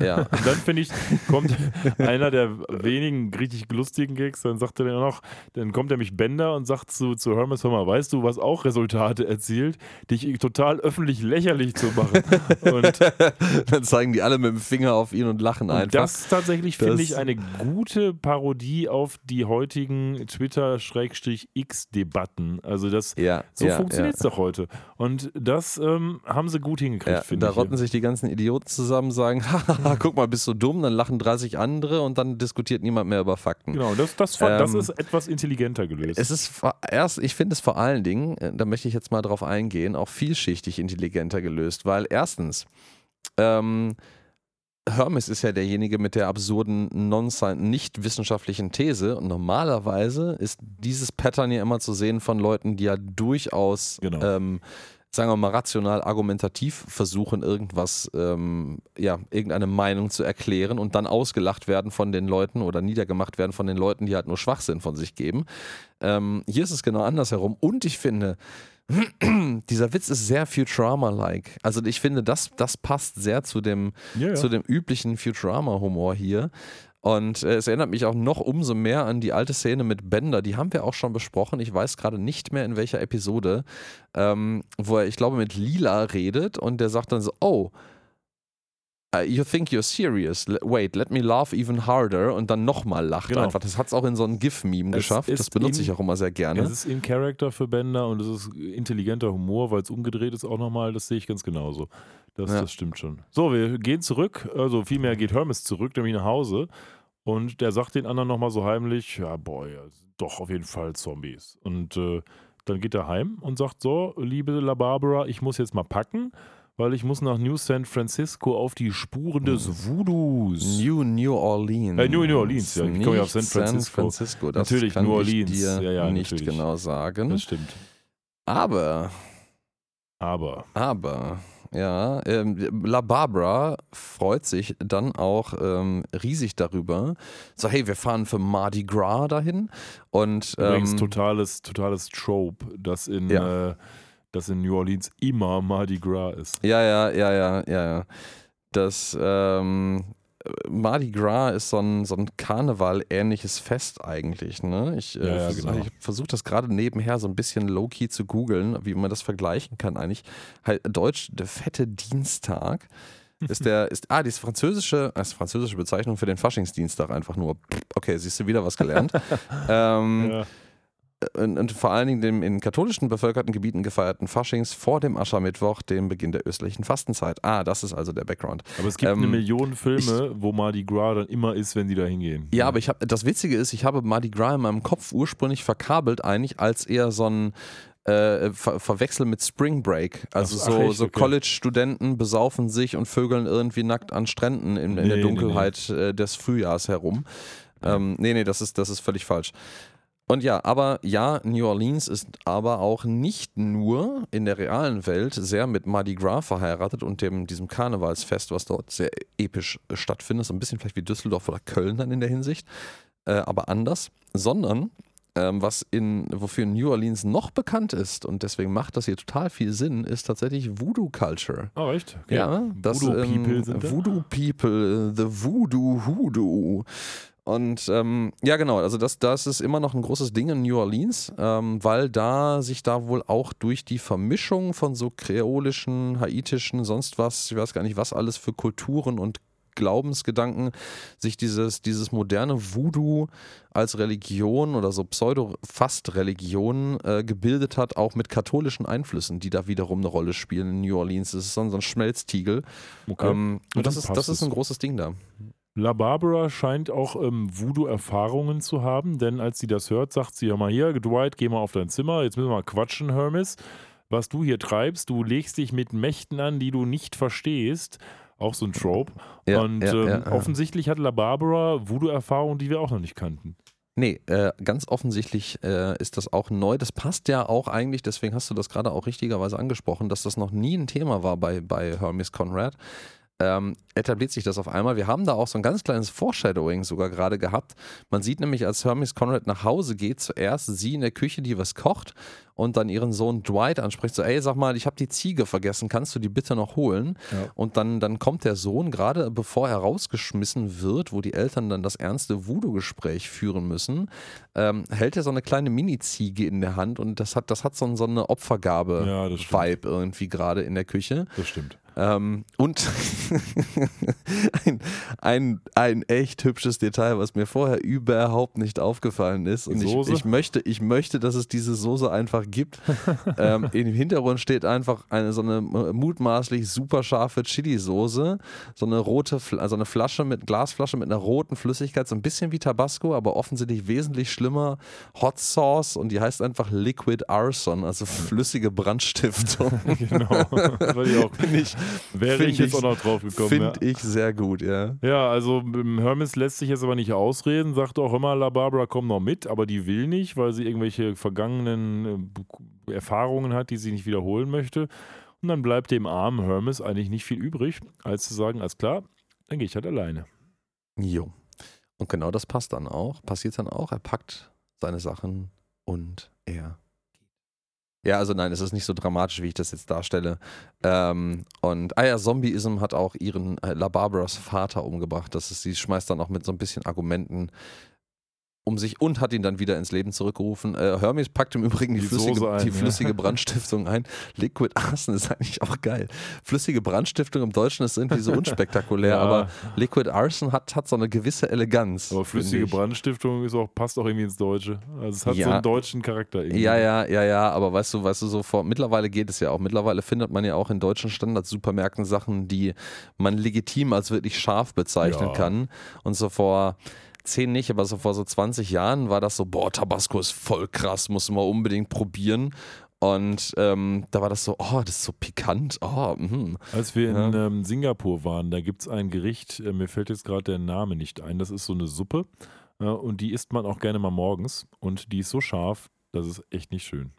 ja. Und dann finde ich, kommt einer der wenigen richtig lustigen Gigs, dann sagt er dann noch, dann kommt nämlich Bender und sagt zu, zu Hermes, hör mal, weißt du, was auch Resultate erzielt, dich total öffentlich lächerlich zu machen. Und, dann zeigen die alle mit dem Finger auf ihn und lachen und einfach. das tatsächlich finde ich eine gute Parodie auf die heutigen Twitter-X-Debatten. Also das, ja, so ja, funktioniert es ja. doch heute. Und das ähm, haben sie gut hingekriegt, finde da ich. rotten sich die ganzen Idioten zusammen, sagen, haha, guck mal, bist du dumm, dann lachen 30 andere und dann diskutiert niemand mehr über Fakten. Genau, das, das, Ähm, ist etwas intelligenter gelöst. Es ist erst, ich finde es vor allen Dingen, äh, da möchte ich jetzt mal drauf eingehen, auch vielschichtig intelligenter gelöst, weil erstens, ähm, Hermes ist ja derjenige mit der absurden, nicht wissenschaftlichen These und normalerweise ist dieses Pattern ja immer zu sehen von Leuten, die ja durchaus, Genau. ähm, sagen wir mal, rational argumentativ versuchen, irgendwas, ähm, ja, irgendeine Meinung zu erklären und dann ausgelacht werden von den Leuten oder niedergemacht werden von den Leuten, die halt nur Schwachsinn von sich geben. Ähm, hier ist es genau andersherum. Und ich finde, dieser Witz ist sehr Futurama-like. Also ich finde, das, das passt sehr zu dem, ja, ja. zu dem üblichen Futurama-Humor hier. Und äh, es erinnert mich auch noch umso mehr an die alte Szene mit Bender. Die haben wir auch schon besprochen. Ich weiß gerade nicht mehr in welcher Episode, ähm, wo er, ich glaube, mit Lila redet und der sagt dann so: Oh, uh, you think you're serious? L wait, let me laugh even harder. Und dann nochmal lacht Genau. einfach. Das hat es auch in so ein GIF-Meme Es geschafft. Das benutze in- ich auch immer sehr gerne. Es ist in Character für Bender und es ist intelligenter Humor, weil es umgedreht ist auch nochmal. Das sehe ich ganz genauso. Das, Ja. das stimmt schon. So, wir gehen zurück. Also vielmehr geht Hermes zurück, nämlich nach Hause. Und der sagt den anderen nochmal so heimlich: Ja, boah, ja, doch auf jeden Fall Zombies. Und äh, dann geht er heim und sagt: So, liebe La Barbara, ich muss jetzt mal packen. Weil ich muss nach New San Francisco auf die Spuren des Voodoos. New New Orleans. Äh, New- New Orleans, ja. Ich komme ja auf San Francisco. San Francisco. Das Natürlich, kann New ich Orleans. dir Ja, ja, nicht natürlich. genau sagen. Das stimmt. Aber Aber Aber, ja, ähm, La Barbara freut sich dann auch ähm, riesig darüber. So, hey, wir fahren für Mardi Gras dahin. Und Übrigens ähm, totales, totales Trope, dass in, Ja. äh, dass in New Orleans immer Mardi Gras ist. ja, ja, ja, ja, ja, ja. Das, ähm, Mardi Gras ist so ein, so ein Karneval-ähnliches Fest eigentlich. Ne? Ich, äh, Ja, ja, vers- genau. ich versuche das gerade nebenher so ein bisschen low-key zu googeln, wie man das vergleichen kann eigentlich. Halt, Deutsch, der fette Dienstag ist der, ist, ah, die französische, das ist französische Bezeichnung für den Faschingsdienstag einfach nur. Okay, siehst du wieder was gelernt. ähm, Ja. Und, und vor allen Dingen dem in katholischen bevölkerten Gebieten gefeierten Faschings vor dem Aschermittwoch, dem Beginn der östlichen Fastenzeit. Ah, das ist also der Background. Aber es gibt Ähm, eine Million Filme, wo Mardi Gras dann immer ist, wenn die da hingehen. Ja, aber ich habe das Witzige ist, ich habe Mardi Gras in meinem Kopf ursprünglich verkabelt eigentlich als eher so ein äh, ver verwechsel mit Spring Break. Also Ach, so, so Okay. College-Studenten besaufen sich und vögeln irgendwie nackt an Stränden in, in Nee, der nee, Dunkelheit Äh, des Frühjahrs herum. Ähm, nee, nee, das ist, das ist völlig falsch. Und ja, aber ja, New Orleans ist aber auch nicht nur in der realen Welt sehr mit Mardi Gras verheiratet und dem, diesem Karnevalsfest, was dort sehr episch äh, stattfindet, so ein bisschen vielleicht wie Düsseldorf oder Köln dann in der Hinsicht, äh, aber anders, sondern ähm, was in, wofür New Orleans noch bekannt ist und deswegen macht das hier total viel Sinn, ist tatsächlich Voodoo Culture. Oh, echt? Okay. Ja, das Voodoo ähm, People sind da? Voodoo People, the Voodoo Hoodoo. Und ähm, ja, genau, also das, das ist immer noch ein großes Ding in New Orleans, ähm, weil da sich da wohl auch durch die Vermischung von so kreolischen, haitischen, sonst was, ich weiß gar nicht, was alles für Kulturen und Glaubensgedanken sich dieses, dieses moderne Voodoo als Religion oder so Pseudo-Fast-Religion äh, gebildet hat, auch mit katholischen Einflüssen, die da wiederum eine Rolle spielen in New Orleans. Das ist so ein, so ein Schmelztiegel. Okay. Ähm, und das ist, das ist ein großes Ding da. La Barbara scheint auch ähm, Voodoo-Erfahrungen zu haben, denn als sie das hört, sagt sie: Hör mal hier, Dwight, geh mal auf dein Zimmer, jetzt müssen wir mal quatschen, Hermes. Was du hier treibst, du legst dich mit Mächten an, die du nicht verstehst. Auch so ein Trope. Ja, Und ja, ähm, ja, ja. offensichtlich hat La Barbara Voodoo-Erfahrungen, die wir auch noch nicht kannten. Nee, äh, ganz offensichtlich äh, ist das auch neu. Das passt ja auch eigentlich, deswegen hast du das gerade auch richtigerweise angesprochen, dass das noch nie ein Thema war bei, bei Hermes Conrad. Ähm, etabliert sich das auf einmal. Wir haben da auch so ein ganz kleines Foreshadowing sogar gerade gehabt. Man sieht nämlich, als Hermes Conrad nach Hause geht, zuerst sie in der Küche, die was kocht und dann ihren Sohn Dwight anspricht, so, ey, sag mal, ich habe die Ziege vergessen, kannst du die bitte noch holen? Ja. Und dann, dann kommt der Sohn, gerade bevor er rausgeschmissen wird, wo die Eltern dann das ernste Voodoo-Gespräch führen müssen, ähm, hält er so eine kleine Mini-Ziege in der Hand und das hat, das hat so, so eine Ja, Opfergabe-Vibe stimmt. irgendwie gerade in der Küche. Das stimmt. Ähm, und ein, ein, ein echt hübsches Detail, was mir vorher überhaupt nicht aufgefallen ist. Und ich, ich, möchte, ich möchte, dass es diese Soße einfach gibt. ähm, Im Hintergrund steht einfach eine so eine mutmaßlich super scharfe Chili-Soße. So eine rote, also eine Flasche mit Glasflasche mit einer roten Flüssigkeit, so ein bisschen wie Tabasco, aber offensichtlich wesentlich schlimmer. Hot Sauce und die heißt einfach Liquid Arson, also flüssige Brandstiftung. Genau. Weil ich auch, Finde ich, wäre ich jetzt auch noch drauf gekommen. Finde ja. ich sehr gut, ja. Ja, also Hermes lässt sich jetzt aber nicht ausreden, sagt auch immer, La Barbara komm noch mit, aber die will nicht, weil sie irgendwelche vergangenen äh, Erfahrungen hat, die sie nicht wiederholen möchte. Und dann bleibt dem armen Hermes eigentlich nicht viel übrig, als zu sagen, alles klar, dann gehe ich halt alleine. Jo. Und genau das passt dann auch, passiert dann auch. Er packt seine Sachen und er ja, also nein, es ist nicht so dramatisch, wie ich das jetzt darstelle. Ähm, und ah ja, Zombieism hat auch ihren äh, La Barbaras Vater umgebracht. Das ist, sie schmeißt dann auch mit so ein bisschen Argumenten um sich und hat ihn dann wieder ins Leben zurückgerufen. Äh, Hermes packt im Übrigen die, Die flüssige, ein, die ja. flüssige Brandstiftung ein. Liquid Arson ist eigentlich auch geil. Flüssige Brandstiftung im Deutschen ist irgendwie so unspektakulär, Ja. aber Liquid Arson hat, hat so eine gewisse Eleganz. Aber flüssige. Brandstiftung ist auch, passt auch irgendwie ins Deutsche. Also es hat so Ja. einen deutschen Charakter irgendwie. Ja, ja, ja, ja, aber weißt du, weißt du, so vor, mittlerweile geht es ja auch. Mittlerweile findet man ja auch in deutschen Standard-Supermärkten Sachen, die man legitim als wirklich scharf bezeichnen kann. Und so vor zehn nicht, aber so vor so 20 Jahren war das so, boah, Tabasco ist voll krass, muss man unbedingt probieren. Und ähm, da war das so, oh, das ist so pikant. Oh, mhm. Als wir in Ja. ähm, Singapur waren, da gibt es ein Gericht, äh, mir fällt jetzt gerade der Name nicht ein, das ist so eine Suppe äh, und die isst man auch gerne mal morgens und die ist so scharf, das ist echt nicht schön.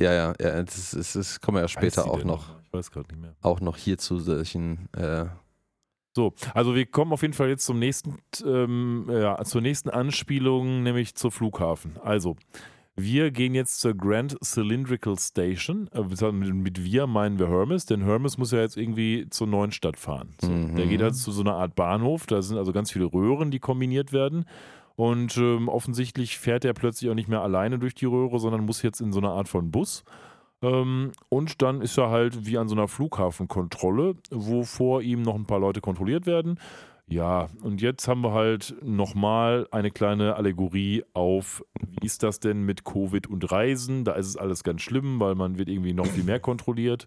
Ja, ja, ja, das, ist, das kommen wir ja später auch denn noch, Ich weiß gerade nicht mehr. auch noch hier zu solchen äh, So, also wir kommen auf jeden Fall jetzt zum nächsten, ähm, ja, zur nächsten Anspielung, nämlich zur Flughafen. Also, wir gehen jetzt zur Grand Cylindrical Station. Äh, mit wir meinen wir Hermes, denn Hermes muss ja jetzt irgendwie zur neuen Stadt fahren. So, Mhm. Der geht halt zu so einer Art Bahnhof, da sind also ganz viele Röhren, die kombiniert werden. Und ähm, offensichtlich fährt er plötzlich auch nicht mehr alleine durch die Röhre, sondern muss jetzt in so eine Art von Bus. Ähm, und dann ist er halt wie an so einer Flughafenkontrolle, wo vor ihm noch ein paar Leute kontrolliert werden. Ja, und jetzt haben wir halt nochmal eine kleine Allegorie auf, wie ist das denn mit Covid und Reisen? Da ist es alles ganz schlimm, weil man wird irgendwie noch viel mehr kontrolliert.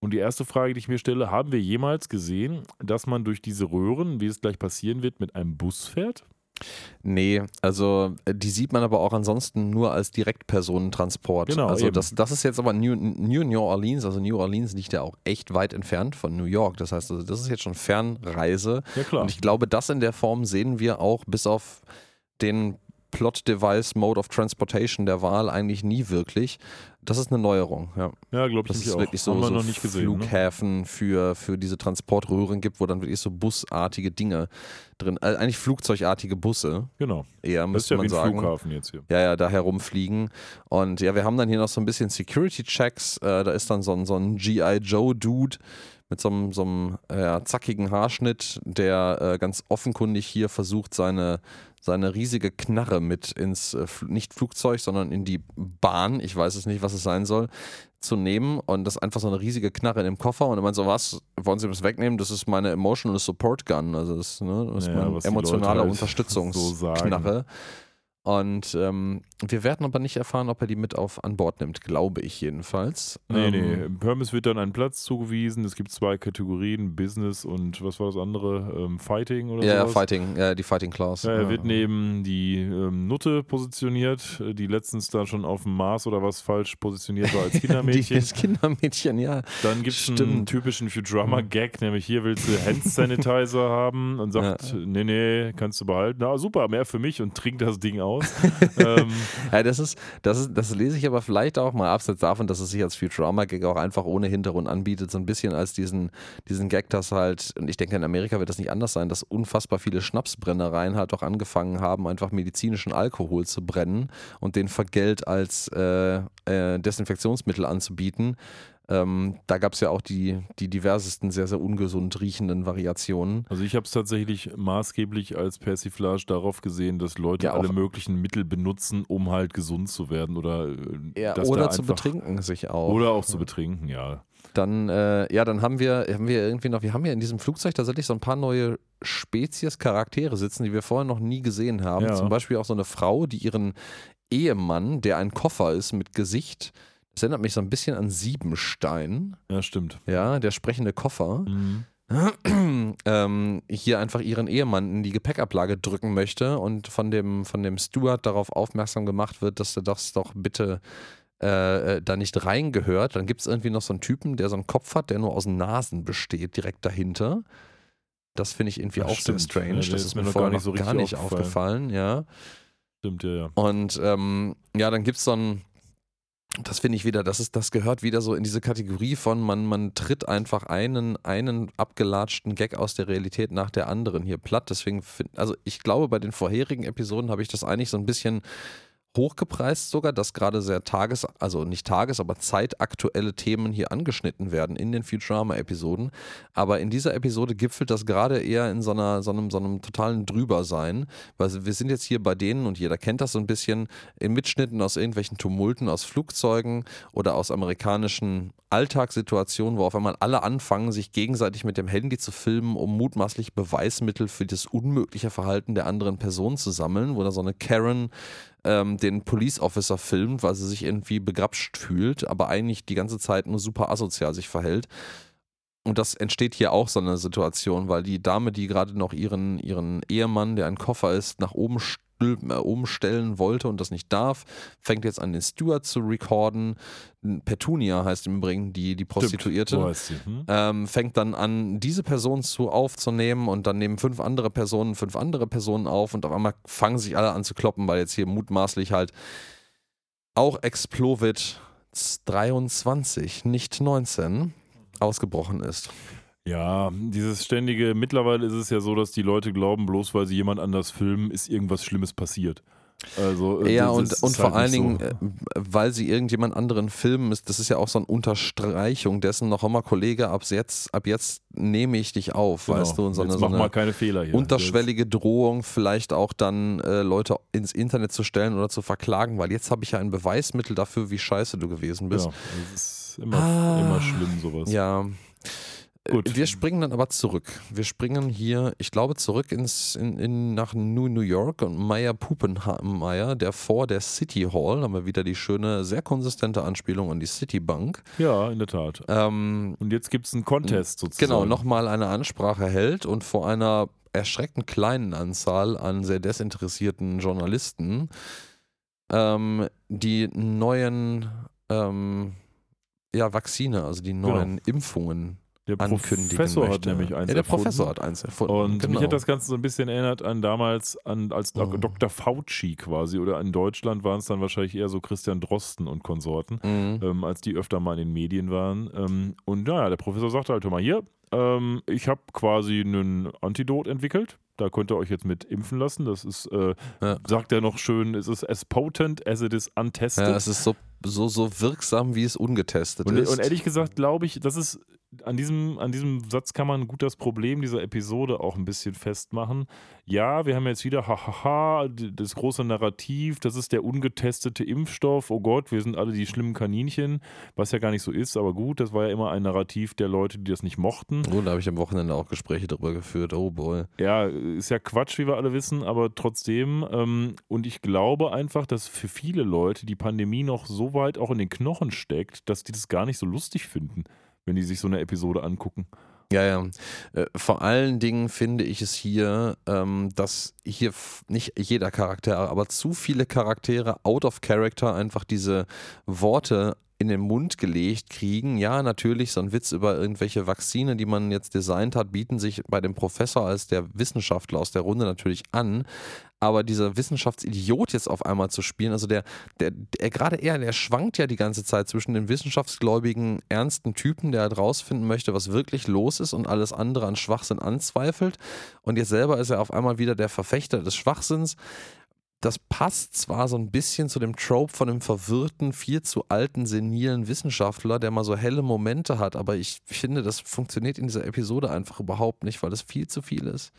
Und die erste Frage, die ich mir stelle, haben wir jemals gesehen, dass man durch diese Röhren, wie es gleich passieren wird, mit einem Bus fährt? Nee, also äh, die sieht man aber auch ansonsten nur als Direktpersonentransport. Genau, also eben. das, das ist jetzt aber New, New New Orleans, also New Orleans liegt ja auch echt weit entfernt von New York. Das heißt, also das ist jetzt schon Fernreise. Ja, klar. Und ich glaube, das in der Form sehen wir auch bis auf den Plot-Device Mode of Transportation der Wahl eigentlich nie wirklich. Das ist eine Neuerung, ja. ja, glaube ich Dass es auch. wirklich so, haben wir so noch nicht gesehen. Ne? Flughäfen für, für diese Transportröhren gibt, wo dann wirklich so busartige Dinge drin, äh, eigentlich flugzeugartige Busse Genau. eher, Das ist müsste ja wie man ein sagen. Flughafen jetzt hier. Ja, ja, da herumfliegen. Und ja, wir haben dann hier noch so ein bisschen Security-Checks. Äh, da ist dann so ein, so ein G.I. Joe-Dude mit so einem, so einem äh, zackigen Haarschnitt, der äh, ganz offenkundig hier versucht, seine, seine riesige Knarre mit ins, äh, nicht Flugzeug, sondern in die Bahn, ich weiß es nicht, was es sein soll, zu nehmen. Und das ist einfach so eine riesige Knarre in dem Koffer. Und er meint so, was, wollen Sie das wegnehmen? Das ist meine Emotional Support Gun. Also das, ist, ne, das ist Ja, meine emotionale halt Unterstützungsknarre. Und ähm, wir werden aber nicht erfahren, ob er die mit auf an Bord nimmt, glaube ich jedenfalls. Nee, ähm, nee. Hermes wird dann einen Platz zugewiesen. Es gibt zwei Kategorien, Business und was war das andere? Ähm, Fighting oder Ja, ja, sowas? Fighting, ja, die Fighting Class. Ja, er wird neben die ähm, Nutte positioniert, äh, die letztens da schon auf dem Mars oder was falsch positioniert war als die, Kindermädchen. das Kindermädchen, ja. Dann gibt es einen typischen Futurama-Gag, nämlich hier willst du Hand Sanitizer haben und sagt, nee, nee, kannst du behalten. Na super, mehr für mich und trink das Ding aus. ähm, Ja, das ist, das ist, das lese ich aber vielleicht auch mal abseits davon, dass es sich als Futurama-Gag auch einfach ohne Hintergrund anbietet, so ein bisschen als diesen, diesen Gag, dass halt, und ich denke, in Amerika wird das nicht anders sein, dass unfassbar viele Schnapsbrennereien halt auch angefangen haben, einfach medizinischen Alkohol zu brennen und den für Geld als äh, äh, Desinfektionsmittel anzubieten. Ähm, da gab es ja auch die, die diversesten, sehr, sehr ungesund riechenden Variationen. Also ich habe es tatsächlich maßgeblich als Persiflage darauf gesehen, dass Leute Ja, alle möglichen Mittel benutzen, um halt gesund zu werden oder äh, Ja, oder da zu einfach- betrinken sich auch. Oder auch zu betrinken, ja. Dann, äh, ja, dann haben wir, haben wir irgendwie noch, wir haben ja in diesem Flugzeug tatsächlich so ein paar neue Spezies, Charaktere sitzen, die wir vorher noch nie gesehen haben. Ja. Zum Beispiel auch so eine Frau, die ihren Ehemann, der ein Koffer ist mit Gesicht, das erinnert mich so ein bisschen an Siebenstein, Ja, stimmt. ja, der sprechende Koffer, Mhm. ähm, hier einfach ihren Ehemann in die Gepäckablage drücken möchte und von dem, von dem Steward darauf aufmerksam gemacht wird, dass er das doch bitte äh, äh, da nicht reingehört. Dann gibt es irgendwie noch so einen Typen, der so einen Kopf hat, der nur aus Nasen besteht, direkt dahinter. Das finde ich irgendwie Das auch stimmt. sehr strange. Ja, das ist mir vorher gar nicht so gar nicht aufgefallen, ja. Stimmt, ja, ja. Und ähm, ja, dann gibt es so ein, das finde ich wieder, das ist, das gehört wieder so in diese Kategorie von, man, man tritt einfach einen, einen abgelatschten Gag aus der Realität nach der anderen hier platt. Deswegen, find, also ich glaube, bei den vorherigen Episoden habe ich das eigentlich so ein bisschen hochgepreist sogar, dass gerade sehr tages-, also nicht tages-, aber zeitaktuelle Themen hier angeschnitten werden in den Futurama-Episoden. Aber in dieser Episode gipfelt das gerade eher in so, einer, so, einem, so einem totalen Drübersein, weil wir sind jetzt hier bei denen und jeder kennt das so ein bisschen in Mitschnitten aus irgendwelchen Tumulten aus Flugzeugen oder aus amerikanischen Alltagssituationen, wo auf einmal alle anfangen, sich gegenseitig mit dem Handy zu filmen, um mutmaßlich Beweismittel für das unmögliche Verhalten der anderen Person zu sammeln, wo da so eine Karen ähm, den Police Officer filmt, weil sie sich irgendwie begrapscht fühlt, aber eigentlich die ganze Zeit nur super asozial sich verhält. Und das entsteht hier auch so eine Situation, weil die Dame, die gerade noch ihren, ihren Ehemann, der ein Koffer ist, nach oben äh, umstellen wollte und das nicht darf, fängt jetzt an, den Steward zu recorden. Petunia heißt im Übrigen die, die Prostituierte sie. Hm? ähm, fängt dann an, diese Person zu aufzunehmen und dann nehmen fünf andere Personen fünf andere Personen auf und auf einmal fangen sich alle an zu kloppen, weil jetzt hier mutmaßlich halt auch Explovit 23, nicht 19, ausgebrochen ist. Ja, dieses ständige, mittlerweile ist es ja so, dass die Leute glauben, bloß weil sie jemand anders filmen, ist irgendwas Schlimmes passiert. Also, äh, Ja, und, und halt vor allen nicht Dingen, so. äh, weil sie irgendjemand anderen filmen, ist, das ist ja auch so eine Unterstreichung dessen noch immer, Kollege, ab jetzt, ab jetzt nehme ich dich auf, Genau. weißt du, und so eine, Jetzt so mach eine mal keine Fehler hier. unterschwellige Drohung, vielleicht auch dann äh, Leute ins Internet zu stellen oder zu verklagen, weil jetzt habe ich ja ein Beweismittel dafür, wie scheiße du gewesen bist. Genau. Das ist immer, Ah. immer schlimm, sowas. Ja. Gut. Äh, Wir springen dann aber zurück. Wir springen hier, ich glaube, zurück ins, in, in, nach New, New York und Meyer Pupenmeier, der vor der City Hall, haben wir wieder die schöne, sehr konsistente Anspielung an die Citibank. Ja, in der Tat. Ähm, Und jetzt gibt es einen Contest sozusagen. genau, nochmal eine Ansprache hält und vor einer erschreckend kleinen Anzahl an sehr desinteressierten Journalisten ähm, die neuen ähm, ja, Vakzine, also die neuen Impfungen Der Professor hat nämlich eins ja, der erfunden. Professor hat eins erfunden. Und genau. mich hat das Ganze so ein bisschen erinnert an damals, an, als Oh. Dr. Fauci quasi. Oder in Deutschland waren es dann wahrscheinlich eher so Christian Drosten und Konsorten, Mhm. ähm, als die öfter mal in den Medien waren. Ähm, und naja, der Professor sagte halt, hör mal hier, ähm, ich habe quasi einen Antidot entwickelt. Da könnt ihr euch jetzt mit impfen lassen. Das ist, äh, Ja. sagt er noch schön, es ist as potent as it is untested. Ja, es ist so, so, so wirksam, wie es ungetestet Und, ist. und ehrlich gesagt glaube ich, das ist an diesem, an diesem Satz kann man gut das Problem dieser Episode auch ein bisschen festmachen. Ja, wir haben jetzt wieder, hahaha, das große Narrativ, das ist der ungetestete Impfstoff. Oh Gott, wir sind alle die schlimmen Kaninchen, was ja gar nicht so ist, aber gut, das war ja immer ein Narrativ der Leute, die das nicht mochten. oh, da habe ich am Wochenende auch Gespräche darüber geführt. Oh boy. Ja, ist ja Quatsch, wie wir alle wissen, aber trotzdem. Ähm, und ich glaube einfach, dass für viele Leute die Pandemie noch so weit auch in den Knochen steckt, dass die das gar nicht so lustig finden, wenn die sich so eine Episode angucken. Ja, ja. Äh, vor allen Dingen finde ich es hier, ähm, dass hier nicht jeder Charakter, aber zu viele Charaktere out of character einfach diese Worte in den Mund gelegt kriegen. Ja, natürlich, so ein Witz über irgendwelche Vakzine, die man jetzt designt hat, bieten sich bei dem Professor als der Wissenschaftler aus der Runde natürlich an. Aber dieser Wissenschaftsidiot jetzt auf einmal zu spielen, also der, der, der gerade er, der schwankt ja die ganze Zeit zwischen dem wissenschaftsgläubigen, ernsten Typen, der halt rausfinden möchte, was wirklich los ist und alles andere an Schwachsinn anzweifelt. Und jetzt selber ist er auf einmal wieder der Verfechter des Schwachsinns. Das passt zwar so ein bisschen zu dem Trope von einem verwirrten, viel zu alten, senilen Wissenschaftler, der mal so helle Momente hat, aber ich finde, das funktioniert in dieser Episode einfach überhaupt nicht, weil das viel zu viel ist.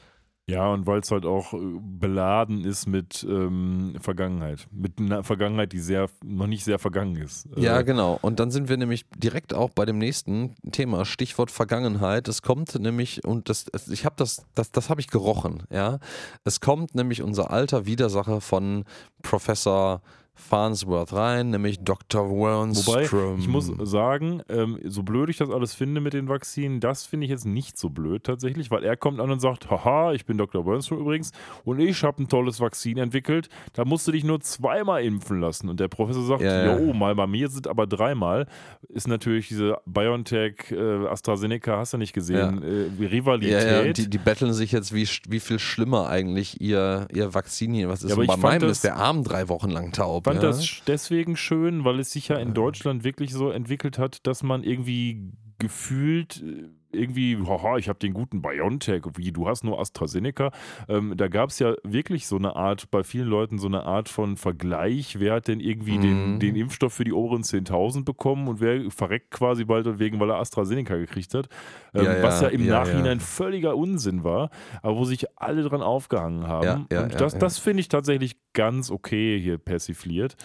Ja, und weil es halt auch äh, beladen ist mit ähm, Vergangenheit. Mit einer Vergangenheit, die sehr, noch nicht sehr vergangen ist. Äh, Ja, genau. Und dann sind wir nämlich direkt auch bei dem nächsten Thema, Stichwort Vergangenheit. Es kommt nämlich, und das, ich habe das, das, das habe ich gerochen, ja. Es kommt nämlich unser alter Widersacher von Professor Farnsworth rein, nämlich Dr. Wobei, Wernstrom. ich muss sagen, ähm, so blöd ich das alles finde mit den Vakzinen, das finde ich jetzt nicht so blöd tatsächlich, weil er kommt an und sagt, haha, ich bin Dr. Bernstrom übrigens und ich habe ein tolles Vakzin entwickelt, da musst du dich nur zweimal impfen lassen. Und der Professor sagt, Ja, ja, ja. oh, mal bei mir sind aber dreimal. Ist natürlich diese BioNTech, äh, AstraZeneca, hast du nicht gesehen, äh, Rivalität. ja, ja, die, die betteln sich jetzt, wie, wie viel schlimmer eigentlich ihr, ihr Vakzin hier, was ist. Ja, aber bei meinem ist der Arm drei Wochen lang taub. Fand ja? das deswegen schön, weil es sich ja in Deutschland wirklich so entwickelt hat, dass man irgendwie gefühlt äh, irgendwie, haha, ich habe den guten BioNTech, wie, du hast nur AstraZeneca. Ähm, da gab es ja wirklich so eine Art, bei vielen Leuten so eine Art von Vergleich, wer hat denn irgendwie den, Mhm. den Impfstoff für die oberen 10.000 bekommen und wer verreckt quasi bald wegen, weil er AstraZeneca gekriegt hat. Ähm, Ja, ja, was ja im ja, Nachhinein völliger Unsinn war, aber wo sich alle dran aufgehangen haben. Und das, das finde ich tatsächlich ganz okay hier persifliert.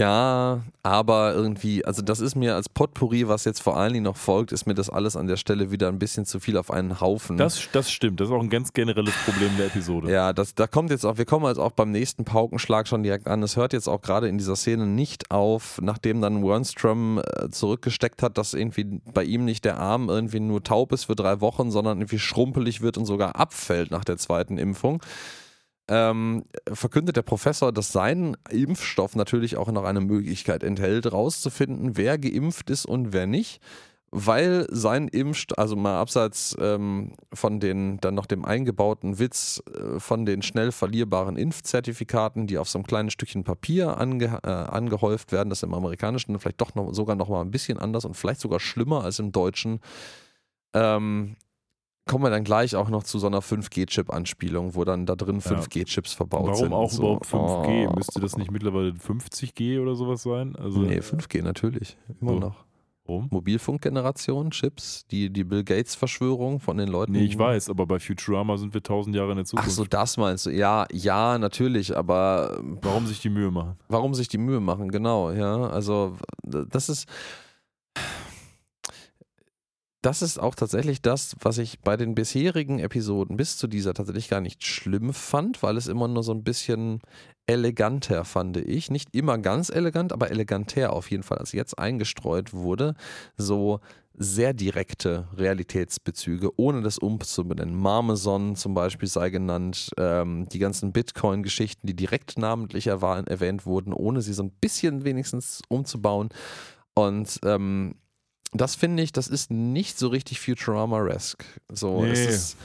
Ja, aber irgendwie, also das ist mir als Potpourri, was jetzt vor allen Dingen noch folgt, ist mir das alles an der Stelle wieder ein bisschen zu viel auf einen Haufen. Das, das stimmt, das ist auch ein ganz generelles Problem der Episode. ja, das, da kommt jetzt auch, wir kommen jetzt auch beim nächsten Paukenschlag schon direkt an. Es hört jetzt auch gerade in dieser Szene nicht auf, nachdem dann Wernstrom äh, zurückgesteckt hat, dass irgendwie bei ihm nicht der Arm irgendwie nur taub ist für drei Wochen, sondern irgendwie schrumpelig wird und sogar abfällt nach der zweiten Impfung. Ähm, verkündet der Professor, dass sein Impfstoff natürlich auch noch eine Möglichkeit enthält, rauszufinden, wer geimpft ist und wer nicht. Weil sein Impfstoff, also mal abseits ähm, von den dann noch dem eingebauten Witz äh, von den schnell verlierbaren Impfzertifikaten, die auf so einem kleinen Stückchen Papier ange, äh, angehäuft werden, das im amerikanischen vielleicht doch noch, sogar noch mal ein bisschen anders und vielleicht sogar schlimmer als im deutschen, ähm, kommen wir dann gleich auch noch zu so einer 5G-Chip-Anspielung, wo dann da drin 5G-Chips verbaut Warum sind. auch so. überhaupt 5G? Oh. Müsste das nicht mittlerweile 50G oder sowas sein? Also, Nee, 5G natürlich. Immer So. noch. warum? Mobilfunkgeneration, Chips, die, die Bill Gates-Verschwörung von den Leuten. Nee, ich weiß, aber bei Futurama sind wir tausend Jahre in der Ach Zukunft. so, das meinst du? Ja, ja, natürlich, aber Warum sich die Mühe machen? warum sich die Mühe machen? Genau, ja. Also, das ist. Das ist auch tatsächlich das, was ich bei den bisherigen Episoden bis zu dieser tatsächlich gar nicht schlimm fand, weil es immer nur so ein bisschen eleganter fand ich. Nicht immer ganz elegant, aber eleganter auf jeden Fall, als jetzt eingestreut wurde. So sehr direkte Realitätsbezüge, ohne das umzubenennen. Marmeson zum Beispiel sei genannt, ähm, die ganzen Bitcoin-Geschichten, die direkt namentlich erwähnt wurden, ohne sie so ein bisschen wenigstens umzubauen. Und ähm, das finde ich, das ist nicht so richtig Futurama-esque. So, es Nee, ist,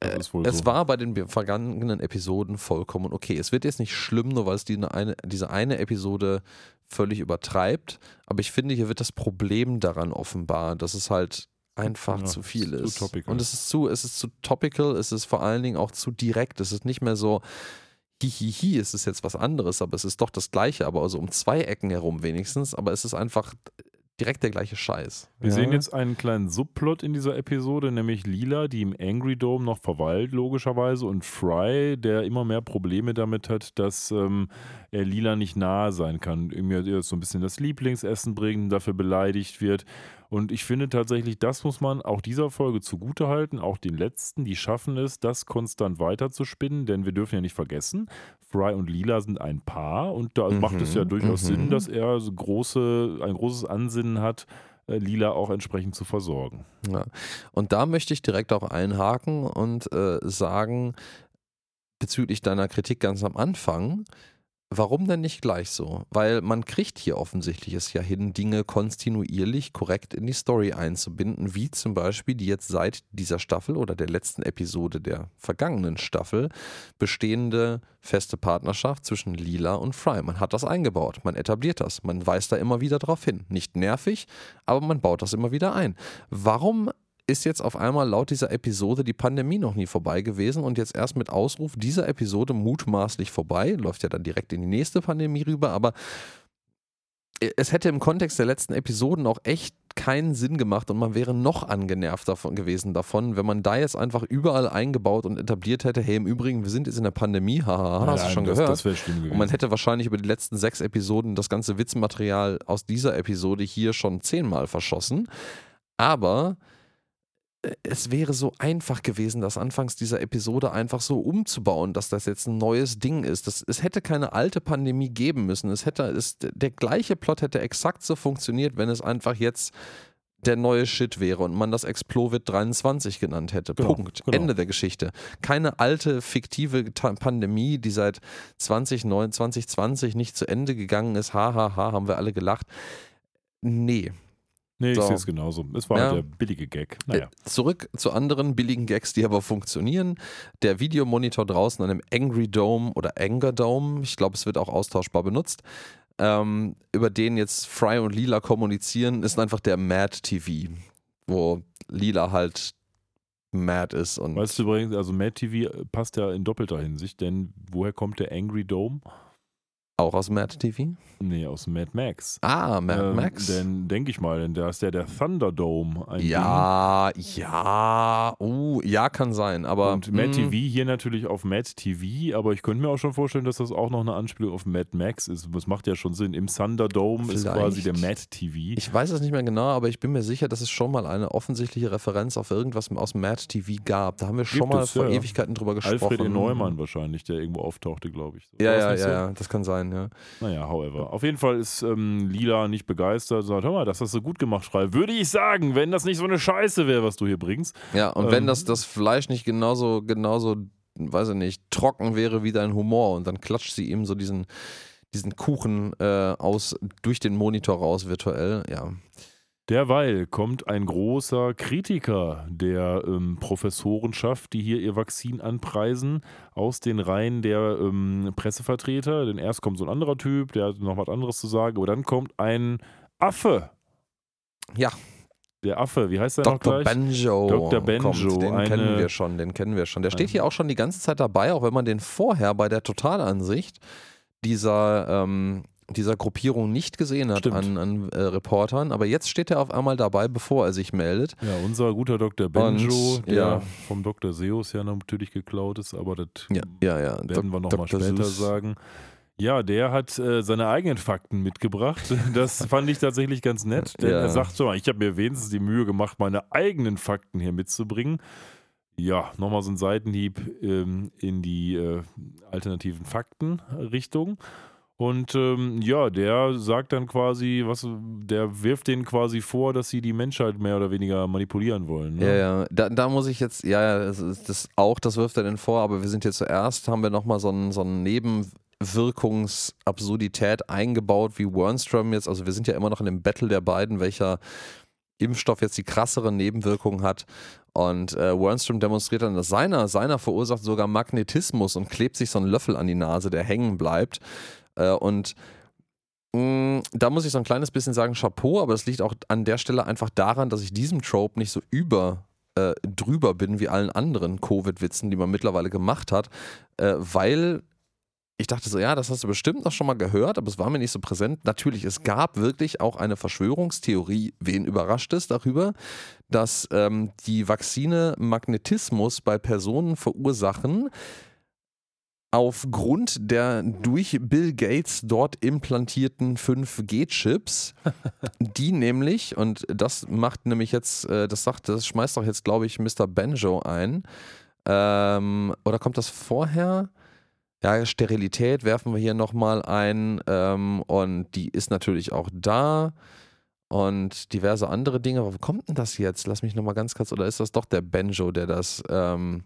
äh, ist wohl es so. war bei den vergangenen Episoden vollkommen okay. Es wird jetzt nicht schlimm, nur weil es die eine, diese eine Episode völlig übertreibt. Aber ich finde, hier wird das Problem daran offenbar, dass es halt einfach Ja, zu viel zu ist. topical. Und es ist zu, es ist zu topical, es ist vor allen Dingen auch zu direkt. Es ist nicht mehr so, hihihi, es ist jetzt was anderes, aber es ist doch das Gleiche, aber also um zwei Ecken herum wenigstens. Aber es ist einfach direkt der gleiche Scheiß. Wir Ja. sehen jetzt einen kleinen Subplot in dieser Episode, nämlich Lila, die im Angry Dome noch verweilt, logischerweise, und Fry, der immer mehr Probleme damit hat, dass ähm, er Lila nicht nahe sein kann. Ihm ja so ein bisschen das Lieblingsessen bringen, dafür beleidigt wird. Und ich finde tatsächlich, das muss man auch dieser Folge zugutehalten, auch den letzten, die schaffen es, das konstant weiterzuspinnen, denn wir dürfen ja nicht vergessen, Fry und Lila sind ein Paar und da Mhm, macht es ja durchaus mhm. Sinn, dass er so große, ein großes Ansinnen hat, äh, Lila auch entsprechend zu versorgen. Ja. Und da möchte ich direkt auch einhaken und äh, sagen, bezüglich deiner Kritik ganz am Anfang, warum denn nicht gleich so? Weil man kriegt hier offensichtlich es ja hin, Dinge kontinuierlich korrekt in die Story einzubinden, wie zum Beispiel die jetzt seit dieser Staffel oder der letzten Episode der vergangenen Staffel bestehende feste Partnerschaft zwischen Lila und Fry. Man hat das eingebaut, man etabliert das, man weist da immer wieder drauf hin. Nicht nervig, aber man baut das immer wieder ein. Warum ist jetzt auf einmal laut dieser Episode die Pandemie noch nie vorbei gewesen und jetzt erst mit Ausruf dieser Episode mutmaßlich vorbei, läuft ja dann direkt in die nächste Pandemie rüber, aber es hätte im Kontext der letzten Episoden auch echt keinen Sinn gemacht und man wäre noch angenervt davon gewesen davon, wenn man da jetzt einfach überall eingebaut und etabliert hätte, hey, im Übrigen, wir sind jetzt in der Pandemie, haha, hast du schon das, gehört? Das. Und man hätte wahrscheinlich über die letzten sechs Episoden das ganze Witzmaterial aus dieser Episode hier schon zehnmal verschossen. Aber es wäre so einfach gewesen, das anfangs dieser Episode einfach so umzubauen, dass das jetzt ein neues Ding ist. Das, es hätte keine alte Pandemie geben müssen. Es hätte, es, der gleiche Plot hätte exakt so funktioniert, wenn es einfach jetzt der neue Shit wäre und man das Explovit 23 genannt hätte. Genau, Punkt. genau. Ende der Geschichte. Keine alte fiktive Pandemie, die seit 2009, 2020 nicht zu Ende gegangen ist. Hahaha, ha, ha, haben wir alle gelacht. Nee. Nee, ich So. sehe es genauso. Es war Ja. halt der billige Gag. Naja. Äh, Zurück zu anderen billigen Gags, die aber funktionieren. Der Videomonitor draußen an einem Angry Dome oder Anger Dome, ich glaube, es wird auch austauschbar benutzt, ähm, über den jetzt Fry und Lila kommunizieren, ist einfach der Mad TV, wo Lila halt mad ist und Weißt du übrigens, also Mad TV passt ja in doppelter Hinsicht, denn woher kommt der Angry Dome? Auch aus Mad TV. Nee, aus Mad Max. Ah, Mad Ähm, Max. Denn denke ich mal, denn da ist ja der Thunderdome. Ein ja, ja, uh, ja, kann sein, Ding. aber Und Mad mh, TV hier natürlich auf Mad TV, aber ich könnte mir auch schon vorstellen, dass das auch noch eine Anspielung auf Mad Max ist. Das macht ja schon Sinn. Im Thunderdome ist quasi der Vielleicht. Mad TV. Ich weiß es nicht mehr genau, aber ich bin mir sicher, dass es schon mal eine offensichtliche Referenz auf irgendwas aus Mad TV gab. Da haben wir schon Gibt mal es, vor ja. Ewigkeiten drüber gesprochen. Alfred E. Neumann wahrscheinlich, der irgendwo auftauchte, glaube ich. Ja, ja, ja, ja, das kann sein, ja. Naja, however. Auf jeden Fall ist ähm, Lila nicht begeistert. Sagt, hör mal, das hast du gut gemacht, Frei. Würde ich sagen, wenn das nicht so eine Scheiße wäre, was du hier bringst. Ja, und wenn Ähm, das, das Fleisch nicht genauso, genauso, weiß ich nicht, trocken wäre wie dein Humor und dann klatscht sie ihm so diesen, diesen Kuchen äh, aus, durch den Monitor raus virtuell, ja. Derweil kommt ein großer Kritiker der ähm, Professorenschaft, die hier ihr Vakzin anpreisen, aus den Reihen der ähm, Pressevertreter. Denn erst kommt so ein anderer Typ, der hat noch was anderes zu sagen, aber dann kommt ein Affe. Ja, der Affe, wie heißt der noch Dr. gleich? Benjo. Dr. Benjo, Kommt, den eine- kennen wir schon, den kennen wir schon. Der steht hier auch schon die ganze Zeit dabei, auch wenn man den vorher bei der Totalansicht dieser, ähm, dieser Gruppierung nicht gesehen hat Stimmt. an, an äh, Reportern. Aber jetzt steht er auf einmal dabei, bevor er sich meldet. Ja, unser guter Dr. Benjo, Und, der ja. vom Dr. Seus ja natürlich geklaut ist, aber das Ja, ja, ja. werden wir nochmal später Seuss. sagen. Ja, der hat äh, seine eigenen Fakten mitgebracht. Das fand ich tatsächlich ganz nett, denn Ja. er sagt so, ich habe mir wenigstens die Mühe gemacht, meine eigenen Fakten hier mitzubringen. Ja, nochmal so ein Seitenhieb ähm, in die äh, alternativen Fakten-Richtung. Und ähm, ja, der sagt dann quasi, was, der wirft denen quasi vor, dass sie die Menschheit mehr oder weniger manipulieren wollen. Ne? Ja, ja. Da, da muss ich jetzt, ja, ja, das, das auch, das wirft er denn vor, aber wir sind jetzt zuerst, haben wir nochmal so einen, so einen Nebenwirkungsabsurdität eingebaut, wie Wernstrom jetzt, also wir sind ja immer noch in dem Battle der beiden, welcher Impfstoff jetzt die krassere Nebenwirkung hat. Und äh, Wernstrom demonstriert dann, dass seiner, seiner verursacht sogar Magnetismus und klebt sich so einen Löffel an die Nase, der hängen bleibt. Äh, und mh, da muss ich so ein kleines bisschen sagen, Chapeau, aber das liegt auch an der Stelle einfach daran, dass ich diesem Trope nicht so über äh, drüber bin wie allen anderen Covid-Witzen, die man mittlerweile gemacht hat, äh, weil ich dachte so, ja, das hast du bestimmt noch schon mal gehört, aber es war mir nicht so präsent. Natürlich, es gab wirklich auch eine Verschwörungstheorie, wen überrascht es darüber, dass ähm, die Vakzine Magnetismus bei Personen verursachen, aufgrund der durch Bill Gates dort implantierten 5G-Chips, die nämlich, und das macht nämlich jetzt, äh, das sagt, das schmeißt doch jetzt, glaube ich, Mr. Banjo ein. Ähm, oder kommt das vorher? Ja, Sterilität werfen wir hier nochmal ein ähm, und die ist natürlich auch da und diverse andere Dinge. Aber wo kommt denn das jetzt? Lass mich nochmal ganz kurz, oder ist das doch der Benjo, der das ähm,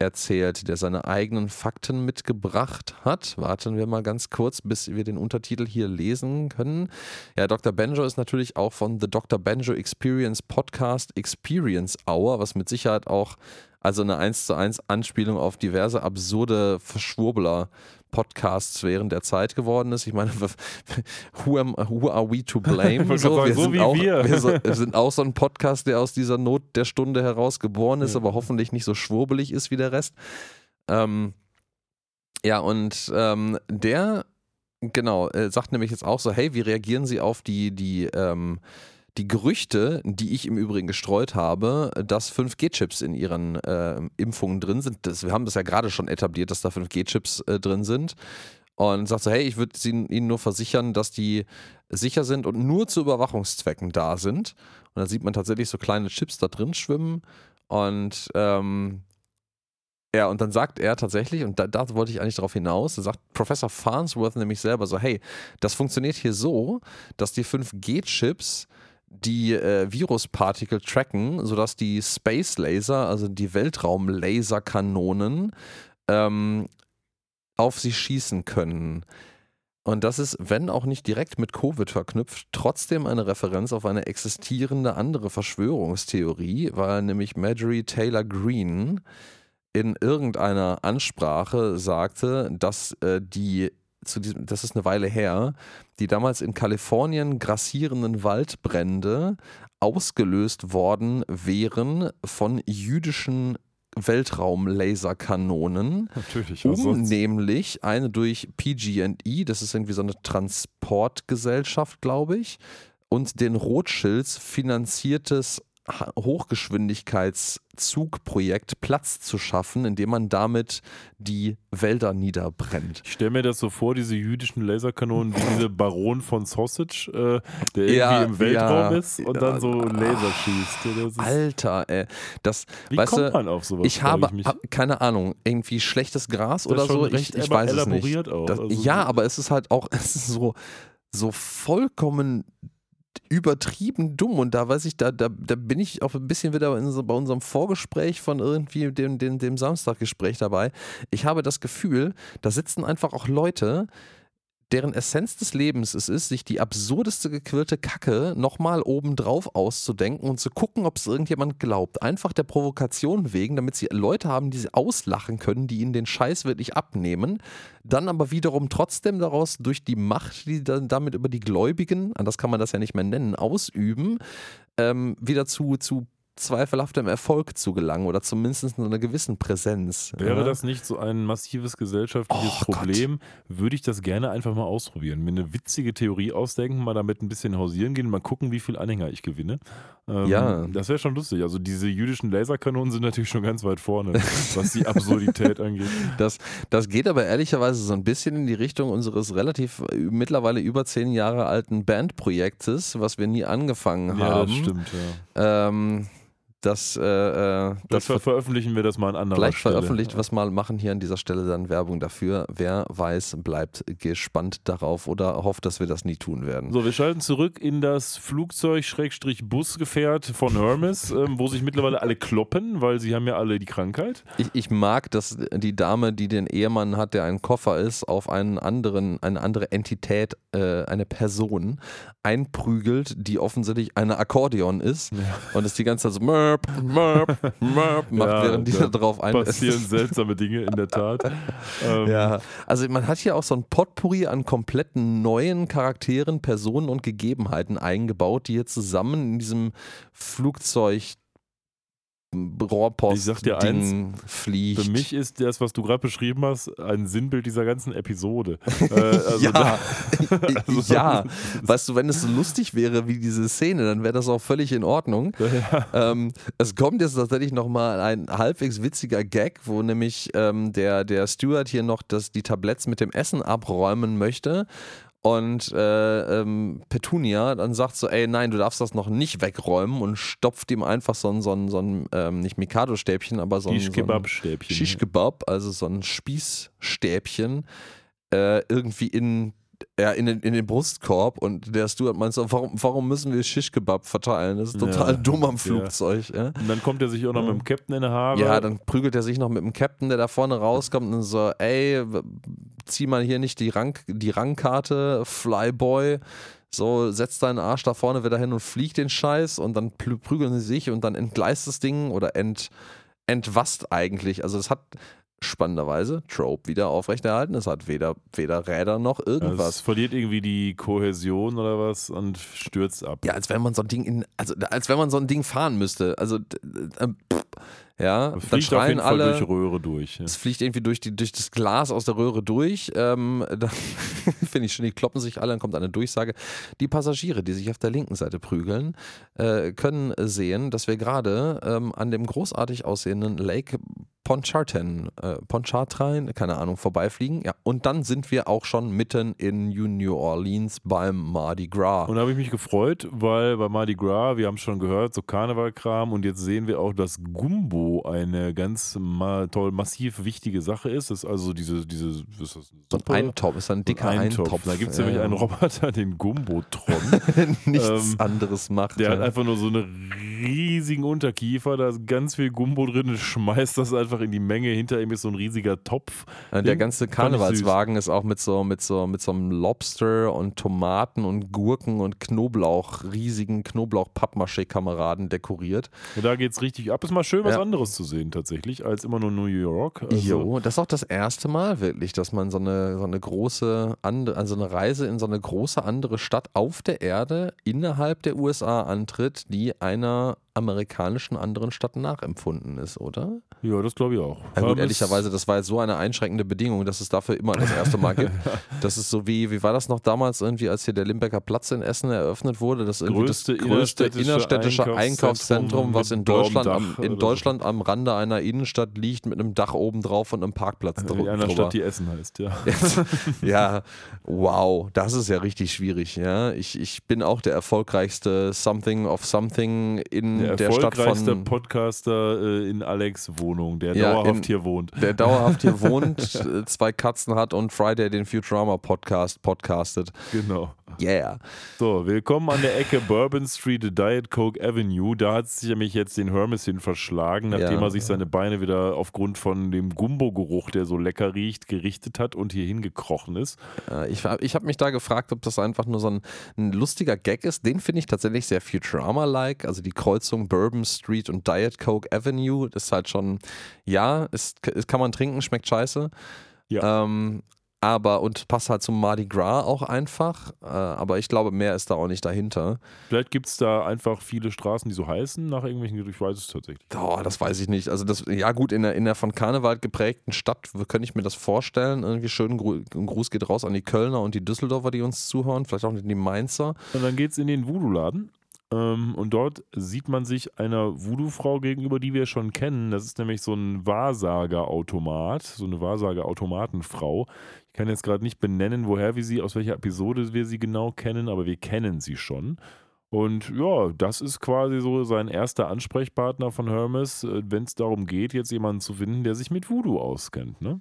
erzählt, der seine eigenen Fakten mitgebracht hat? Warten wir mal ganz kurz, bis wir den Untertitel hier lesen können. Ja, Dr. Benjo ist natürlich auch von The Dr. Benjo Experience Podcast Experience Hour, was mit Sicherheit auch also eine 1 zu 1 Anspielung auf diverse absurde Verschwurbler Podcasts während der Zeit geworden ist. Ich meine, who, am, who are we to blame? gerade sagen, so sind wie auch, wir. so, wir sind auch so ein Podcast, der aus dieser Not der Stunde heraus geboren ist, Ja. aber hoffentlich nicht so schwurbelig ist wie der Rest. Ähm, ja, und ähm, der, genau, äh, sagt nämlich jetzt auch so, hey, wie reagieren Sie auf die, die, ähm, die Gerüchte, die ich im Übrigen gestreut habe, dass 5G-Chips in ihren äh, Impfungen drin sind. Das, wir haben das ja gerade schon etabliert, dass da 5G-Chips äh, drin sind. Und sagt so, hey, ich würde Ihnen nur versichern, dass die sicher sind und nur zu Überwachungszwecken da sind. Und da sieht man tatsächlich so kleine Chips da drin schwimmen. Und ähm, ja, und dann sagt er tatsächlich, und da, da wollte ich eigentlich darauf hinaus, sagt Professor Farnsworth nämlich selber so, hey, das funktioniert hier so, dass die 5G-Chips die äh, Viruspartikel tracken, sodass die Space Laser, also die Weltraumlaserkanonen, ähm, auf sie schießen können. Und das ist, wenn auch nicht direkt mit Covid verknüpft, trotzdem eine Referenz auf eine existierende andere Verschwörungstheorie, weil nämlich Marjorie Taylor Greene in irgendeiner Ansprache sagte, dass äh, die zu diesem, das ist eine Weile her, die damals in Kalifornien grassierenden Waldbrände ausgelöst worden wären von jüdischen Weltraumlaserkanonen, Natürlich. um nämlich eine durch PG&E, das ist irgendwie so eine Transportgesellschaft, glaube ich, und den Rothschilds finanziertes Hochgeschwindigkeitszugprojekt Platz zu schaffen, indem man damit die Wälder niederbrennt. Ich stelle mir das so vor, diese jüdischen Laserkanonen, wie diese Baron von Sausage, äh, der irgendwie Ja, im Weltraum ja, ist und ja. dann so Laser schießt. Alter, ey. Das, wie weißt kommt man auf sowas? ich habe, mich. hab, keine Ahnung, irgendwie schlechtes Gras oder so. Ich, ich weiß es nicht. Das, Also ja, so- aber es ist halt auch, es ist so, so vollkommen übertrieben dumm und da weiß ich, da, da, da bin ich auch ein bisschen wieder in bei unserem Vorgespräch von irgendwie dem, dem, dem Samstaggespräch dabei. Ich habe das Gefühl, da sitzen einfach auch Leute, deren Essenz des Lebens es ist, sich die absurdeste gequirlte Kacke nochmal obendrauf auszudenken und zu gucken, ob es irgendjemand glaubt. Einfach der Provokation wegen, damit sie Leute haben, die sie auslachen können, die ihnen den Scheiß wirklich abnehmen. Dann aber wiederum trotzdem daraus durch die Macht, die dann damit über die Gläubigen, anders kann man das ja nicht mehr nennen, ausüben, ähm, wieder zu, zu zweifelhaftem Erfolg zu gelangen oder zumindest einer gewissen Präsenz. Wäre ja? das nicht so ein massives gesellschaftliches Oh Gott. Problem, würde ich das gerne einfach mal ausprobieren. Mir eine witzige Theorie ausdenken, mal damit ein bisschen hausieren gehen, mal gucken, wie viel Anhänger ich gewinne. Ähm, Ja. Das wäre schon lustig. Also diese jüdischen Laserkanonen sind natürlich schon ganz weit vorne, was die Absurdität angeht. Das, das geht aber ehrlicherweise so ein bisschen in die Richtung unseres relativ äh, mittlerweile über zehn Jahre alten Bandprojektes, was wir nie angefangen Ja, haben. das stimmt, ja. Ähm, das, äh, äh, Das ver veröffentlichen wir das mal an anderer Vielleicht Stelle. veröffentlicht was mal, machen hier an dieser Stelle dann Werbung dafür. Wer weiß, bleibt gespannt darauf oder hofft, dass wir das nie tun werden. So, wir schalten zurück in das Flugzeug-Busgefährt von Hermes, ähm, wo sich mittlerweile alle kloppen, weil sie haben ja alle die Krankheit. Ich, ich mag, dass die Dame, die den Ehemann hat, der ein Koffer ist, auf einen anderen, eine andere Entität, äh, eine Person einprügelt, die offensichtlich eine Akkordeon ist und es die ganze Zeit so mörp, mörp, mörp macht, Ja, während die da da drauf ein Passieren seltsame Dinge, in der Tat. Ähm, Ja, also man hat hier auch so ein Potpourri an kompletten neuen Charakteren, Personen und Gegebenheiten eingebaut, die hier zusammen in diesem Flugzeug Ich sag dir Rohrpost-Ding fliegt. Für mich ist das, was du gerade beschrieben hast, ein Sinnbild dieser ganzen Episode. Äh, also ja, da- also- ja. Weißt du, wenn es so lustig wäre wie diese Szene, dann wäre das auch völlig in Ordnung. Ähm, es kommt jetzt tatsächlich nochmal ein halbwegs witziger Gag, wo nämlich ähm, der, der Steward hier noch das, die Tabletts mit dem Essen abräumen möchte. Und äh, ähm, Petunia dann sagt so, ey, nein, du darfst das noch nicht wegräumen und stopft ihm einfach so ein, so ein, so ein ähm, nicht Mikado-Stäbchen, aber so ein, Die so ein Kebab-Stäbchen. Shish-Kebab, also so ein Spießstäbchen, äh, irgendwie in, ja, in, den, in den Brustkorb und der Steward meint so, warum, warum müssen wir Shish-Kebab verteilen? Das ist total Ja, dumm am. Flugzeug. Ja. Und dann kommt er sich auch noch mit dem Captain in die Haare. Ja, dann prügelt er sich noch mit dem Captain, der da vorne rauskommt und so, ey, zieh mal hier nicht die, Rang, die Rangkarte, Flyboy. So, setz deinen Arsch da vorne wieder hin und flieg den Scheiß und dann prügeln sie sich und dann entgleist das Ding oder ent, entwast eigentlich. Also es hat spannenderweise Trope wieder aufrechterhalten. Es hat weder, weder Räder noch irgendwas. Es verliert irgendwie die Kohäsion oder was und stürzt ab. Ja, als wenn man so ein Ding in, also als wenn man so ein Ding fahren müsste. Also äh, pff, ja, Es dann schreien alle. durch Röhre durch. Ja. Es fliegt irgendwie durch, die, durch das Glas aus der Röhre durch. Ähm, da finde ich schon, die kloppen sich alle. Dann kommt eine Durchsage. Die Passagiere, die sich auf der linken Seite prügeln, äh, können sehen, dass wir gerade ähm, an dem großartig aussehenden Lake Pontchartrain, äh, Pontchartrain, keine Ahnung, vorbeifliegen. Ja, und dann sind wir auch schon mitten in New Orleans beim Mardi Gras. Und da habe ich mich gefreut, weil bei Mardi Gras, wir haben schon gehört, so Karnevalkram und jetzt sehen wir auch, dass Gumbo eine ganz ma toll, massiv wichtige Sache ist. Das ist also diese, diese was ist das, so ein? Eintopf, ist ein dicker Eintopf. Eintopf. Da gibt es Ja, nämlich einen Roboter, den Gumbotron. Nichts Ähm, anderes macht. Der ja. hat einfach nur so einen riesigen Unterkiefer, da ist ganz viel Gumbo drin, schmeißt das einfach in die Menge. Hinter ihm ist so ein riesiger Topf. Ja, Der ganze Karnevalswagen ist auch mit so, mit so, mit so einem Lobster und Tomaten und Gurken und Knoblauch, riesigen Knoblauch-Pappmaché-Kameraden dekoriert. Und da geht es richtig ab. Ist mal schön, was Ja. anderes zu sehen tatsächlich, als immer nur New York. Also, Jo, das ist auch das erste Mal wirklich, dass man so eine, so eine große, also eine Reise in so eine große andere Stadt auf der Erde innerhalb der USA antritt, die einer amerikanischen anderen Stadt nachempfunden ist, oder? Ja, das glaube ich auch. Ja gut, ehrlicherweise, das war jetzt so eine einschränkende Bedingung, dass es dafür immer das erste Mal gibt. Das ist so wie, wie war das noch damals irgendwie, als hier der Limbecker Platz in Essen eröffnet wurde? Das Größte das größte innerstädtische innerstädtische Einkaufszentrum, Einkaufszentrum was in Deutschland, am, in. Deutschland am Rande einer Innenstadt liegt mit einem Dach oben drauf und einem Parkplatz in drü- einer drüber. Stadt, die Essen heißt, ja. ja, wow, das ist ja richtig schwierig. Ja, ich, ich bin auch der erfolgreichste Something of Something in Der der, Stadt erfolgreichste von Podcaster äh, in Alex Wohnung, der Ja, dauerhaft in- hier wohnt. der dauerhaft hier wohnt, äh, zwei Katzen hat und Friday den Futurama Podcast podcastet. Genau. Yeah. So, willkommen an der Ecke Bourbon Street, Diet Coke Avenue. Da hat sich nämlich jetzt den Hermes hin verschlagen, nachdem Ja. er sich seine Beine wieder aufgrund von dem Gumbo-Geruch, der so lecker riecht, gerichtet hat und hier hingekrochen ist. Äh, Ich, ich habe mich da gefragt, ob das einfach nur so ein, ein lustiger Gag ist. Den finde ich tatsächlich sehr Futurama-like. Also die Kreuzung Bourbon Street und Diet Coke Avenue ist halt schon, ja, ist, ist, kann man trinken, schmeckt scheiße. Ja. Ähm, aber und passt halt zum Mardi Gras auch einfach. Äh, aber ich glaube, mehr ist da auch nicht dahinter. Vielleicht gibt es da einfach viele Straßen, die so heißen, nach irgendwelchen, ich weiß es tatsächlich. Oh, das weiß ich nicht. Also das, ja gut, in der, in der von Karneval geprägten Stadt könnte ich mir das vorstellen. Irgendwie schön Gru- ein Gruß geht raus an die Kölner und die Düsseldorfer, die uns zuhören, vielleicht auch die Mainzer. Und dann geht es in den Voodoo-Laden. Ähm, und dort sieht man sich einer Voodoo-Frau gegenüber, die wir schon kennen. Das ist nämlich so ein Wahrsager-Automat, so eine Wahrsager-Automatenfrau. Ich kann jetzt gerade nicht benennen, woher wir sie, aus welcher Episode wir sie genau kennen, aber wir kennen sie schon. Und ja, das ist quasi so sein erster Ansprechpartner von Hermes, wenn es darum geht, jetzt jemanden zu finden, der sich mit Voodoo auskennt. Ne?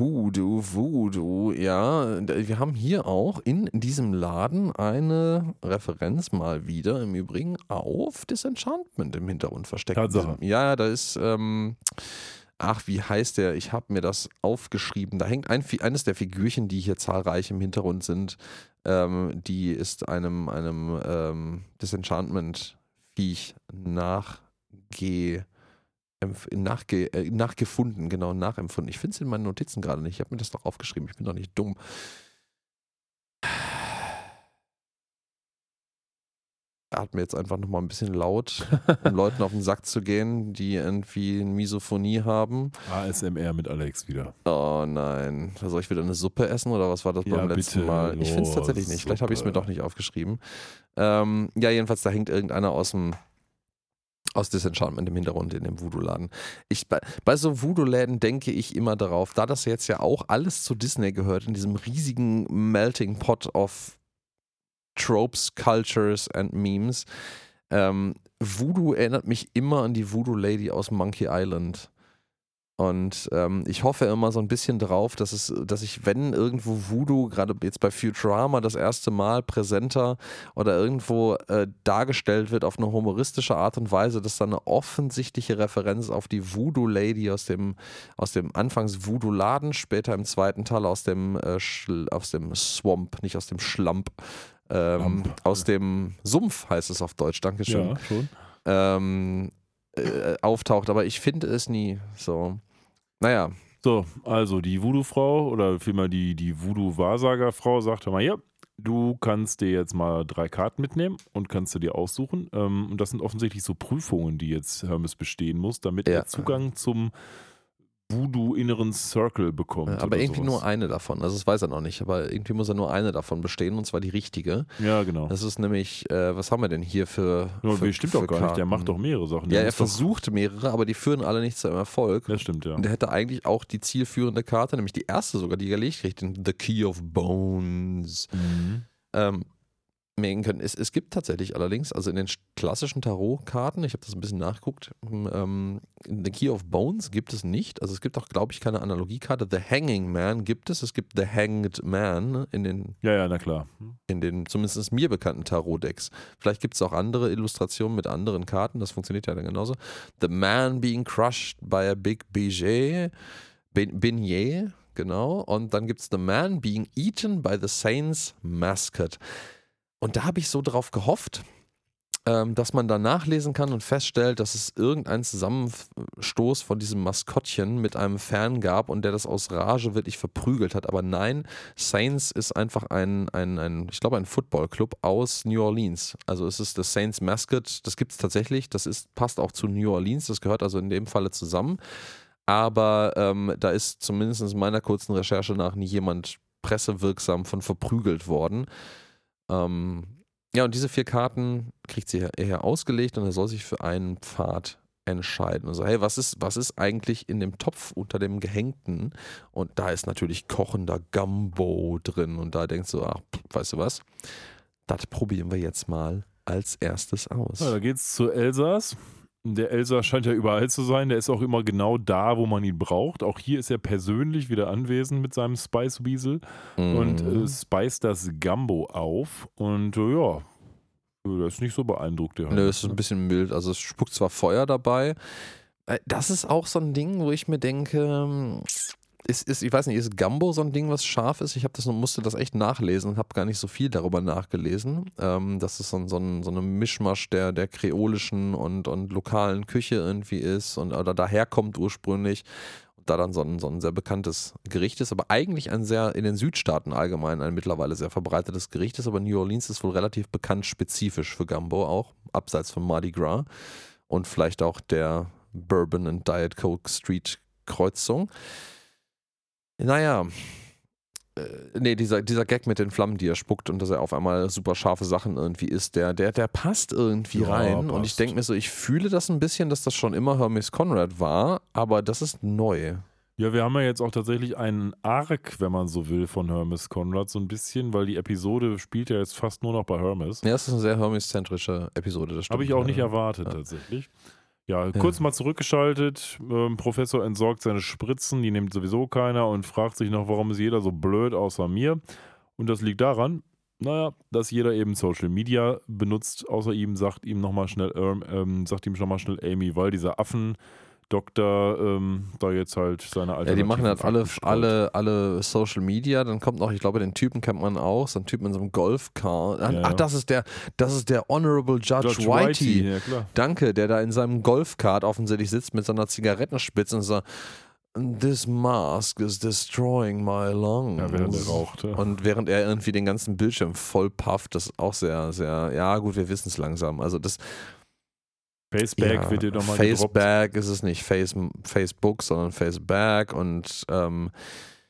Voodoo, Voodoo, ja. Wir haben hier auch in diesem Laden eine Referenz mal wieder im Übrigen auf Disenchantment im Hintergrund versteckt. Tatsache. Ja, da ist, ähm, ach, wie heißt der? Ich habe mir das aufgeschrieben. Da hängt ein, eines der Figürchen, die hier zahlreich im Hintergrund sind. Ähm, die ist einem, einem ähm, Disenchantment-Viech nachge nachge äh, nachgefunden, genau, nachempfunden. Ich finde es in meinen Notizen gerade nicht. Ich habe mir das doch aufgeschrieben. Ich bin doch nicht dumm. Atme jetzt einfach nochmal ein bisschen laut, um Leuten auf den Sack zu gehen, die irgendwie eine Misophonie haben. ASMR mit Alex wieder. Oh nein. Soll ich wieder eine Suppe essen oder was war das Ja, beim letzten bitte, Mal? Ich finde es tatsächlich nicht. Vielleicht habe ich es mir doch nicht aufgeschrieben. Ähm, ja, jedenfalls, da hängt irgendeiner aus dem aus Disenchantment im Hintergrund in dem Voodoo-Laden. Ich, bei, bei so Voodoo-Läden denke ich immer darauf, da das jetzt ja auch alles zu Disney gehört, in diesem riesigen Melting Pot of Tropes, Cultures and Memes. Ähm, Voodoo erinnert mich immer an die Voodoo-Lady aus Monkey Island. Und ähm, ich hoffe immer so ein bisschen drauf, dass es, dass ich, wenn irgendwo Voodoo, gerade jetzt bei Futurama das erste Mal präsenter oder irgendwo äh, dargestellt wird auf eine humoristische Art und Weise, dass da eine offensichtliche Referenz auf die Voodoo-Lady aus dem, aus dem anfangs Voodoo-Laden, später im zweiten Teil aus dem, äh, aus dem Swamp, nicht aus dem Schlamp, ähm, aus dem Sumpf heißt es auf Deutsch, Dankeschön Ja, schon. ähm, äh, auftaucht, aber ich finde es nie so. Naja, So, also die Voodoo-Frau oder vielmehr die, die Voodoo-Wahrsager-Frau sagt hör mal, ja, du kannst dir jetzt mal drei Karten mitnehmen und kannst du dir aussuchen. Ähm, und das sind offensichtlich so Prüfungen, die jetzt Hermes bestehen muss, damit Ja. er Zugang zum Voodoo-inneren Circle bekommt. aber irgendwie sowas. nur eine davon. Also das weiß er noch nicht, aber irgendwie muss er nur eine davon bestehen und zwar die richtige. Ja, genau. Das ist nämlich, äh, was haben wir denn hier für. Ja, für stimmt für doch gar nicht. Der Karten? macht doch mehrere Sachen. Der Ja, er versucht mehrere, aber die führen alle nicht zu einem Erfolg. Das stimmt, ja. Und er hätte eigentlich auch die zielführende Karte, nämlich die erste sogar, die er gelegt kriegt, den The Key of Bones. Mhm. ähm, merken können. Es, es gibt tatsächlich allerdings, also in den sch- klassischen Tarotkarten, ich habe das ein bisschen nachgeguckt, ähm, The Key of Bones gibt es nicht. Also es gibt auch, glaube ich, keine Analogiekarte. The Hanging Man gibt es. Es gibt The Hanged Man in den, Ja, ja, na klar. in den zumindest mir bekannten Tarot-Decks. Vielleicht gibt es auch andere Illustrationen mit anderen Karten. Das funktioniert ja dann genauso. The Man being crushed by a big Beignet. Ben- Beignet, genau. Und dann gibt es The Man being eaten by the Saints Mascot. Und da habe ich so drauf gehofft, ähm, dass man da nachlesen kann und feststellt, dass es irgendeinen Zusammenstoß von diesem Maskottchen mit einem Fan gab und der das aus Rage wirklich verprügelt hat. Aber nein, Saints ist einfach ein, ein, ein ich glaube, ein Footballclub aus New Orleans. Also es ist das Saints Mascot, das gibt es tatsächlich, das ist, passt auch zu New Orleans, das gehört also in dem Falle zusammen. Aber ähm, da ist zumindest meiner kurzen Recherche nach nie jemand pressewirksam von verprügelt worden. Ähm, ja, und diese vier Karten kriegt sie hier ausgelegt und er soll sich für einen Pfad entscheiden. Also, hey, was ist, was ist eigentlich in dem Topf unter dem Gehängten? Und da ist natürlich kochender Gumbo drin. Und da denkst du, ach, weißt du was? Das probieren wir jetzt mal als erstes aus. Ja, da geht's zu Elsass. Der Elsa scheint ja überall zu sein. Der ist auch immer genau da, wo man ihn braucht. Auch hier ist er persönlich wieder anwesend mit seinem Spice Weasel Mhm. und äh, speist das Gambo auf. Und äh, ja, der ist nicht so beeindruckt. Der Nö, ist ein bisschen mild. Also es spuckt zwar Feuer dabei. Äh, Das ist auch so ein Ding, wo ich mir denke, ähm, ist, ist, ich weiß nicht, ist Gambo so ein Ding, was scharf ist? Ich das musste das echt nachlesen und habe gar nicht so viel darüber nachgelesen. Ähm, dass es so ein, so ein, so ein Mischmasch der, der kreolischen und, und lokalen Küche irgendwie ist und oder daherkommt ursprünglich. Und da dann so ein, so ein sehr bekanntes Gericht ist, aber eigentlich ein sehr, in den Südstaaten allgemein ein mittlerweile sehr verbreitetes Gericht ist, aber New Orleans ist wohl relativ bekannt spezifisch für Gambo auch, abseits von Mardi Gras und vielleicht auch der Bourbon and Diet Coke Street Kreuzung. Naja, äh, nee, dieser, dieser Gag mit den Flammen, die er spuckt und dass er auf einmal super scharfe Sachen irgendwie isst, der, der, der passt irgendwie Ja, rein. Und ich passt. denke mir so, ich fühle das ein bisschen, dass das schon immer Hermes Conrad war, aber das ist neu. Ja, wir haben ja jetzt auch tatsächlich einen Arc, wenn man so will, von Hermes Conrad, so ein bisschen, weil die Episode spielt ja jetzt fast nur noch bei Hermes. Ja, es ist eine sehr Hermes-zentrische Episode, das stimmt. Habe ich auch nicht erwartet, Ja. tatsächlich. Ja, kurz mal zurückgeschaltet. Ähm, Professor entsorgt seine Spritzen, die nimmt sowieso keiner und fragt sich noch, warum ist jeder so blöd außer mir. Und das liegt daran, naja, dass jeder eben Social Media benutzt, außer ihm, sagt ihm nochmal schnell, ähm, ähm, sagt ihm nochmal schnell Amy, weil dieser Affendoktor ähm, da jetzt halt seine alte Ja, die machen halt alle, alle, alle Social Media. Dann kommt noch, ich glaube, den Typen kennt man auch, so ein Typ mit so einem Golfcar. Ach, Ja. ach, das ist der, das ist der Honorable Judge, George Whitey. Ja, klar. Danke, der da in seinem Golfkart offensichtlich sitzt mit seiner Zigarettenspitze und so. This mask is destroying my lungs. Ja, während er raucht. Ja. Und während er irgendwie den ganzen Bildschirm voll pufft, das ist auch sehr, sehr, ja gut, wir wissen es langsam. Also das Faceback ja, wird dir nochmal gedroppt. Faceback ist es nicht Face, Facebook, sondern Faceback und ähm,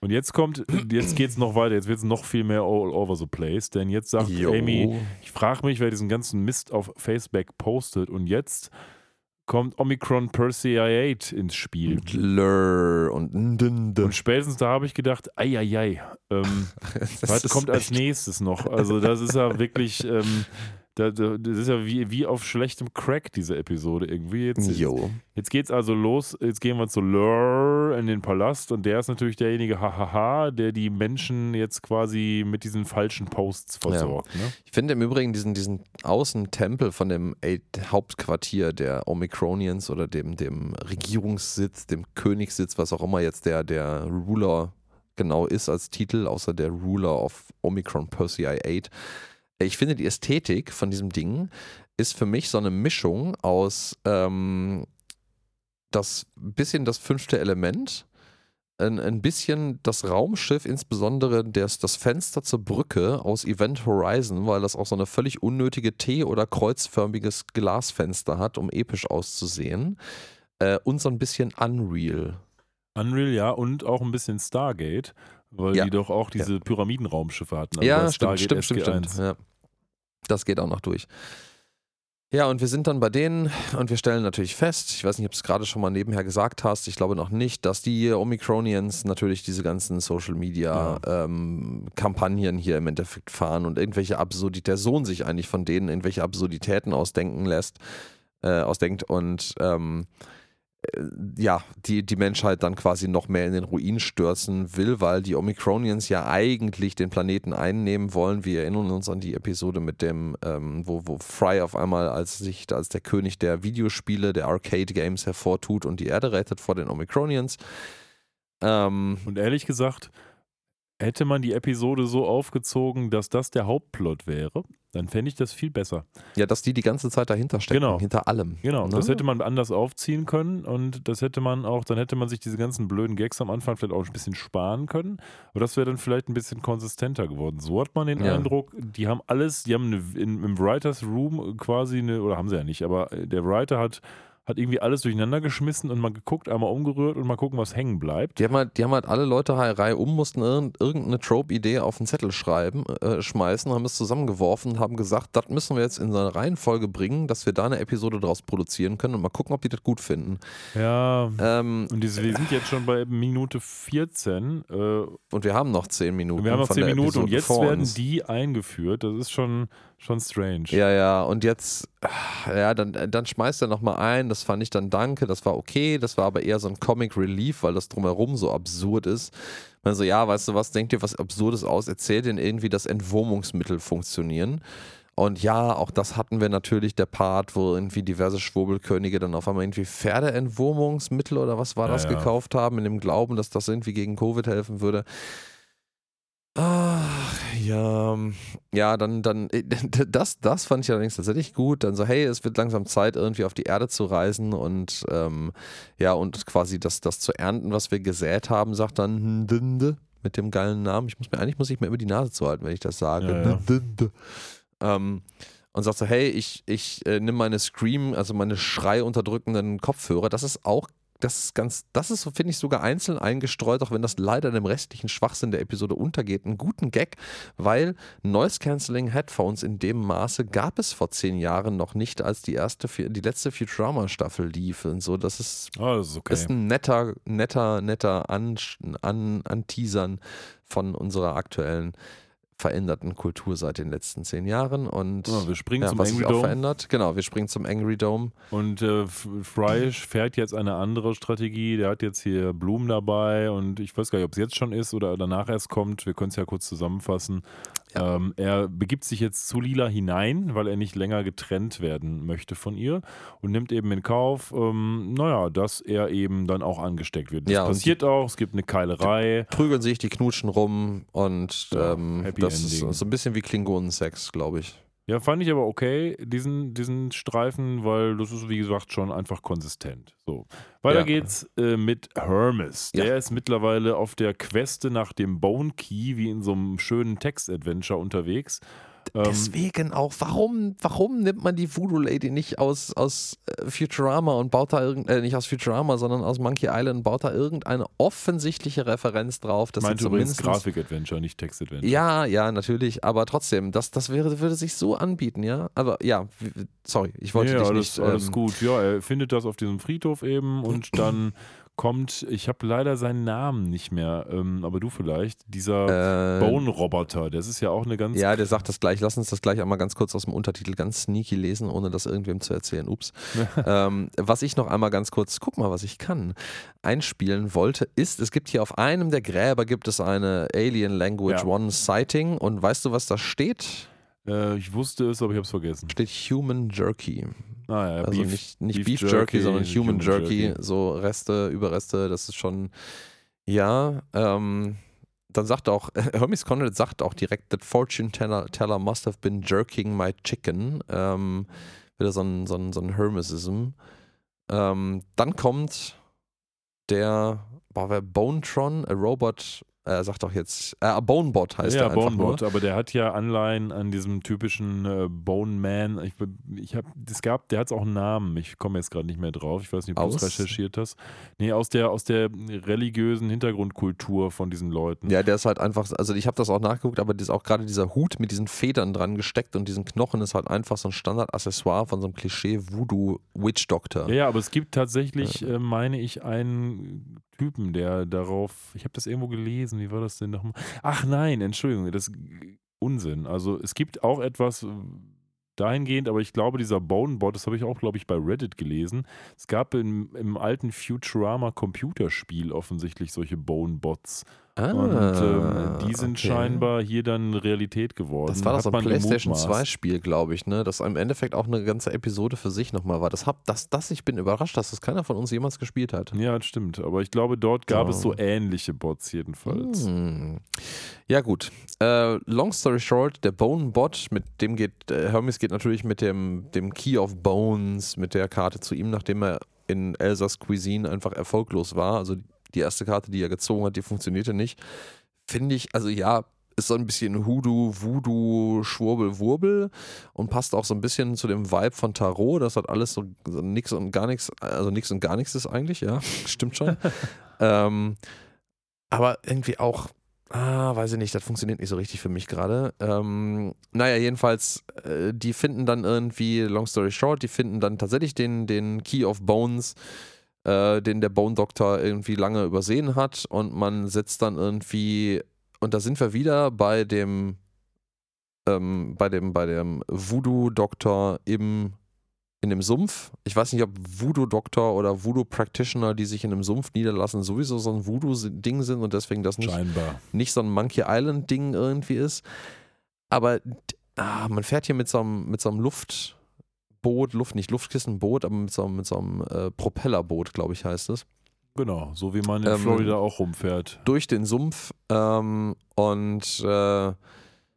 Und jetzt kommt, jetzt geht's noch weiter, jetzt wird es noch viel mehr all over the place, denn jetzt sagt jo. Amy, ich frage mich, wer diesen ganzen Mist auf Facebook postet und jetzt kommt Omicron Persei 8 ins Spiel. Und Lur und. Und spätestens da habe ich gedacht, eieiei, ähm, was kommt als nächstes noch? Also das ist ja wirklich, ähm, das ist ja wie, wie auf schlechtem Crack, diese Episode irgendwie. Jetzt, Jo. Jetzt geht's also los, jetzt gehen wir zu Lur in den Palast und der ist natürlich derjenige, hahaha, der die Menschen jetzt quasi mit diesen falschen Posts versorgt. Ne? Ich finde im Übrigen diesen, diesen Außentempel von dem Hauptquartier der Omicronians oder dem, dem Regierungssitz, dem Königssitz, was auch immer jetzt der, der Ruler genau ist als Titel, außer der Ruler of Omicron Persei 8. Ich finde die Ästhetik von diesem Ding ist für mich so eine Mischung aus ähm, das bisschen das fünfte Element, ein, ein bisschen das Raumschiff, insbesondere das, das Fenster zur Brücke aus Event Horizon, weil das auch so eine völlig unnötige T- oder kreuzförmiges Glasfenster hat, um episch auszusehen. Äh, und so ein bisschen Unreal. Unreal, ja, und auch ein bisschen Stargate, weil Ja. die doch auch diese Pyramidenraumschiffe hatten. also ja, stimmt, Stargate stimmt, stimmt, SG1. stimmt. Ja. Das geht auch noch durch. Ja, und wir sind dann bei denen und wir stellen natürlich fest, ich weiß nicht, ob du es gerade schon mal nebenher gesagt hast, ich glaube noch nicht, dass die Omicronians natürlich diese ganzen Social Media ähm, Kampagnen hier im Endeffekt fahren und irgendwelche Absurdität, der Sohn sich eigentlich von denen irgendwelche Absurditäten ausdenken lässt, äh, ausdenkt und ähm, äh, ja, die, die Menschheit dann quasi noch mehr in den Ruin stürzen will, weil die Omicronians ja eigentlich den Planeten einnehmen wollen. Wir erinnern uns an die Episode mit dem, ähm, wo, wo Fry auf einmal als sich als der König der Videospiele, der Arcade Games hervortut und die Erde rettet vor den Omicronians. Ähm, Und ehrlich gesagt, hätte man die Episode so aufgezogen, dass das der Hauptplot wäre, dann fände ich das viel besser. ja, dass die die ganze Zeit dahinter stecken, Genau. hinter allem. Genau, ne? das hätte man anders aufziehen können und das hätte man auch, dann hätte man sich diese ganzen blöden Gags am Anfang vielleicht auch ein bisschen sparen können. Aber das wäre dann vielleicht ein bisschen konsistenter geworden. So hat man den Ja. Eindruck, die haben alles, die haben eine, in, im Writers Room quasi eine, oder haben sie ja nicht, aber der Writer hat, hat irgendwie alles durcheinander geschmissen und mal geguckt, einmal umgerührt und mal gucken, was hängen bleibt. Die haben, halt, die haben halt alle Leute Reihe um, mussten irgend- irgendeine Trope-Idee auf den Zettel schreiben, äh, schmeißen, haben es zusammengeworfen und haben gesagt, das müssen wir jetzt in so eine Reihenfolge bringen, dass wir da eine Episode draus produzieren können und mal gucken, ob die das gut finden. Ja. Ähm, Und diese, wir sind jetzt schon bei Minute 14. Äh, und wir haben noch zehn Minuten. wir haben noch von 10 der Minuten und jetzt werden die eingeführt. Das ist schon, Schon strange. Ja, ja, und jetzt, ja, dann, dann schmeißt er nochmal ein, das fand ich dann danke, das war okay, das war aber eher so ein Comic Relief, weil das drumherum so absurd ist. Man so, ja, weißt du was, denkt dir was Absurdes aus, erzählt denn irgendwie, dass Entwurmungsmittel funktionieren. Und ja, auch das hatten wir natürlich, der Part, wo irgendwie diverse Schwurbelkönige dann auf einmal irgendwie Pferdeentwurmungsmittel oder was war Ja, das ja. gekauft haben, in dem Glauben, dass das irgendwie gegen Covid helfen würde. Ja, ja, dann, dann, das, das fand ich allerdings tatsächlich gut. Dann so, hey, es wird langsam Zeit, irgendwie auf die Erde zu reisen und ähm, ja, und quasi das, das zu ernten, was wir gesät haben, sagt dann Ndinde mit dem geilen Namen. Ich muss mir, eigentlich muss ich mir immer die Nase zuhalten, wenn ich das sage. Ja, ja. Ähm, und sagt so, hey, ich, ich äh, nimm meine Scream, also meine schreiunterdrückenden Kopfhörer. Das ist auch, das ist ganz, das ist, so, finde ich, sogar einzeln eingestreut, auch wenn das leider dem restlichen Schwachsinn der Episode untergeht. Einen guten Gag, weil Noise Cancelling Headphones in dem Maße gab es vor zehn Jahren noch nicht, als die erste, die letzte Futurama-Staffel lief. Und so, das ist Oh, das ist okay. ist ein netter, netter, netter An, an, Anteasern von unserer aktuellen veränderten Kultur seit den letzten zehn Jahren. Und Ja, wir springen ja, zum was Angry sich auch Dome. verändert. Genau, wir springen zum Angry Dome. Und äh, Fry fährt jetzt eine andere Strategie. Der hat jetzt hier Blumen dabei und ich weiß gar nicht, ob es jetzt schon ist oder danach erst kommt. Wir können es ja kurz zusammenfassen. Ja. Ähm, er begibt sich jetzt zu Lila hinein, weil er nicht länger getrennt werden möchte von ihr und nimmt eben in Kauf, ähm, naja, dass er eben dann auch angesteckt wird. Das Ja, passiert auch. Es gibt eine Keilerei. Prügeln sich, die knutschen rum und ähm, das Ending. ist so ein bisschen wie Klingonensex, glaube ich. Ja, fand ich aber okay, diesen, diesen Streifen, weil das ist, wie gesagt, schon einfach konsistent. So. Weiter Ja. geht's äh, mit Hermes. Der Ja. ist mittlerweile auf der Queste nach dem Bone Key, wie in so einem schönen Text-Adventure unterwegs. Ähm, Deswegen auch, warum, warum nimmt man die Voodoo Lady nicht aus, aus äh, Futurama und baut da irgend, äh, nicht aus Futurama, sondern aus Monkey Island und baut da irgendeine offensichtliche Referenz drauf, dass sie meinte übrigens Grafik-Adventure, nicht Text-Adventure. Ja, ja, natürlich, aber trotzdem, das, das wäre, würde sich so anbieten, ja. Aber ja, sorry, ich wollte ja, dich alles, nicht. alles ähm, gut. Ja, er findet das auf diesem Friedhof eben und dann kommt, ich habe leider seinen Namen nicht mehr, ähm, aber du vielleicht, dieser Äh, Bone-Roboter, das ist ja auch eine ganz ja, der sagt das gleich. Lass uns das gleich einmal ganz kurz aus dem Untertitel ganz sneaky lesen, ohne das irgendwem zu erzählen. Ups. ähm, was ich noch einmal ganz kurz, guck mal, was ich kann, einspielen wollte, ist, es gibt hier auf einem der Gräber gibt es eine Alien Language Ja. One Sighting und weißt du, was da steht? Äh, ich wusste es, aber ich habe es vergessen. Steht Human Jerky. Ah, ja, Also Beef- nicht, nicht Beef Beef, Jerky, Jerky, sondern Human, Human Jerky. Jerky. So Reste, Überreste, das ist schon. Ja, ähm, dann sagt auch, Hermes Conrad sagt auch direkt, that fortune teller, teller must have been jerking my chicken. Ähm, wieder so ein, so ein, so ein Hermesism. Ähm, dann kommt der, boah, wer Bonetron, a Robot, er sagt doch jetzt, äh, Bonebot heißt ja, er einfach Bonebot, nur. aber der hat ja Anleihen an diesem typischen äh, Bone Man. Ich, ich hab, das gab, der hat auch einen Namen. Ich komme jetzt gerade nicht mehr drauf. Ich weiß nicht, ob du es recherchiert hast. Nee, aus der, aus der religiösen Hintergrundkultur von diesen Leuten. Ja, der ist halt einfach, also ich habe das auch nachgeguckt, aber auch gerade dieser Hut mit diesen Federn dran gesteckt und diesen Knochen ist halt einfach so ein Standardaccessoire von so einem Klischee Voodoo Witch Doctor. Ja, ja, aber es gibt tatsächlich, äh, meine ich, einen Typen, der darauf, ich habe das irgendwo gelesen, wie war das denn nochmal? Ach nein, Entschuldigung, das ist Unsinn. Also es gibt auch etwas äh, dahingehend, aber ich glaube, dieser Bonebot, das habe ich auch, glaube ich, bei Reddit gelesen. Es gab im, im alten Futurama Computerspiel offensichtlich solche Bonebots. Ah, Und ähm, die sind okay. scheinbar hier dann Realität geworden. Das war Hat das ein man PlayStation gemutmaßt. 2 Spiel, glaube ich, ne? Das im Endeffekt auch eine ganze Episode für sich nochmal war. Das hab, das, das, ich bin überrascht, dass das keiner von uns jemals gespielt hat. Ja, das stimmt. Aber ich glaube, dort gab So. es so ähnliche Bots jedenfalls. Hm. Ja, gut. Äh, long story short, der Bone-Bot, mit dem geht, äh, Hermes geht natürlich mit dem, dem Key of Bones, mit der Karte zu ihm, nachdem er in Elsas Cuisine einfach erfolglos war. Also die erste Karte, die er gezogen hat, die funktionierte nicht. Finde ich, also ja, ist so ein bisschen Hoodoo, Voodoo, Schwurbel, Wurbel und passt auch so ein bisschen zu dem Vibe von Tarot. Das hat alles so, so nix und gar nichts, also nix und gar nichts ist eigentlich, ja, stimmt schon. ähm, aber irgendwie auch, ah, weiß ich nicht, das funktioniert nicht so richtig für mich gerade. Ähm, naja, jedenfalls, äh, die finden dann irgendwie, long story short, die finden dann tatsächlich den, den Key of Bones, äh, den der Bone Doctor irgendwie lange übersehen hat und man setzt dann irgendwie, und da sind wir wieder bei dem ähm, bei dem, bei dem Voodoo-Doktor im in dem Sumpf. Ich weiß nicht, ob Voodoo-Doktor oder Voodoo-Practitioner, die sich in einem Sumpf niederlassen, sowieso so ein Voodoo-Ding sind und deswegen das nicht, Scheinbar. nicht so ein Monkey Island-Ding irgendwie ist. Aber ah, man fährt hier mit so einem, mit so einem Luftboot, Luft, nicht Luftkissenboot, aber mit so einem, mit so einem äh, Propellerboot, glaube ich, heißt es. Genau, so wie man in Ähm, Florida auch rumfährt. Durch den Sumpf ähm, und äh,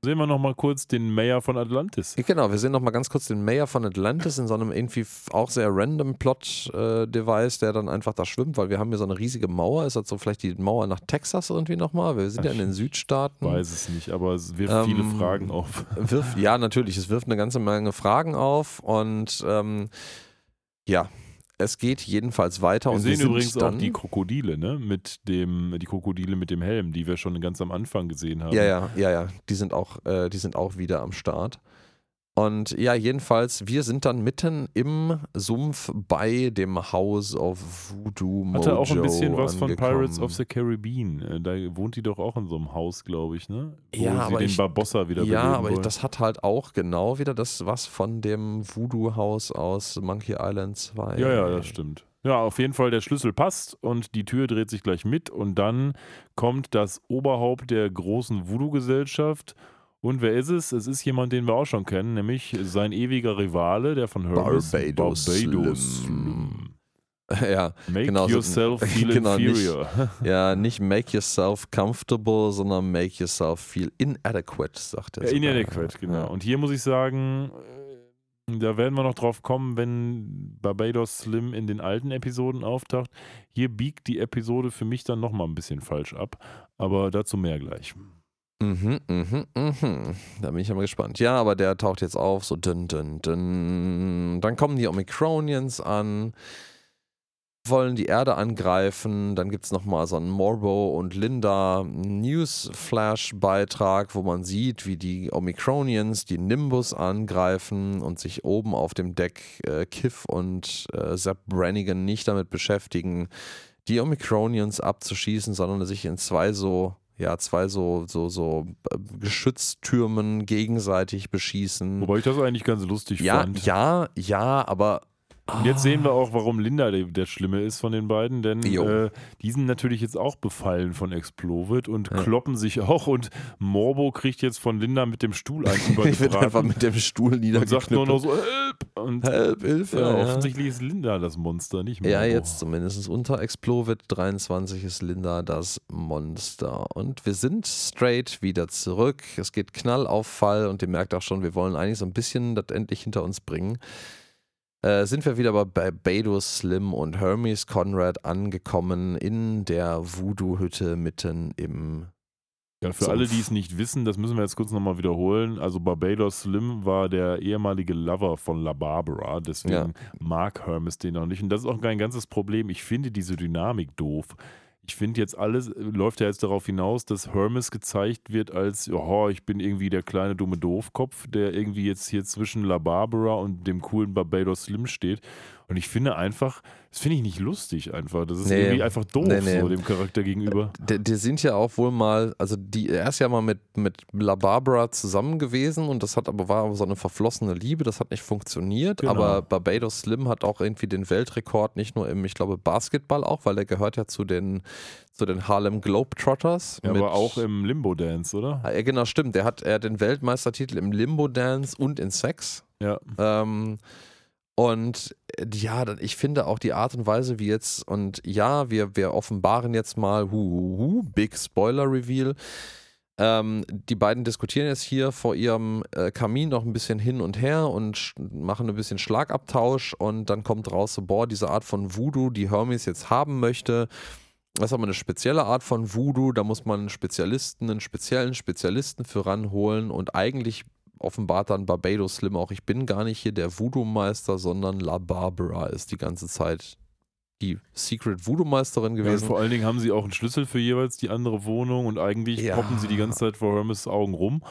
Sehen wir noch mal kurz den Mayor von Atlantis. Genau, wir sehen noch mal ganz kurz den Mayor von Atlantis in so einem irgendwie auch sehr random Plot-Device, der dann einfach da schwimmt, weil wir haben hier so eine riesige Mauer. Ist das so vielleicht die Mauer nach Texas irgendwie nochmal? Wir sind ja in den Südstaaten. Weiß es nicht, aber es wirft Ähm, viele Fragen auf. Wirft, ja, natürlich, es wirft eine ganze Menge Fragen auf und ähm, ja, es geht jedenfalls weiter Wir und sehen wir übrigens auch die Krokodile, ne? Mit dem, die Krokodile mit dem Helm, die wir schon ganz am Anfang gesehen haben. Ja, ja, ja, ja. Die sind auch, äh, die sind auch wieder am Start. Und ja, jedenfalls, wir sind dann mitten im Sumpf bei dem House of Voodoo Mojo Hatte auch ein bisschen was von angekommen. Pirates of the Caribbean. Äh, Da wohnt die doch auch in so einem Haus, glaube ich, ne? Wo Ja, sie aber den ich- Barbossa wieder Ja, aber wollen. das hat halt auch genau wieder das was von dem Voodoo-Haus aus Monkey Island 2. Ja, ja, das stimmt. Ja, auf jeden Fall, der Schlüssel passt und die Tür dreht sich gleich mit und dann kommt das Oberhaupt der großen Voodoo-Gesellschaft. Und wer ist es? Es ist jemand, den wir auch schon kennen, nämlich sein ewiger Rivale, der von Hermes. Barbados Barbados Slim. Ja, Make Genau, so- yourself feel genau, nicht- inferior. ja, nicht make yourself comfortable, sondern make yourself feel inadequate, sagt er. Ja, inadequate, genau. Ja. Und hier muss ich sagen, äh, da werden wir noch drauf kommen, wenn Barbados Slim in den alten Episoden auftaucht. Hier biegt die Episode für mich dann nochmal ein bisschen falsch ab. Aber dazu mehr gleich. Mhm, mhm, mhm. Da bin ich ja mal gespannt. Ja, aber der taucht jetzt auf, so dünn, dünn, dünn. Dann kommen die Omicronians an, wollen die Erde angreifen. Dann gibt es nochmal so einen Morbo und Linda Newsflash-Beitrag, wo man sieht, wie die Omicronians die Nimbus angreifen und sich oben auf dem Deck äh, Kiff und äh, Sepp Brannigan nicht damit beschäftigen, die Omicronians abzuschießen, sondern sich in zwei so ja, zwei so, so, so äh, Geschütztürmen gegenseitig beschießen. Wobei ich das eigentlich ganz lustig ja, fand. ja, ja, aber. Und jetzt sehen wir auch, warum Linda der, der Schlimme ist von den beiden, denn äh, die sind natürlich jetzt auch befallen von Explovid und Ja. kloppen sich auch und Morbo kriegt jetzt von Linda mit dem Stuhl einen Ich wird einfach mit dem Stuhl und sagt nur niedergeknüppelt. noch so, Help! Und Help, Hilfe. ja, Ja, offensichtlich ist Linda das Monster, nicht Morbo. ja, jetzt zumindest. Unter Explovid 23 ist Linda das Monster. Und wir sind straight wieder zurück. Es geht Knall auf Fall und ihr merkt auch schon, wir wollen eigentlich so ein bisschen das endlich hinter uns bringen. Äh, sind wir wieder bei Barbados Slim und Hermes Conrad angekommen in der Voodoo-Hütte mitten im Ja, für alle, die es nicht wissen, das müssen wir jetzt kurz nochmal wiederholen. Also Barbados Slim war der ehemalige Lover von La Barbara, deswegen Ja. mag Hermes den auch nicht. Und das ist auch kein ganzes Problem. Ich finde diese Dynamik doof. Ich finde jetzt alles, äh, läuft ja jetzt darauf hinaus, dass Hermes gezeigt wird als, oh, ich bin irgendwie der kleine dumme Doofkopf, der irgendwie jetzt hier zwischen La Barbara und dem coolen Barbados Slim steht. Und ich finde einfach, das finde ich nicht lustig einfach. Das ist Nee. irgendwie einfach doof, Nee, nee. so dem Charakter gegenüber. Die, die sind ja auch wohl mal, also die, er ist ja mal mit, mit La Barbara zusammen gewesen und das hat aber war aber so eine verflossene Liebe, das hat nicht funktioniert. Genau. Aber Barbados Slim hat auch irgendwie den Weltrekord, nicht nur im, ich glaube, Basketball auch, weil er gehört ja zu den, zu den Harlem Globetrotters. Ja, aber auch im Limbo-Dance, oder? Ah, ja, genau, stimmt. Der hat er den Weltmeistertitel im Limbo Dance und in Sex. Ja. Ähm, und äh, ja, ich finde auch die Art und Weise, wie jetzt, und ja, wir, wir offenbaren jetzt mal, hu, hu, Big Spoiler Reveal. Ähm, die beiden diskutieren jetzt hier vor ihrem äh, Kamin noch ein bisschen hin und her und machen ein bisschen Schlagabtausch und dann kommt raus, so, boah, diese Art von Voodoo, die Hermes jetzt haben möchte, das ist aber eine spezielle Art von Voodoo, da muss man Spezialisten, einen speziellen Spezialisten für ranholen und eigentlich offenbart dann Barbados Slim auch, ich bin gar nicht hier der Voodoo-Meister, sondern La Barbara ist die ganze Zeit die Secret Voodoo-Meisterin Ja, und gewesen. vor allen Dingen haben sie auch einen Schlüssel für jeweils die andere Wohnung und eigentlich Ja. poppen sie die ganze Zeit vor Hermes Augen rum.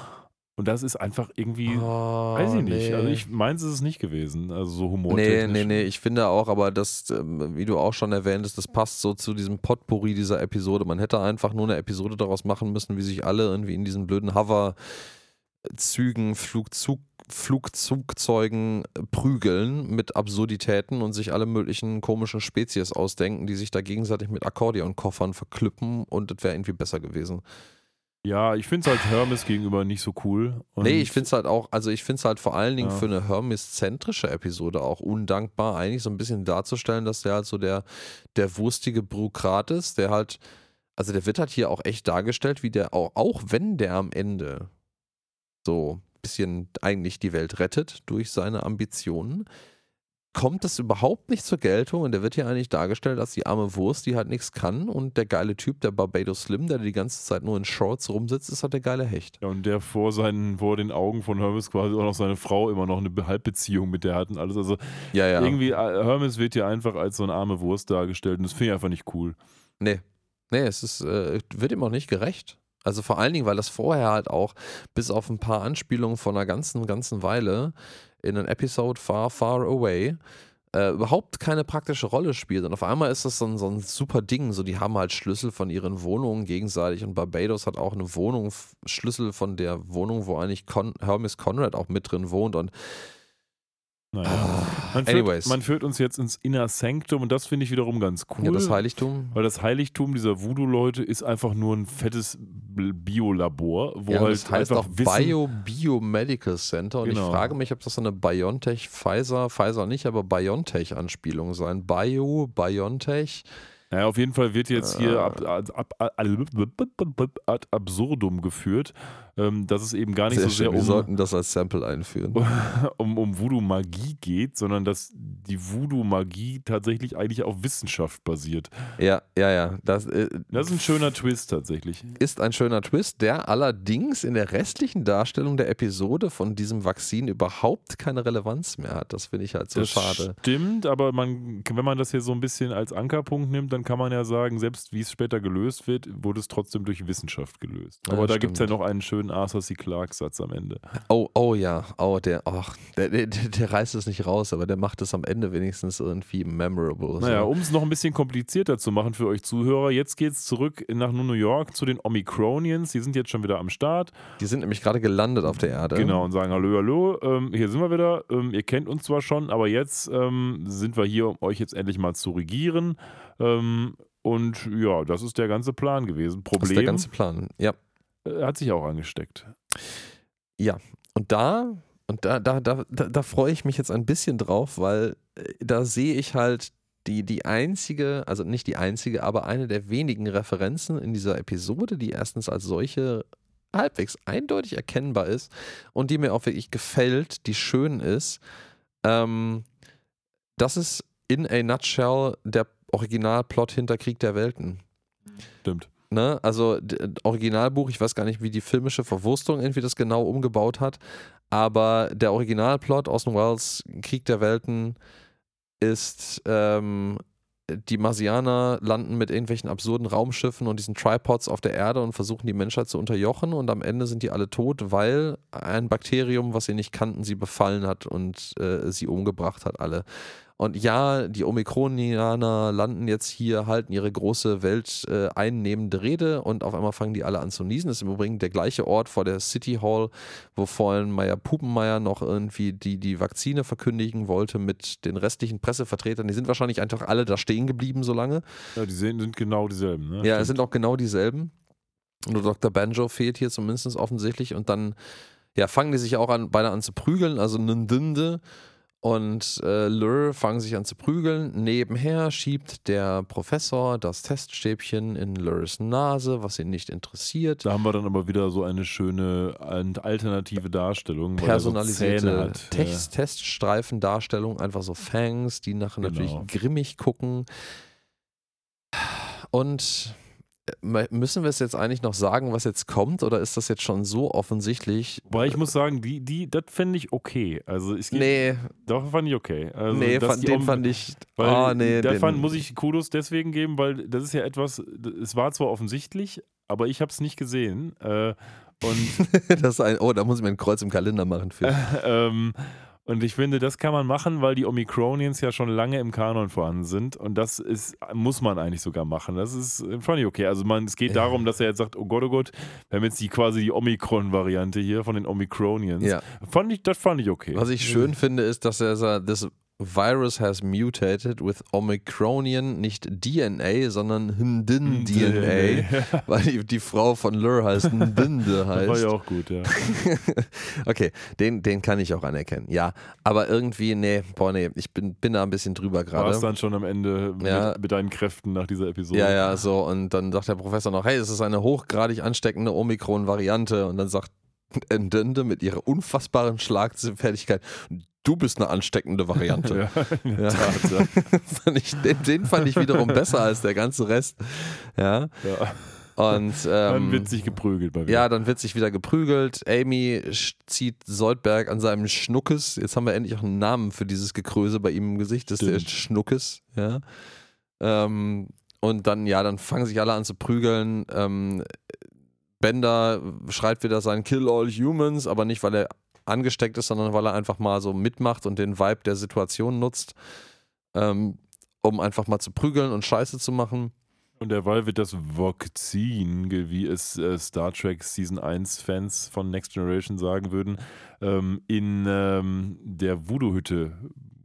Und das ist einfach irgendwie, Oh, weiß ich nicht. nee. Also ich meins ist es nicht gewesen. Also so Nee, humortechnisch. nee, nee, ich finde auch, aber das, ähm, wie du auch schon erwähnt hast, das passt so zu diesem Potpourri dieser Episode. Man hätte einfach nur eine Episode daraus machen müssen, wie sich alle irgendwie in diesen blöden Hover Zügen, Flugzug, Flugzugzeugen äh, prügeln mit Absurditäten und sich alle möglichen komischen Spezies ausdenken, die sich da gegenseitig mit Akkordeonkoffern verklippen und das wäre irgendwie besser gewesen. Ja, ich finde es halt Hermes gegenüber nicht so cool. Und nee, ich finde es halt auch, also ich finde es halt vor allen Dingen Ja. für eine Hermes-zentrische Episode auch undankbar, eigentlich so ein bisschen darzustellen, dass der halt so der, der wurstige Bürokrat ist, der halt, also der wird halt hier auch echt dargestellt, wie der auch, auch wenn der am Ende so ein bisschen eigentlich die Welt rettet durch seine Ambitionen, kommt das überhaupt nicht zur Geltung und der wird hier eigentlich dargestellt als die arme Wurst, die halt nichts kann und der geile Typ, der Barbados Slim, der die ganze Zeit nur in Shorts rumsitzt, ist halt der geile Hecht. Ja, und der vor seinen, vor den Augen von Hermes quasi auch noch seine Frau immer noch eine Be- Halbbeziehung mit der hat und alles. Also Ja, ja. irgendwie, äh, Hermes wird hier einfach als so eine arme Wurst dargestellt und das finde ich einfach nicht cool. Nee. Nee, es ist, äh, wird ihm auch nicht gerecht. Also vor allen Dingen, weil das vorher halt auch bis auf ein paar Anspielungen von einer ganzen, ganzen Weile in einem Episode Far, Far Away äh, überhaupt keine praktische Rolle spielt. Und auf einmal ist das so ein, so ein super Ding. So, die haben halt Schlüssel von ihren Wohnungen gegenseitig und Barbados hat auch eine Wohnung, Schlüssel von der Wohnung, wo eigentlich Con Hermes Conrad auch mit drin wohnt. Und Naja. Ah, Man führt, anyways, man führt uns jetzt ins Inner Sanctum und das finde ich wiederum ganz cool. ja, das Heiligtum. weil das Heiligtum dieser Voodoo-Leute ist einfach nur ein fettes Biolabor, wo Ja, halt das heißt einfach auch Wissen, Bio Biomedical Center und Genau. ich frage mich, ob das so eine BioNTech, Pfizer, Pfizer nicht, aber BioNTech-Anspielung sein. Bio, BioNTech. Naja, auf jeden Fall wird jetzt hier Äh. ad absurdum geführt, ähm, dass es eben gar nicht Sehr so sehr schön. Wir um, sollten das als Sample einführen. um, um Voodoo-Magie geht, sondern dass die Voodoo-Magie tatsächlich eigentlich auf Wissenschaft basiert. Ja, ja, ja. Das, äh, Das ist ein schöner Twist tatsächlich. ist ein schöner Twist, der allerdings in der restlichen Darstellung der Episode von diesem Vakzin überhaupt keine Relevanz mehr hat. Das finde ich halt so das schade. stimmt, aber man, wenn man das hier so ein bisschen als Ankerpunkt nimmt, dann kann man ja sagen, selbst wie es später gelöst wird, wurde es trotzdem durch Wissenschaft gelöst. Ja, Aber da gibt es ja noch einen schönen Arthur C. Clarke-Satz am Ende. Oh, oh ja, oh, der, ach, der, der, der reißt es nicht raus, aber der macht es am Ende wenigstens irgendwie memorable. Naja, so. um es noch ein bisschen komplizierter zu machen für euch Zuhörer, jetzt geht es zurück nach New York zu den Omicronians. Die sind jetzt schon wieder am Start. Die sind nämlich gerade gelandet auf der Erde. Genau, und sagen: Hallo, hallo, ähm, hier sind wir wieder. Ähm, ihr kennt uns zwar schon, aber jetzt ähm, sind wir hier, um euch jetzt endlich mal zu regieren. Ähm, und ja, das ist der ganze Plan gewesen. Das ist der Problem ganze Plan. Ja. Äh, hat sich auch angesteckt. Und da, und da, da, da, da, da freue ich mich jetzt ein bisschen drauf, weil äh, da sehe ich halt die, die einzige, also nicht die einzige, aber eine der wenigen Referenzen in dieser Episode, die erstens als solche halbwegs eindeutig erkennbar ist und die mir auch wirklich gefällt, die schön ist. Ähm, das ist in a nutshell der Originalplot hinter Krieg der Welten. Stimmt. Ne? Also Originalbuch, ich weiß gar nicht, wie die filmische Verwurstung irgendwie das genau umgebaut hat, aber der Originalplot Orson Welles Krieg der Welten ist ähm, die Marsianer landen mit irgendwelchen absurden Raumschiffen und diesen Tripods auf der Erde und versuchen die Menschheit zu unterjochen und am Ende sind die alle tot, weil ein Bakterium, was sie nicht kannten, sie befallen hat und äh, sie umgebracht hat alle. Und ja, die Omikronianer landen jetzt hier, halten ihre große Welt äh, einnehmende Rede und auf einmal fangen die alle an zu niesen. Das ist im Übrigen der gleiche Ort vor der City Hall, wo vorhin Meier Pupenmeier noch irgendwie die, die Vakzine verkündigen wollte mit den restlichen Pressevertretern. Die sind wahrscheinlich einfach alle da stehen geblieben so lange. Ja, die sehen, sind genau dieselben. Ne? Ja, es sind auch genau dieselben. Nur Dr. Banjo fehlt hier zumindest offensichtlich und dann ja, fangen die sich auch an, beide an zu prügeln, also Ndinde und äh, Lur fangen sich an zu prügeln. Nebenher schiebt der Professor das Teststäbchen in Lurs Nase, was ihn nicht interessiert. Da haben wir dann aber wieder so eine schöne alternative Darstellung. er so Personalisierte hat. Test Teststreifendarstellung, einfach so Fangs, die nachher Genau. natürlich grimmig gucken. Und müssen wir es jetzt eigentlich noch sagen, was jetzt kommt, oder ist das jetzt schon so offensichtlich? Wobei ich muss sagen, die, die, das fände ich okay. Also es gibt, Nee, doch fand ich okay. Also, nee, fand, den fand ich. Weil oh, nee, da den, fand, muss ich Kudos deswegen geben, weil das ist ja etwas, es war zwar offensichtlich, aber ich habe es nicht gesehen. Äh, und das ist ein, oh, da muss ich mir ein Kreuz im Kalender machen für. ähm, Und ich finde, das kann man machen, weil die Omicronians ja schon lange im Kanon vorhanden sind. Und das ist, muss man eigentlich sogar machen. Das ist, fand ich okay. Also man, es geht Ja. darum, dass er jetzt sagt, oh Gott, oh Gott, wir haben jetzt die quasi die Omikron-Variante hier von den Omicronians. Ja. Fand ich, das fand ich okay. Was ich schön finde, ist, dass er this virus has mutated with Omicronian, nicht DNA, sondern Ndin DNA, weil die, die Frau von Lur heißt Ndinde Das war heißt. ja auch gut, ja. okay, den, den kann ich auch anerkennen. Ja, aber irgendwie, nee, boah, nee, ich bin, bin da ein bisschen drüber War es gerade. dann schon am Ende Ja. mit, mit deinen Kräften nach dieser Episode? Ja, ja, so. Und dann sagt der Professor noch, hey, es ist eine hochgradig ansteckende Omikron-Variante. Und dann sagt Ndinde mit ihrer unfassbaren Schlagfertigkeit, du bist eine ansteckende Variante. Ja, Ja. Tat, ja. fand ich, den, den fand ich wiederum besser als der ganze Rest. Ja. ja. Und Dann ähm, wird sich geprügelt bei mir. ja, dann wird sich wieder geprügelt. Amy zieht Soldberg an seinem Schnuckes. Jetzt haben wir endlich auch einen Namen für dieses Gekröse bei ihm im Gesicht. Das ist der. Schnuckes. Ja. Ähm, und dann, ja, dann fangen sich alle an zu prügeln. Ähm, Bender schreit wieder sein Kill all humans, aber nicht, weil er angesteckt ist, sondern weil er einfach mal so mitmacht und den Vibe der Situation nutzt, ähm, um einfach mal zu prügeln und Scheiße zu machen. Und derweil wird das Vakzin, ge- wie es äh, Star Trek Season 1 Fans von Next Generation sagen würden, ähm, in ähm, der Voodoo-Hütte,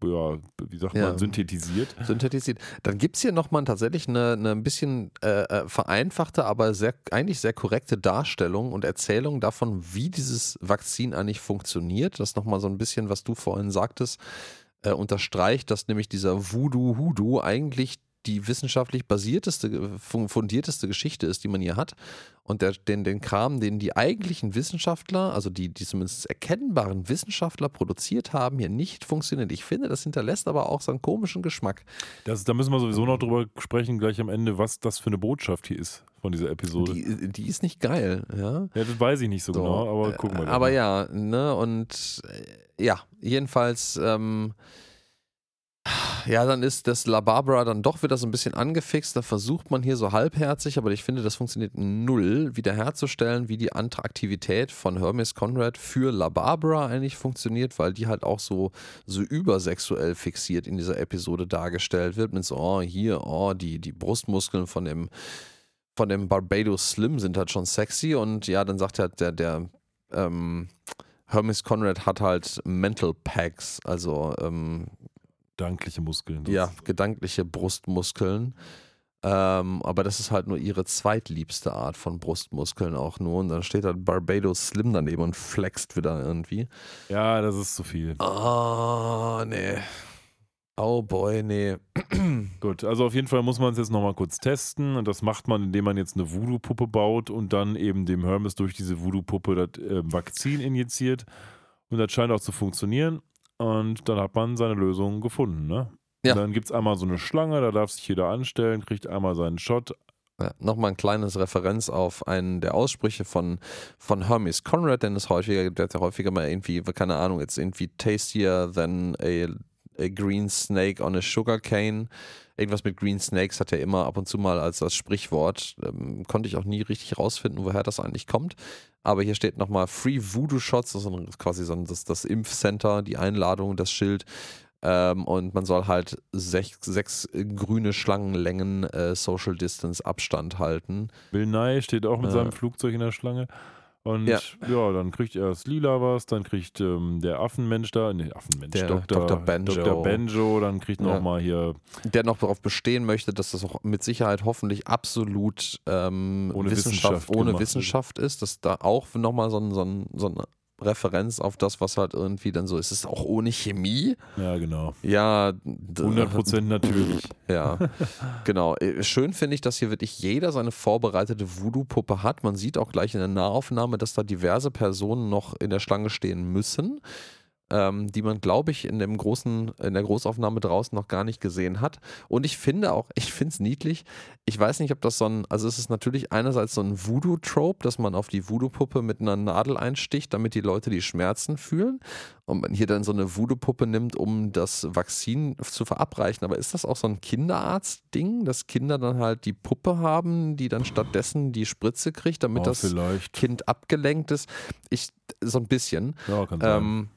ja, wie sagt Ja. man, synthetisiert. synthetisiert. Dann gibt es hier nochmal tatsächlich eine, eine ein bisschen äh, äh, vereinfachte, aber sehr, eigentlich sehr korrekte Darstellung und Erzählung davon, wie dieses Vakzin eigentlich funktioniert. Das nochmal so ein bisschen, was du vorhin sagtest, äh, unterstreicht, dass nämlich dieser Voodoo-Hoodoo eigentlich die wissenschaftlich basierteste, fun- fundierteste Geschichte ist, die man hier hat. Und der, den, den Kram, den die eigentlichen Wissenschaftler, also die, die zumindest erkennbaren Wissenschaftler produziert haben, hier nicht funktioniert. Ich finde, das hinterlässt aber auch so einen komischen Geschmack. Das, da müssen wir sowieso noch drüber sprechen, gleich am Ende, was das für eine Botschaft hier ist von dieser Episode. Die, die ist nicht geil, ja. ja, das weiß ich nicht so, So, genau, aber gucken wir Äh, doch Aber mal. ja, ne, und äh, ja, jedenfalls, ähm, ja, dann ist das La Barbara dann doch wieder so ein bisschen angefixt. Da versucht man hier so halbherzig, aber ich finde, das funktioniert null, wiederherzustellen, wie die Attraktivität von Hermes Conrad für La Barbara eigentlich funktioniert, weil die halt auch so, so übersexuell fixiert in dieser Episode dargestellt wird. Mit so, oh, hier, oh, die, die Brustmuskeln von dem, von dem Barbados Slim sind halt schon sexy und ja, dann sagt halt der, der, ähm, Hermes Conrad hat halt Mental Packs, also ähm, Dankliche Muskeln. ja, gedankliche Brustmuskeln. Ähm, aber das ist halt nur ihre zweitliebste Art von Brustmuskeln auch nur. Und dann steht halt Barbados Slim daneben und flext wieder irgendwie. ja, das ist zu viel. Oh, nee. Oh boy, nee. Gut, also auf jeden Fall muss man es jetzt nochmal kurz testen. Und das macht man, indem man jetzt eine Voodoo-Puppe baut und dann eben dem Hermes durch diese Voodoo-Puppe das äh, Vakzin injiziert. Und das scheint auch zu funktionieren. Und dann hat man seine Lösung gefunden. Ne? Ja. Dann gibt es einmal so eine Schlange, da darf sich jeder anstellen, kriegt einmal seinen Shot. Ja, Nochmal ein kleines Referenz auf einen der Aussprüche von, von Hermes Conrad, denn es häufiger gibt, der hat ja häufiger mal irgendwie, keine Ahnung, jetzt irgendwie tastier than a, a green snake on a sugar cane. Irgendwas mit Green Snakes hat er immer ab und zu mal als das Sprichwort. Ähm, konnte ich auch nie richtig rausfinden, woher das eigentlich kommt. Aber hier steht nochmal Free Voodoo Shots, das ist quasi so ein, das, das Impfcenter, die Einladung, das Schild. Ähm, und man soll halt sechs, sechs grüne Schlangenlängen äh, Social Distance Abstand halten. Bill Nye steht auch mit Ja. seinem Flugzeug in der Schlange. Und Ja. ja, dann kriegt erst Lila was, dann kriegt ähm, der Affenmensch da, ne, Affenmensch, Der Dr. Dr. Banjo. Dr. Banjo, dann kriegt Ja. noch mal hier Der noch darauf bestehen möchte, dass das auch mit Sicherheit hoffentlich absolut ähm, Ohne Wissenschaft, Wissenschaft ohne Wissenschaft ist, dass da auch nochmal so, ein, so, ein, so eine Referenz auf das, was halt irgendwie dann so ist. Ist es auch ohne Chemie? Ja, genau. Ja, d- 100% natürlich. Ja, genau. Äh, Schön finde ich, dass hier wirklich jeder seine vorbereitete Voodoo-Puppe hat. Man sieht auch gleich in der Nahaufnahme, dass da diverse Personen noch in der Schlange stehen müssen, ähm, die man, glaube ich, in dem großen, in der Großaufnahme draußen noch gar nicht gesehen hat. Und ich finde auch, ich finde es niedlich. Ich weiß nicht, ob das so ein, also es ist natürlich einerseits so ein Voodoo-Trope, dass man auf die Voodoo-Puppe mit einer Nadel einsticht, damit die Leute die Schmerzen fühlen. Und man hier dann so eine Voodoo-Puppe nimmt, um das Vakzin zu verabreichen. Aber ist das auch so ein Kinderarzt-Ding, dass Kinder dann halt die Puppe haben, die dann stattdessen die Spritze kriegt, damit Oh, das vielleicht. Kind abgelenkt ist? Ich, so ein bisschen. Ja, kann sein. Ähm,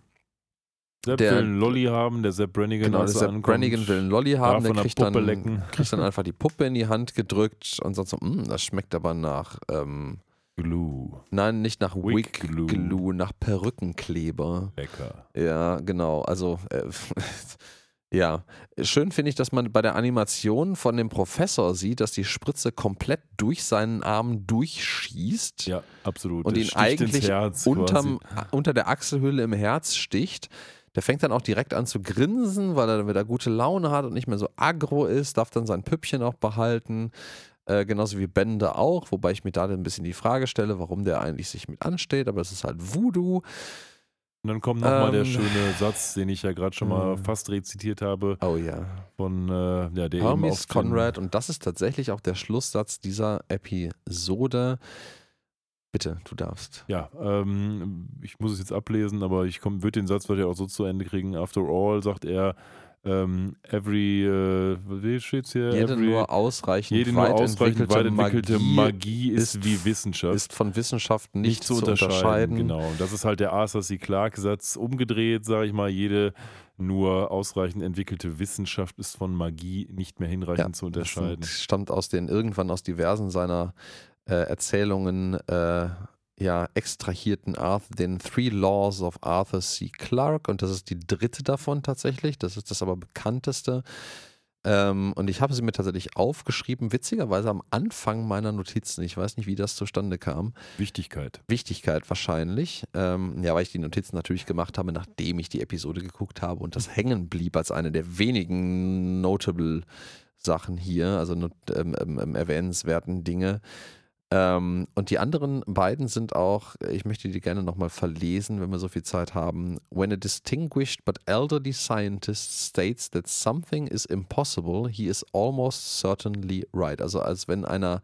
Sepp Der- will einen Lolly haben, der Sepp Brannigan, Genau, der er Sepp ankommt, Brannigan will einen Lolly haben, der kriegt Puppe dann, kriegt dann einfach die Puppe in die Hand gedrückt und sagt so, "Mm, das schmeckt aber nach, ähm, Glue. nein, nicht nach Wig Wig Glue. Glue, nach Perückenkleber. Lecker. Ja, genau. Also, äh, ja. Schön finde ich, dass man bei der Animation von dem Professor sieht, dass die Spritze komplett durch seinen Arm durchschießt Ja, absolut. und Das ihn eigentlich unterm, quasi. unter der Achselhöhle im Herz sticht. Der fängt dann auch direkt an zu grinsen, weil er dann wieder gute Laune hat und nicht mehr so aggro ist, darf dann sein Püppchen auch behalten. Äh, genauso wie Bende auch, wobei ich mir da ein bisschen die Frage stelle, warum der eigentlich sich mit ansteht, aber es ist halt Voodoo. Und dann kommt nochmal der Ähm, schöne Satz, den ich ja gerade schon mal äh, fast rezitiert habe, Oh ja. von äh, ja, der Hermes Conrad und das ist tatsächlich auch der Schlusssatz dieser Episode. Bitte, du darfst. Ja, ähm, ich muss es jetzt ablesen, aber ich würde den Satz wahrscheinlich auch so zu Ende kriegen. After all, sagt er, ähm, every, äh, wie steht's hier? Jede every, nur ausreichend jede nur weit ausreichend entwickelte weit entwickelte Magie, Magie ist, ist- wie Wissenschaft. ist von Wissenschaft nicht, nicht zu unterscheiden. Genau. Und das ist halt der Arthur C. Clarke-Satz umgedreht, sage ich mal. Jede nur ausreichend entwickelte Wissenschaft ist von Magie nicht mehr hinreichend zu Das unterscheiden. sind, stammt aus den irgendwann aus diversen seiner äh, Erzählungen äh, ja extrahierten Arthur, den Three Laws of Arthur C. Clarke und das ist die dritte davon tatsächlich. Das ist das aber bekannteste. Ähm, und ich habe sie mir tatsächlich aufgeschrieben, witzigerweise am Anfang meiner Notizen. Ich weiß nicht, wie das zustande kam. Wichtigkeit. Wichtigkeit wahrscheinlich. Ähm, ja, weil ich die Notizen natürlich gemacht habe, nachdem ich die Episode geguckt habe und das hängen blieb als eine der wenigen notable Sachen hier, also ähm, ähm, ähm, erwähnenswerten Dinge. Ähm, und die anderen beiden sind auch, ich möchte die gerne nochmal verlesen, wenn wir so viel Zeit haben. When a distinguished but elderly scientist states that something is impossible, he is almost certainly right. Also als wenn einer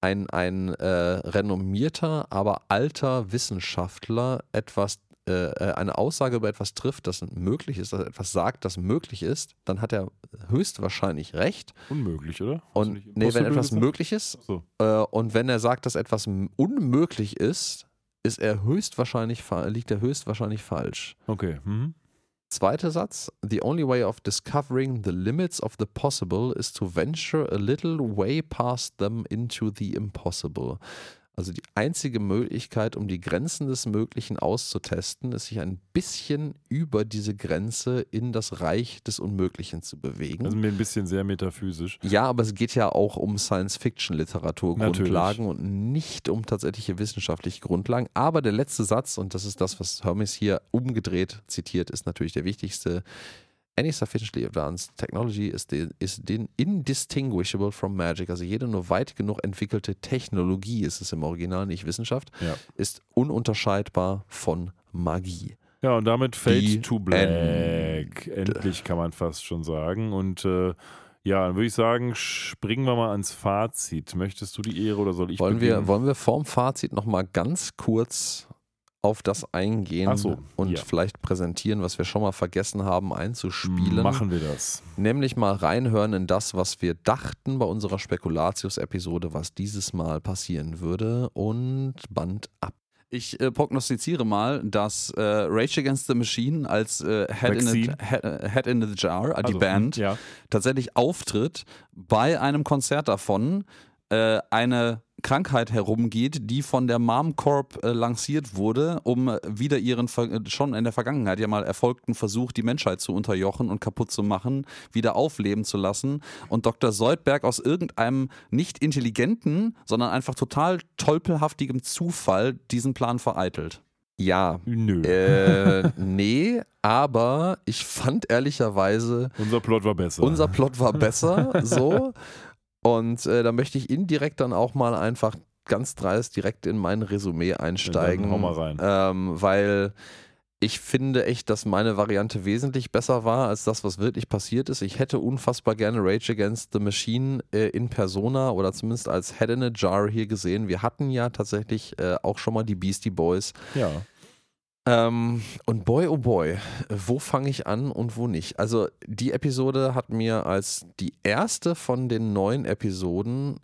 ein, ein äh, renommierter, aber alter Wissenschaftler etwas, äh, äh, eine Aussage über etwas trifft, das möglich ist, dass etwas sagt, das möglich ist, dann hat er höchstwahrscheinlich recht. Unmöglich, oder? Hast Und nee, wenn etwas gesagt? möglich ist So. äh, und wenn er sagt, dass etwas unmöglich ist, ist er höchstwahrscheinlich liegt er höchstwahrscheinlich falsch. Okay. Mhm. Zweiter Satz. The only way of discovering the limits of the possible is to venture a little way past them into the impossible. Also die einzige Möglichkeit, um die Grenzen des Möglichen auszutesten, ist sich ein bisschen über diese Grenze in das Reich des Unmöglichen zu bewegen. Also mir ein bisschen sehr metaphysisch. Ja, aber es geht ja auch um Science-Fiction-Literatur-Grundlagen und nicht um tatsächliche wissenschaftliche Grundlagen. Aber der letzte Satz, und das ist das, was Hermes hier umgedreht zitiert, ist natürlich der wichtigste. Any sufficiently advanced technology is, the, is the indistinguishable from magic. Also jede nur weit genug entwickelte Technologie, ist es im Original, nicht Wissenschaft, Ja. ist ununterscheidbar von Magie. Ja, und damit Fade Die to Black. Endlich kann man fast schon sagen. Und äh, ja, dann würde ich sagen, springen wir mal ans Fazit. Möchtest du die Ehre oder soll ich wollen, wir, beginnen? wollen wir vorm Fazit nochmal ganz kurz auf das eingehen so, und ja. vielleicht präsentieren, was wir schon mal vergessen haben einzuspielen. Machen wir das. Nämlich mal reinhören in das, was wir dachten bei unserer Spekulatius-Episode, was dieses Mal passieren würde und Band ab. Ich äh, prognostiziere mal, dass äh, Rage Against the Machine als äh, Head, in the. Head, äh, Head in the Jar, äh, die Also, Band, Ja. tatsächlich auftritt, bei einem Konzert davon äh, eine Krankheit herumgeht, die von der Mom Corp äh, lanciert wurde, um äh, wieder ihren ver- äh, schon in der Vergangenheit ja mal erfolgten Versuch, die Menschheit zu unterjochen und kaputt zu machen, wieder aufleben zu lassen. Und Dr. Soldberg aus irgendeinem nicht intelligenten, sondern einfach total tolpelhaftigem Zufall diesen Plan vereitelt. Ja, Nö. äh, nee, aber ich fand ehrlicherweise, Unser Plot war besser. unser Plot war besser, so. Und äh, da möchte ich indirekt dann auch mal einfach ganz dreist direkt in mein Resümee einsteigen. hau mal rein. Ähm, weil ich finde echt, dass meine Variante wesentlich besser war als das, was wirklich passiert ist. Ich hätte unfassbar gerne Rage Against the Machine äh, in Persona oder zumindest als Head in a Jar hier gesehen. Wir hatten ja tatsächlich äh, auch schon mal die Beastie Boys. ja. Ähm, und boy, oh boy, wo fange ich an und wo nicht? Also die Episode hat mir als die erste von den neuen Episoden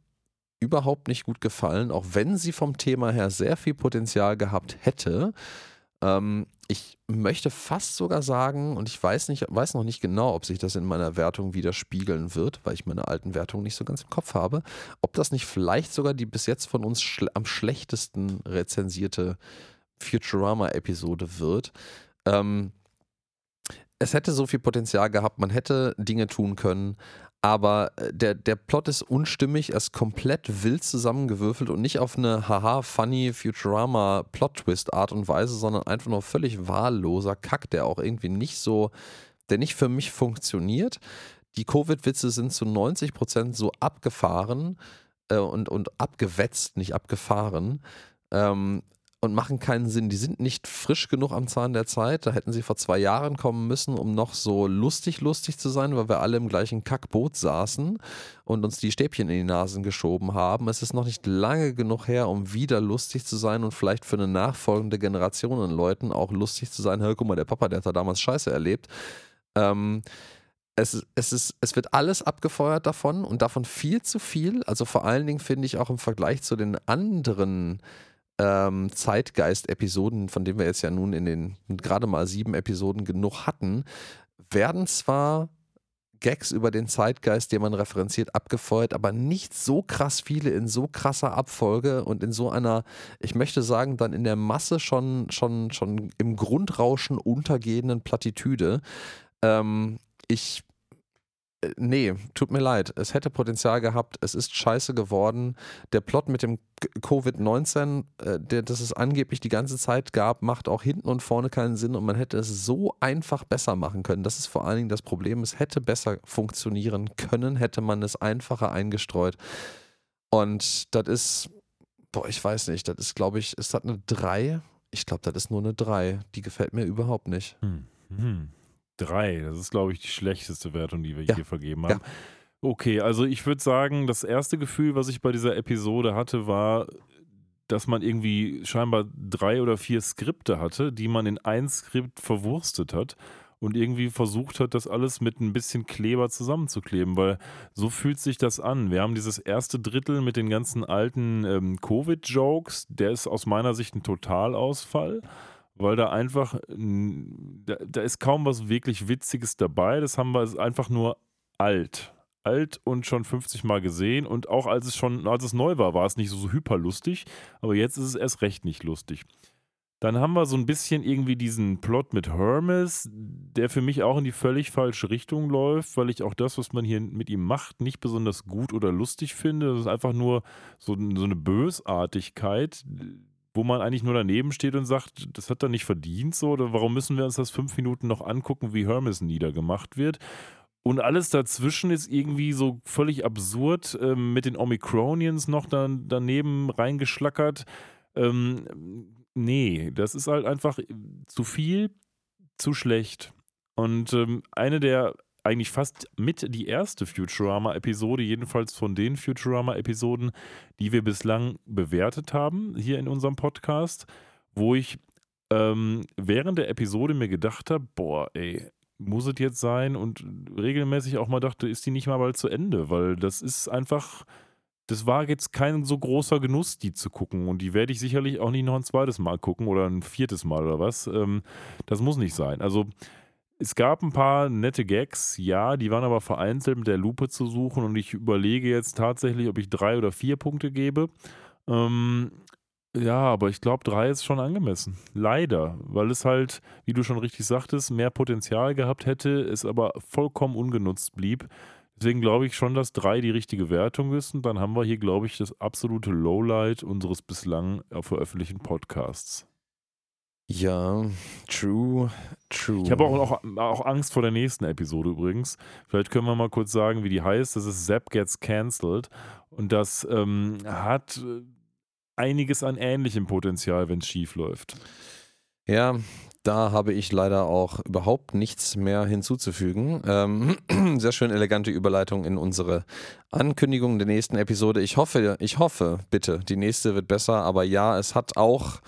überhaupt nicht gut gefallen, auch wenn sie vom Thema her sehr viel Potenzial gehabt hätte. Ähm, ich möchte fast sogar sagen, und ich weiß, nicht, weiß noch nicht genau, ob sich das in meiner Wertung widerspiegeln wird, weil ich meine alten Wertungen nicht so ganz im Kopf habe, ob das nicht vielleicht sogar die bis jetzt von uns schl am schlechtesten rezensierte Futurama-Episode wird. Ähm, es hätte so viel Potenzial gehabt, man hätte Dinge tun können, aber äh, der, der Plot ist unstimmig, er ist komplett wild zusammengewürfelt und nicht auf eine haha, funny Futurama Plot-Twist Art und Weise, sondern einfach nur völlig wahlloser Kack, der auch irgendwie nicht so, der nicht für mich funktioniert. Die Covid-Witze sind zu 90% so abgefahren äh, und, und abgewetzt, nicht abgefahren. Ähm, und machen keinen Sinn. Die sind nicht frisch genug am Zahn der Zeit. Da hätten sie vor zwei Jahren kommen müssen, um noch so lustig, lustig zu sein, weil wir alle im gleichen Kackboot saßen und uns die Stäbchen in die Nasen geschoben haben. Es ist noch nicht lange genug her, um wieder lustig zu sein und vielleicht für eine nachfolgende Generation an Leuten auch lustig zu sein. Hör, guck mal, der Papa, der hat da damals Scheiße erlebt. Ähm, es, es, ist, es wird alles abgefeuert davon und davon viel zu viel. Also vor allen Dingen finde ich auch im Vergleich zu den anderen ähm, Zeitgeist-Episoden, von denen wir jetzt ja nun in den gerade mal sieben Episoden genug hatten, werden zwar Gags über den Zeitgeist, den man referenziert, abgefeuert, aber nicht so krass viele in so krasser Abfolge und in so einer, ich möchte sagen, dann in der Masse schon, schon, schon im Grundrauschen untergehenden Plattitüde. Ähm, ich nee, tut mir leid. Es hätte Potenzial gehabt. Es ist scheiße geworden. Der Plot mit dem Covid-19, äh, der, das es angeblich die ganze Zeit gab, macht auch hinten und vorne keinen Sinn und man hätte es so einfach besser machen können. Das ist vor allen Dingen das Problem. Es hätte besser funktionieren können, hätte man es einfacher eingestreut. Und das ist, boah, ich weiß nicht, das ist, glaube ich, ist das eine 3? Ich glaube, das ist nur eine 3. Die gefällt mir überhaupt nicht. Hm. Hm. Drei. Das ist, glaube ich, die schlechteste Wertung, die wir ja. hier vergeben haben. Ja. Okay, also ich würde sagen, das erste Gefühl, was ich bei dieser Episode hatte, war, dass man irgendwie scheinbar drei oder vier Skripte hatte, die man in ein Skript verwurstet hat und irgendwie versucht hat, das alles mit ein bisschen Kleber zusammenzukleben, weil so fühlt sich das an. Wir haben dieses erste Drittel mit den ganzen alten ähm, Covid-Jokes, der ist aus meiner Sicht ein Totalausfall weil da einfach, da, da, ist kaum was wirklich Witziges dabei. Das haben wir ist einfach nur alt. Alt und schon 50 Mal gesehen. Und auch als es schon, als es neu war, war es nicht so, so hyperlustig. Aber jetzt ist es erst recht nicht lustig. Dann haben wir so ein bisschen irgendwie diesen Plot mit Hermes, der für mich auch in die völlig falsche Richtung läuft, weil ich auch das, was man hier mit ihm macht, nicht besonders gut oder lustig finde. Das ist einfach nur so, so eine Bösartigkeit, wo man eigentlich nur daneben steht und sagt, das hat er nicht verdient so, oder warum müssen wir uns das fünf Minuten noch angucken, wie Hermes niedergemacht wird? Und alles dazwischen ist irgendwie so völlig absurd, ähm, mit den Omicronians noch dann daneben reingeschlackert. Ähm, nee, das ist halt einfach zu viel, zu schlecht. Und ähm, eine der eigentlich fast mit die erste Futurama-Episode, jedenfalls von den Futurama-Episoden, die wir bislang bewertet haben hier in unserem Podcast, wo ich ähm, während der Episode mir gedacht habe, boah, ey, muss es jetzt sein? Und regelmäßig auch mal dachte, ist die nicht mal bald zu Ende? Weil das ist einfach, das war jetzt kein so großer Genuss, die zu gucken. Und die werde ich sicherlich auch nicht noch ein zweites Mal gucken oder ein viertes Mal oder was. Ähm, das muss nicht sein. Also es gab ein paar nette Gags, ja, die waren aber vereinzelt mit der Lupe zu suchen und ich überlege jetzt tatsächlich, ob ich drei oder vier Punkte gebe. Ähm, ja, aber ich glaube, drei ist schon angemessen. Leider, weil es halt, wie du schon richtig sagtest, mehr Potenzial gehabt hätte, es aber vollkommen ungenutzt blieb. Deswegen glaube ich schon, dass drei die richtige Wertung ist. Und dann haben wir hier, glaube ich, das absolute Lowlight unseres bislang veröffentlichten Podcasts. Ja, true, true. Ich habe auch, auch, auch, Angst vor der nächsten Episode übrigens. Vielleicht können wir mal kurz sagen, wie die heißt. Das ist Zap Gets Cancelled. Und das ähm, hat äh, einiges an ähnlichem Potenzial, wenn es schief läuft. Ja, da habe ich leider auch überhaupt nichts mehr hinzuzufügen. Ähm, sehr schön elegante Überleitung in unsere Ankündigung der nächsten Episode. Ich hoffe, ich hoffe, bitte, die nächste wird besser, aber ja, es hat auch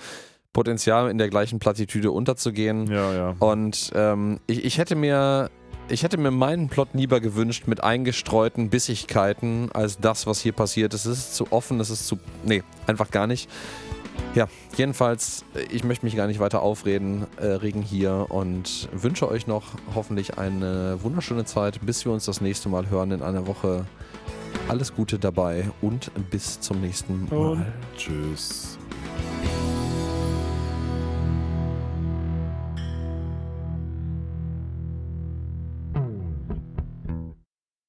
Potenzial, in der gleichen Plattitüde unterzugehen. Ja, ja. Und ähm, ich, ich hätte mir. Ich hätte mir meinen Plot lieber gewünscht mit eingestreuten Bissigkeiten als das, was hier passiert ist. Es ist zu offen, es ist zu. Nee, einfach gar nicht. Ja, jedenfalls, ich möchte mich gar nicht weiter aufreden, äh, regen hier und wünsche euch noch hoffentlich eine wunderschöne Zeit, bis wir uns das nächste Mal hören in einer Woche. Alles Gute dabei und bis zum nächsten Mal. Und tschüss.